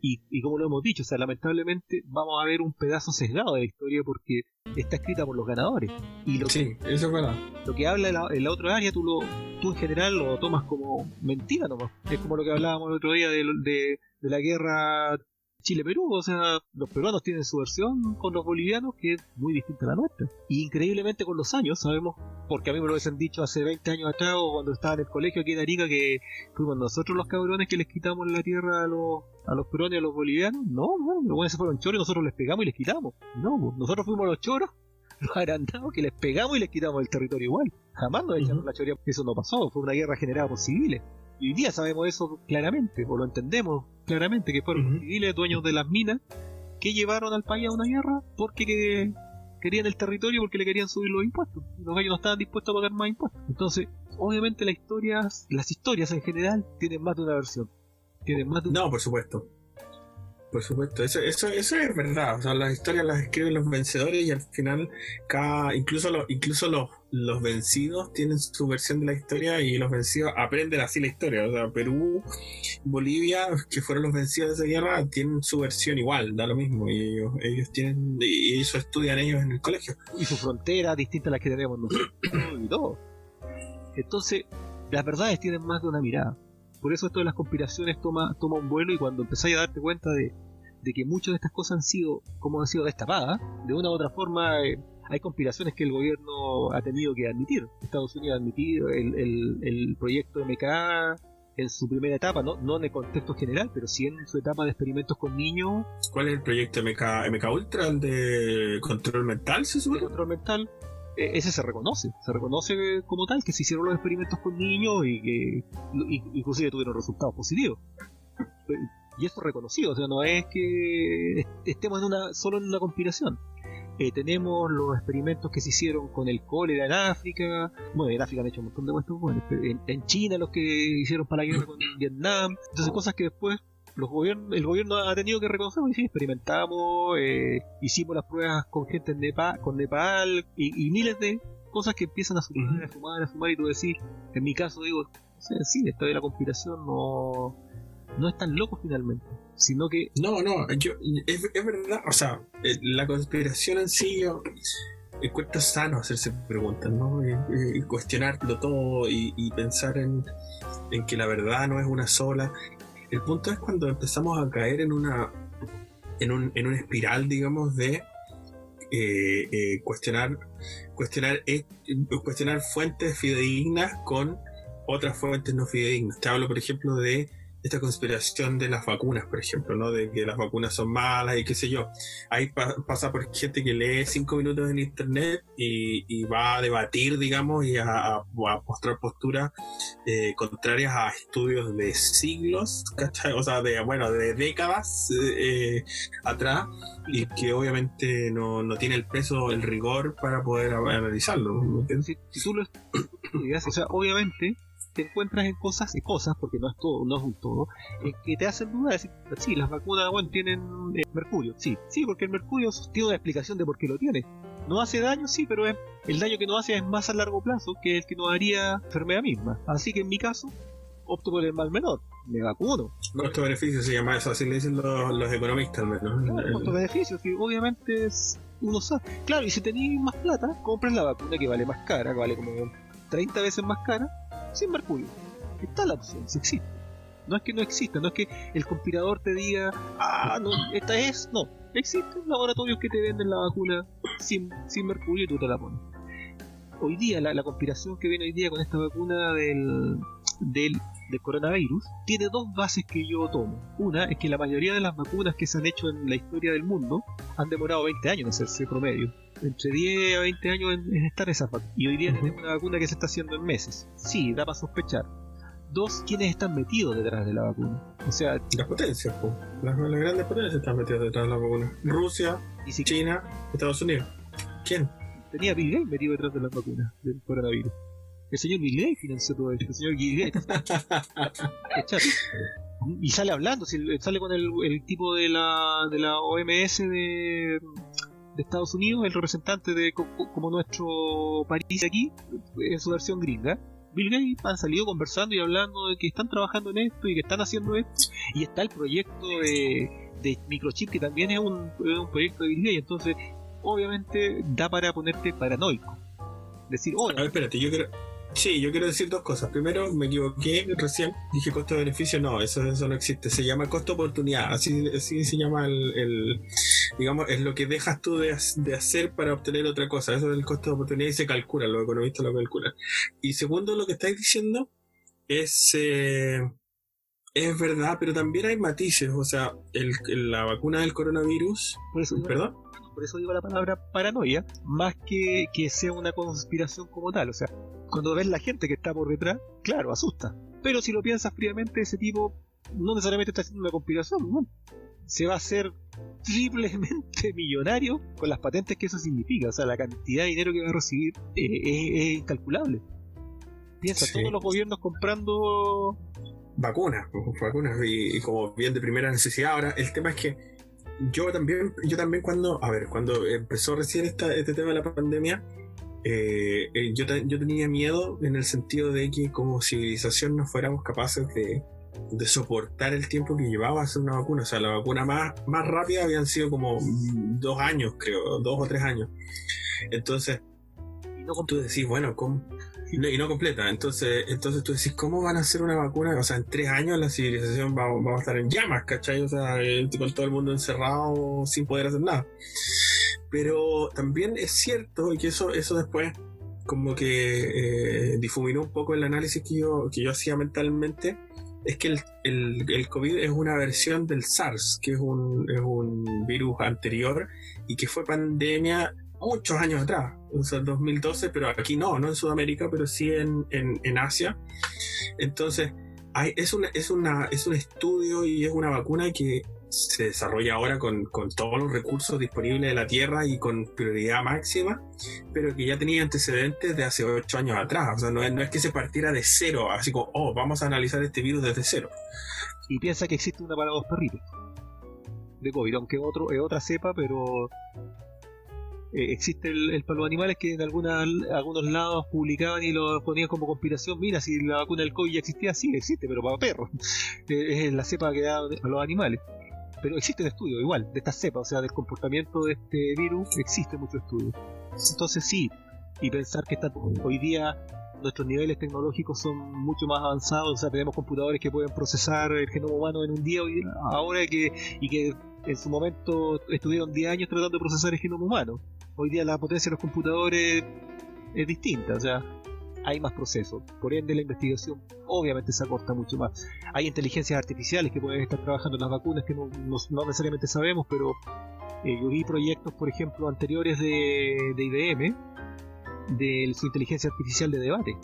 Y, y como lo hemos dicho, o sea, lamentablemente vamos a ver un pedazo sesgado de la historia porque está escrita por los ganadores. Y lo, Sí, eso es verdad. lo que habla en la, en la otra área, tú, lo, tú en general lo tomas como mentira nomás. Es como lo que hablábamos el otro día de, de, de la guerra Chile-Perú. O sea, los peruanos tienen su versión con los bolivianos que es muy distinta a la nuestra. Y increíblemente con los años sabemos, porque a mí me lo hubiesen dicho hace 20 años atrás o cuando estaba en el colegio aquí en Arica, que fuimos nosotros los cabrones que les quitamos la tierra a los, a los peruanos y a los bolivianos. No, no, los buenos se fueron choros y nosotros les pegamos y les quitamos. No, pues, nosotros fuimos los choros [laughs] los agrandados que les pegamos y les quitamos el territorio igual. Jamás nos echaron la choría. Eso no pasó, fue una guerra generada por civiles. Hoy día sabemos eso claramente, o lo entendemos claramente, que fueron Ujú. civiles dueños de las minas que llevaron al país a una guerra porque que- querían el territorio porque le querían subir los impuestos. Los gallos no estaban dispuestos a pagar más impuestos. Entonces, obviamente las historias, las historias en general tienen más de una versión. Tienen más de una No, por supuesto. Por supuesto, eso, eso, eso es verdad. O sea, las historias las escriben los vencedores y al final, cada, incluso, los, incluso los, los vencidos tienen su versión de la historia y los vencidos aprenden así la historia. O sea, Perú, Bolivia, que fueron los vencidos de esa guerra, tienen su versión igual, da lo mismo. Y ellos, ellos tienen, y eso estudian ellos en el colegio. y su frontera distinta a la que tenemos nosotros y todo. Entonces, las verdades tienen más de una mirada. Por eso esto de las conspiraciones toma, toma un vuelo y cuando empezáis a darte cuenta de, de que muchas de estas cosas han sido, como han sido destapadas, de una u otra forma eh, hay conspiraciones que el gobierno ha tenido que admitir. Estados Unidos ha admitido el, el, el proyecto MK en su primera etapa, no, no en el contexto general, pero sí en su etapa de experimentos con niños ¿Cuál es el proyecto MK, MK Ultra? ¿El de control mental, se de supone? control mental, ese se reconoce, se reconoce como tal que se hicieron los experimentos con niños y que inclusive tuvieron resultados positivos. Y eso es reconocido, o sea, no es que est- estemos en una solo en una conspiración. Eh, tenemos los experimentos que se hicieron con el cólera en África. Bueno, en África han hecho un montón de muestras En, en China los que hicieron para la guerra con Vietnam. Entonces cosas que después los gobiernos, el gobierno ha tenido que reconocer. Y sí, experimentamos, eh, hicimos las pruebas con gente en Nepal, con Nepal y, y miles de cosas que empiezan a sumar, a sumar, a sumar. Y tú decís, en mi caso digo, sí, esto de la conspiración no, no es tan loco finalmente. Sino que No, no, yo, es, es verdad, o sea, eh, la conspiración en sí, yo encuentro sano hacerse preguntas, ¿no? Eh, eh, cuestionarlo todo y, y pensar en, en que la verdad no es una sola. El punto es cuando empezamos a caer en una, en un, en una espiral, digamos, de eh, eh, cuestionar, cuestionar, eh, cuestionar fuentes fidedignas con otras fuentes no fidedignas. Te hablo, por ejemplo, de esta conspiración de las vacunas, por ejemplo, ¿no? De que las vacunas son malas y qué sé yo. Ahí pa- pasa por gente que lee cinco minutos en internet y, y va a debatir, digamos, y a, a- a mostrar posturas eh, contrarias a estudios de siglos, ¿cachai? O sea, de, bueno, de décadas eh, atrás y que obviamente no, no tiene el peso, el rigor para poder analizarlo. ¿me entiendes? si, si tú lo estudias, [coughs] o sea, obviamente te encuentras en cosas y cosas, porque no es todo, no es un todo, en que te hacen dudar, decir, sí, las vacunas, bueno, tienen eh, mercurio, sí, sí, porque el mercurio tiene una explicación de por qué lo tiene. No hace daño, sí, pero es, el daño que nos hace es más a largo plazo que el que nos haría enfermedad misma. Así que en mi caso, opto por el mal menor, me vacuno. Costo-beneficio se llama eso, así le dicen los, los economistas al menos. Claro, El- costo beneficio, que obviamente es uno sabe. Claro, y si tenéis más plata, compras la vacuna que vale más cara, que vale como 30 veces más cara, sin mercurio. Está la opción, si existe. No es que no exista, no es que el conspirador te diga, ah, no, esta es, no. Existen laboratorios que te venden la vacuna sin, sin mercurio y tú te la pones. Hoy día, la, la conspiración que viene hoy día con esta vacuna del, del, del coronavirus tiene dos bases que yo tomo. Una es que la mayoría de las vacunas que se han hecho en la historia del mundo han demorado 20 años en hacerse promedio. Entre 10 a 20 años en, en estar esas vacunas. Y hoy día Ujú. tenemos una vacuna que se está haciendo en meses. Sí, da para sospechar. Dos, ¿quiénes están metidos detrás de la vacuna? O sea, Las potencias, po. Las, las grandes potencias están metidas detrás de la vacuna. Rusia, China, Estados Unidos. ¿Quién? Tenía Bill Gates metido detrás de las vacunas del coronavirus. El señor Bill Gates financió todo esto. El señor Bill Gates. [laughs] Echate. Y sale hablando, sale con el, el tipo de la, de la OMS de, de Estados Unidos, el representante de co- co- como nuestro París aquí, en su versión gringa. Bill Gates han salido conversando y hablando de que están trabajando en esto y que están haciendo esto. Y está el proyecto de, de microchip que también es un, es un proyecto de Bill Gates. Entonces, obviamente, da para ponerte paranoico. Decir, oh, A ver, espérate, yo quiero. Sí, yo quiero decir dos cosas. Primero, me equivoqué recién, dije costo-beneficio, no, eso, eso no existe. Se llama costo-oportunidad, así, así se llama el, el- Digamos, es lo que dejas tú de, de hacer para obtener otra cosa. Eso es el costo de oportunidad y se calcula, los economistas lo calculan. Y segundo, lo que estáis diciendo es. eh, es verdad, pero también hay matices. O sea, el, la vacuna del coronavirus. ¿Perdón? Por eso digo la palabra paranoia, más que que sea una conspiración como tal. O sea, cuando ves la gente que está por detrás, claro, asusta. Pero si lo piensas fríamente, ese tipo no necesariamente está haciendo una conspiración, ¿no? Se va a hacer triplemente [laughs] millonario con las patentes que eso significa. O sea, la cantidad de dinero que va a recibir eh, es, es incalculable. Piensa, Sí. todos los gobiernos comprando vacunas, vacunas y, y como bien de primera necesidad. Ahora, el tema es que yo también, yo también cuando, a ver, cuando empezó recién esta, este tema de la pandemia, eh, eh, yo, yo tenía miedo en el sentido de que como civilización no fuéramos capaces de, de soportar el tiempo que llevaba hacer una vacuna. O sea, la vacuna más, más rápida habían sido como dos años, creo, dos o tres años. Entonces, tú decís, bueno, ¿cómo? Y no, y no completa. Entonces, entonces tú decís, ¿cómo van a hacer una vacuna? O sea, en tres años la civilización va, va a estar en llamas, ¿cachai? O sea, eh, con todo el mundo encerrado sin poder hacer nada. Pero también es cierto, que eso, eso después como que eh, difuminó un poco el análisis que yo, que yo hacía mentalmente, es que el, el, el COVID es una versión del SARS, que es un, es un virus anterior y que fue pandemia muchos años atrás, o sea, el 2012, pero aquí no, no en Sudamérica, pero sí en, en, en Asia. Entonces, hay, es, una, es, una, es un estudio y es una vacuna que se desarrolla ahora con, con todos los recursos disponibles de la Tierra y con prioridad máxima, pero que ya tenía antecedentes de hace ocho años atrás. O sea, no es, no es que se partiera de cero, así como, oh, vamos a analizar este virus desde cero. y piensa que existe una para los perritos de COVID, aunque otro es otra cepa, pero eh, existe el, el para los animales que en alguna, algunos lados publicaban y lo ponían como conspiración. Mira, si la vacuna del COVID ya existía, sí existe, pero para perros. [laughs] Eh, es la cepa que da a los animales. Pero existen estudios igual de esta cepa, o sea, del comportamiento de este virus, existe mucho estudio. Entonces sí, y pensar que está, hoy día nuestros niveles tecnológicos son mucho más avanzados, o sea, tenemos computadores que pueden procesar el genoma humano en un día, hoy, ahora que, y que en su momento estuvieron 10 años tratando de procesar el genoma humano. Hoy día la potencia de los computadores es distinta, o sea, hay más procesos. Por ende, la investigación obviamente se acorta mucho más. Hay inteligencias artificiales que pueden estar trabajando en las vacunas que no, necesariamente sabemos, pero eh, yo vi proyectos, por ejemplo, anteriores de IBM, de su inteligencia artificial de debate,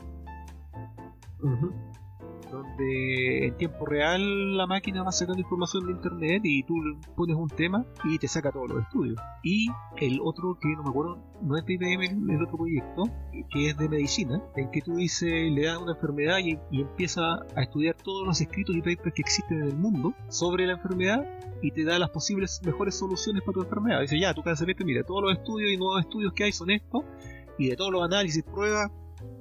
en tiempo real la máquina va sacando información de internet y tú pones un tema y te saca todos los estudios. Y el otro que no me acuerdo, no es de IBM el, otro proyecto, que es de medicina, en que tú dices, le das una enfermedad y, y empieza a estudiar todos los escritos y papers que existen en el mundo sobre la enfermedad y te da las posibles mejores soluciones para tu enfermedad. Dice, ya, tu cáncer mira, todos los estudios y nuevos estudios que hay son estos, y de todos los análisis, pruebas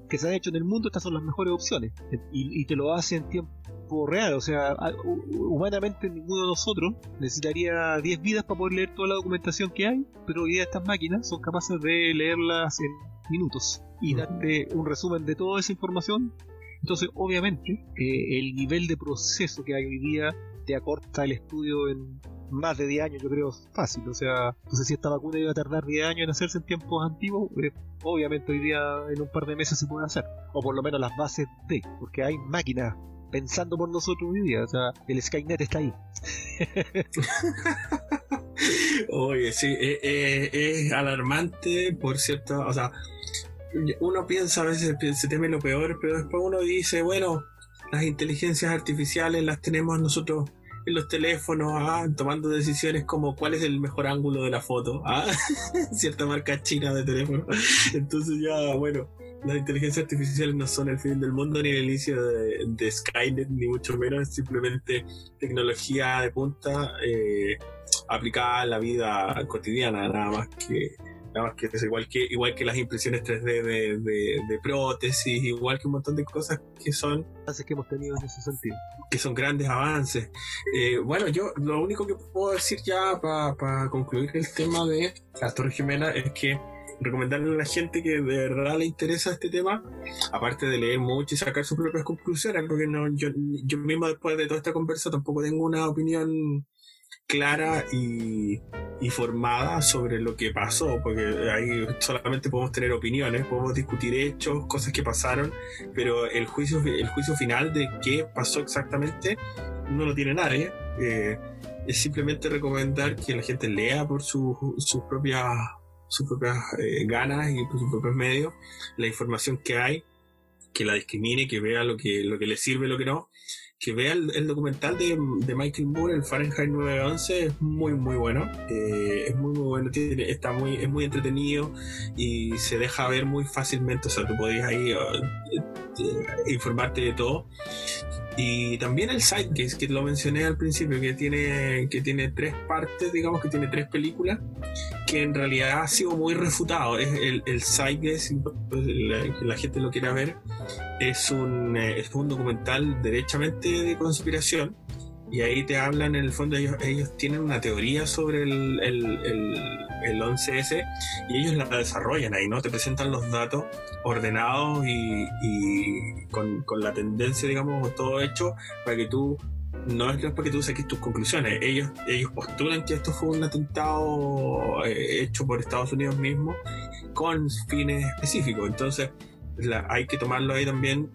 que se han hecho en el mundo, estas son las mejores opciones. Y, y te lo hace en tiempo real, o sea, humanamente ninguno de nosotros necesitaría 10 vidas para poder leer toda la documentación que hay, pero hoy día estas máquinas son capaces de leerlas en minutos y darte un resumen de toda esa información. Entonces, obviamente, eh, el nivel de proceso que hay hoy día te acorta el estudio en más de 10 años, yo creo, fácil. O sea, no sé si esta vacuna iba a tardar 10 años en hacerse en tiempos antiguos, eh, obviamente hoy día en un par de meses se puede hacer. O por lo menos las bases de, porque hay máquinas pensando por nosotros hoy día. O sea, el Skynet está ahí. [laughs] Oye, sí, eh, eh, es alarmante, por cierto, o sea, uno piensa a veces, se teme lo peor, pero después uno dice, bueno, las inteligencias artificiales las tenemos nosotros en los teléfonos, ah, tomando decisiones como cuál es el mejor ángulo de la foto, ah, [laughs] cierta marca china de teléfono. Entonces ya, bueno, las inteligencias artificiales no son el fin del mundo ni el inicio de, Skynet, ni mucho menos, es simplemente tecnología de punta eh, aplicada a la vida cotidiana, nada más que nada más que es igual que igual que las impresiones 3D de, de, de prótesis, igual que un montón de cosas que son Así que hemos tenido en ese sentido. que son grandes avances. Eh, bueno, yo lo único que puedo decir ya para concluir el tema de las Torres Gemelas es que recomendarle a la gente que de verdad le interesa este tema, aparte de leer mucho y sacar sus propias conclusiones, porque no, yo, yo mismo después de toda esta conversa tampoco tengo una opinión clara y, y formada sobre lo que pasó, porque ahí solamente podemos tener opiniones, podemos discutir hechos, cosas que pasaron, pero el juicio, el juicio final de qué pasó exactamente no lo tiene nadie. Eh, es simplemente recomendar que la gente lea por su- sus propias sus propias eh, ganas y por sus propios medios la información que hay, que la discrimine, que vea lo que, lo que le sirve lo que no. Que vea el, documental de, de Michael Moore, el Fahrenheit 911, es muy muy bueno. Eh, es muy muy bueno, tiene- está muy, es muy entretenido y se deja ver muy fácilmente. O sea, tú podías ahí eh, eh, informarte de todo. Y también el Sidecase, que lo mencioné al principio, que tiene, que tiene tres partes, digamos que tiene tres películas, que en realidad ha sido muy refutado. Es el, el pues, la, la gente lo quiera ver, es un, es un documental derechamente de conspiración. Y ahí te hablan, en el fondo, ellos, ellos tienen una teoría sobre el, el, el, el 11S y ellos la desarrollan ahí, ¿no? Te presentan los datos ordenados y, y con, con la tendencia, digamos, todo hecho para que tú no es para que tú saques tus conclusiones. Ellos, ellos postulan que esto fue un atentado eh, hecho por Estados Unidos mismo con fines específicos. Entonces, hay que tomarlo ahí también,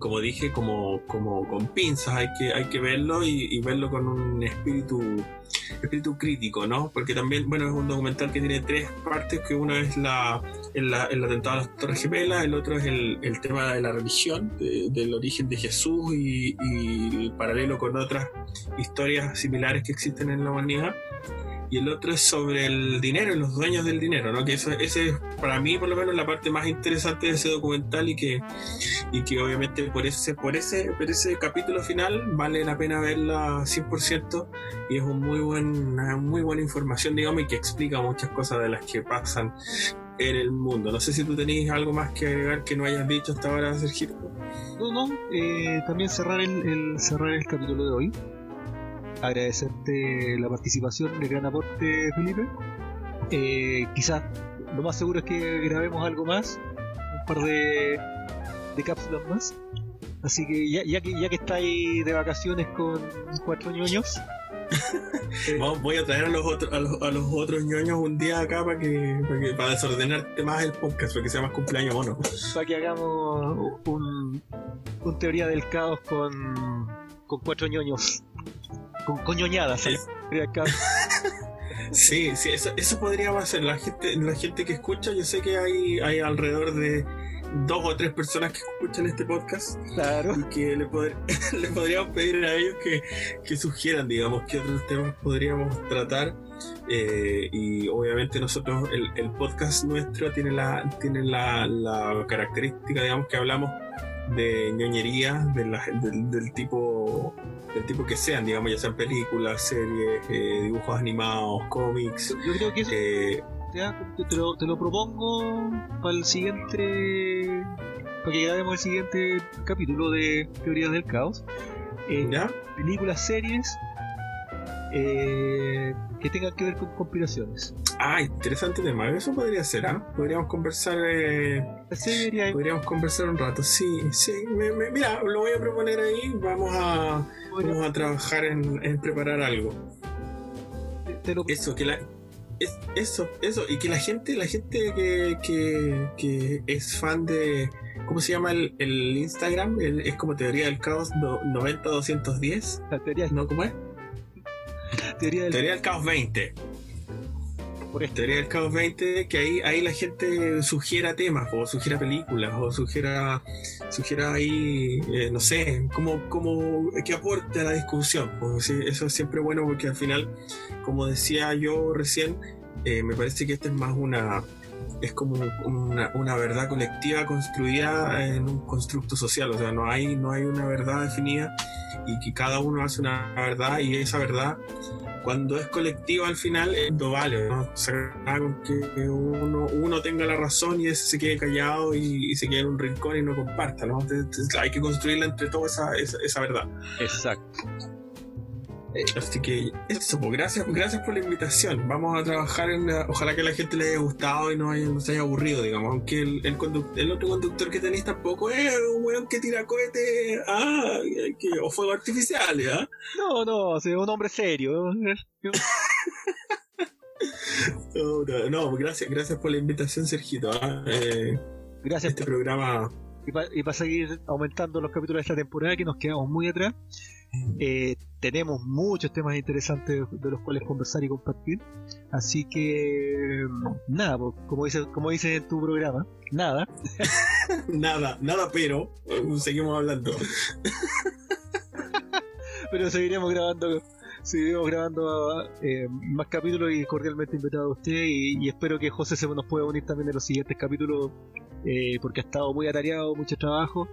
como dije, como, como con pinzas. Hay que, hay que verlo y, verlo con un espíritu espíritu crítico, ¿no? Porque también, bueno, es un documental que tiene tres partes, que uno es la, el, el atentado a las Torres Gemelas, el otro es el, el tema de la religión, de- del origen de Jesús y, y el paralelo con otras historias similares que existen en la humanidad. Y el otro es sobre el dinero los dueños del dinero, ¿no? Que eso, ese es para mí por lo menos la parte más interesante de ese documental y que, y que obviamente por ese, por ese, por ese capítulo final vale la pena verla 100% y es un muy buen, una muy buena información, digamos, y que explica muchas cosas de las que pasan en el mundo. No sé si tú tenéis algo más que agregar que no hayas dicho hasta ahora, Sergio. No, no, eh, también cerrar el, el- cerrar el capítulo de hoy. Agradecerte la participación, el gran aporte, Felipe. Eh, quizás lo más seguro es que grabemos algo más, un par de, de cápsulas más. Así que ya, ya que ya que estáis de vacaciones con cuatro ñoños, [laughs] eh, voy a traer a los, otros, a, los, a los otros ñoños un día acá para que, para que para desordenarte más el podcast, para que sea más cumpleaños mono. [laughs] para que hagamos un, un teoría del caos con, con cuatro ñoños. Con, con ñoñadas. Teoría del caos. [laughs] Sí, sí, eso, eso podríamos hacer. La gente, la gente que escucha, yo sé que hay, hay alrededor de dos o tres personas que escuchan este podcast Claro. y que le, poder- [laughs] le podríamos pedir a ellos que, que sugieran, digamos, qué otros temas podríamos tratar. Eh, y obviamente nosotros, el, el podcast nuestro tiene la, tiene la, la característica, digamos, que hablamos de ñoñería de la- del, del tipo del tipo que sean, digamos, ya sean películas, series, eh, dibujos animados, cómics. Yo creo que eso eh, te, te lo, te lo propongo para el siguiente. Para que grabemos el siguiente capítulo de Teorías del Caos. Eh, ¿Ya? películas, series eh, que tengan que ver con conspiraciones. Ah, interesante tema. Eso podría ser, ¿ah? Podríamos conversar. eh, serie, podríamos conversar un rato. Sí, sí. me- me- mira, lo voy a proponer ahí. Vamos a, vamos a trabajar en, en preparar algo. te, te lo Eso, que la. es- eso, eso. Y que la gente, la gente que, que, que es fan de. ¿Cómo se llama el, el Instagram? El- es como Teoría del Caos do- 90-210. la teoría, ¿No? ¿Cómo es? Teoría del Teoría del Caos 20. por esto. Teoría del Caos 20, que ahí, ahí la gente sugiera temas, o sugiera películas, o sugiera, sugiera ahí, eh, no sé, como, como que aporte a la discusión. Pues, eso es siempre bueno porque al final, como decía yo recién, eh, me parece que esta es más una, es como una, una, verdad colectiva construida en un constructo social, o sea, no hay, no hay una verdad definida y que cada uno hace una verdad y esa verdad cuando es colectiva al final no vale, ¿no? Que uno, tenga la razón y ese se quede callado y, se quede en un rincón y no comparta, ¿no? Hay que construirla entre todos esa, esa verdad. Exacto. Así que eso, pues gracias, gracias por la invitación. Vamos a trabajar en ojalá que a la gente le haya gustado y no, haya, no se haya aburrido, digamos. Aunque el, el, el otro conductor que tenéis tampoco es un weón que tira cohetes ah, que, o fuegos artificiales, ¿ah? No, no, es un hombre serio. [laughs] no, no, gracias, gracias por la invitación, Sergito. ¿ah? Eh, gracias este programa. Y para pa seguir aumentando los capítulos de esta temporada que nos quedamos muy atrás. Eh, tenemos muchos temas interesantes de los cuales conversar y compartir. Así que, nada, como dice, como dice en tu programa, nada. [laughs] nada, nada, pero seguimos hablando. [laughs] pero seguiremos grabando seguiremos grabando eh, más capítulos y cordialmente invitado a usted y, espero que José se nos pueda unir también en los siguientes capítulos eh, porque ha estado muy atareado, mucho trabajo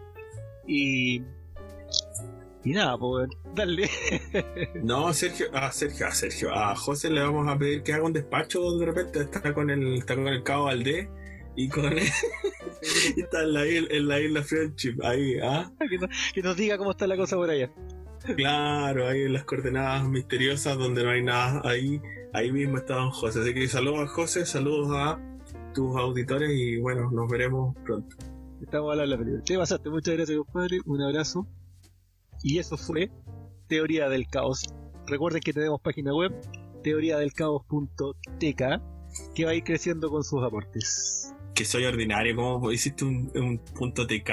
y y nada, pues, dale. [laughs] no, Sergio, a Sergio, a Sergio, a José le vamos a pedir que haga un despacho de repente, está con el, está con el cabo Valdés y con él, [laughs] y está en la, isla, en la isla Friendship, ahí, ¿ah? Que, nos diga cómo está la cosa por allá. Claro, ahí en las coordenadas misteriosas donde no hay nada, ahí, ahí mismo está don José. Así que saludos a José, saludos a tus auditores y bueno, nos veremos pronto. Estamos a la película. Te pasaste, muchas gracias compadre, un abrazo. Y eso fue Teoría del Caos. Recuerden que tenemos página web teoriadelcaos.tk que va a ir creciendo con sus aportes. Que soy ordinario, ¿cómo hiciste un, un punto TK?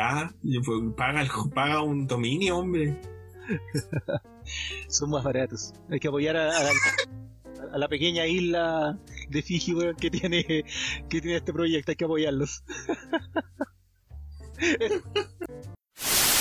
Paga, paga un dominio, hombre. [laughs] Son más baratos. Hay que apoyar a, la, pequeña isla de Fiji que tiene que tiene este proyecto. Hay que apoyarlos. [laughs]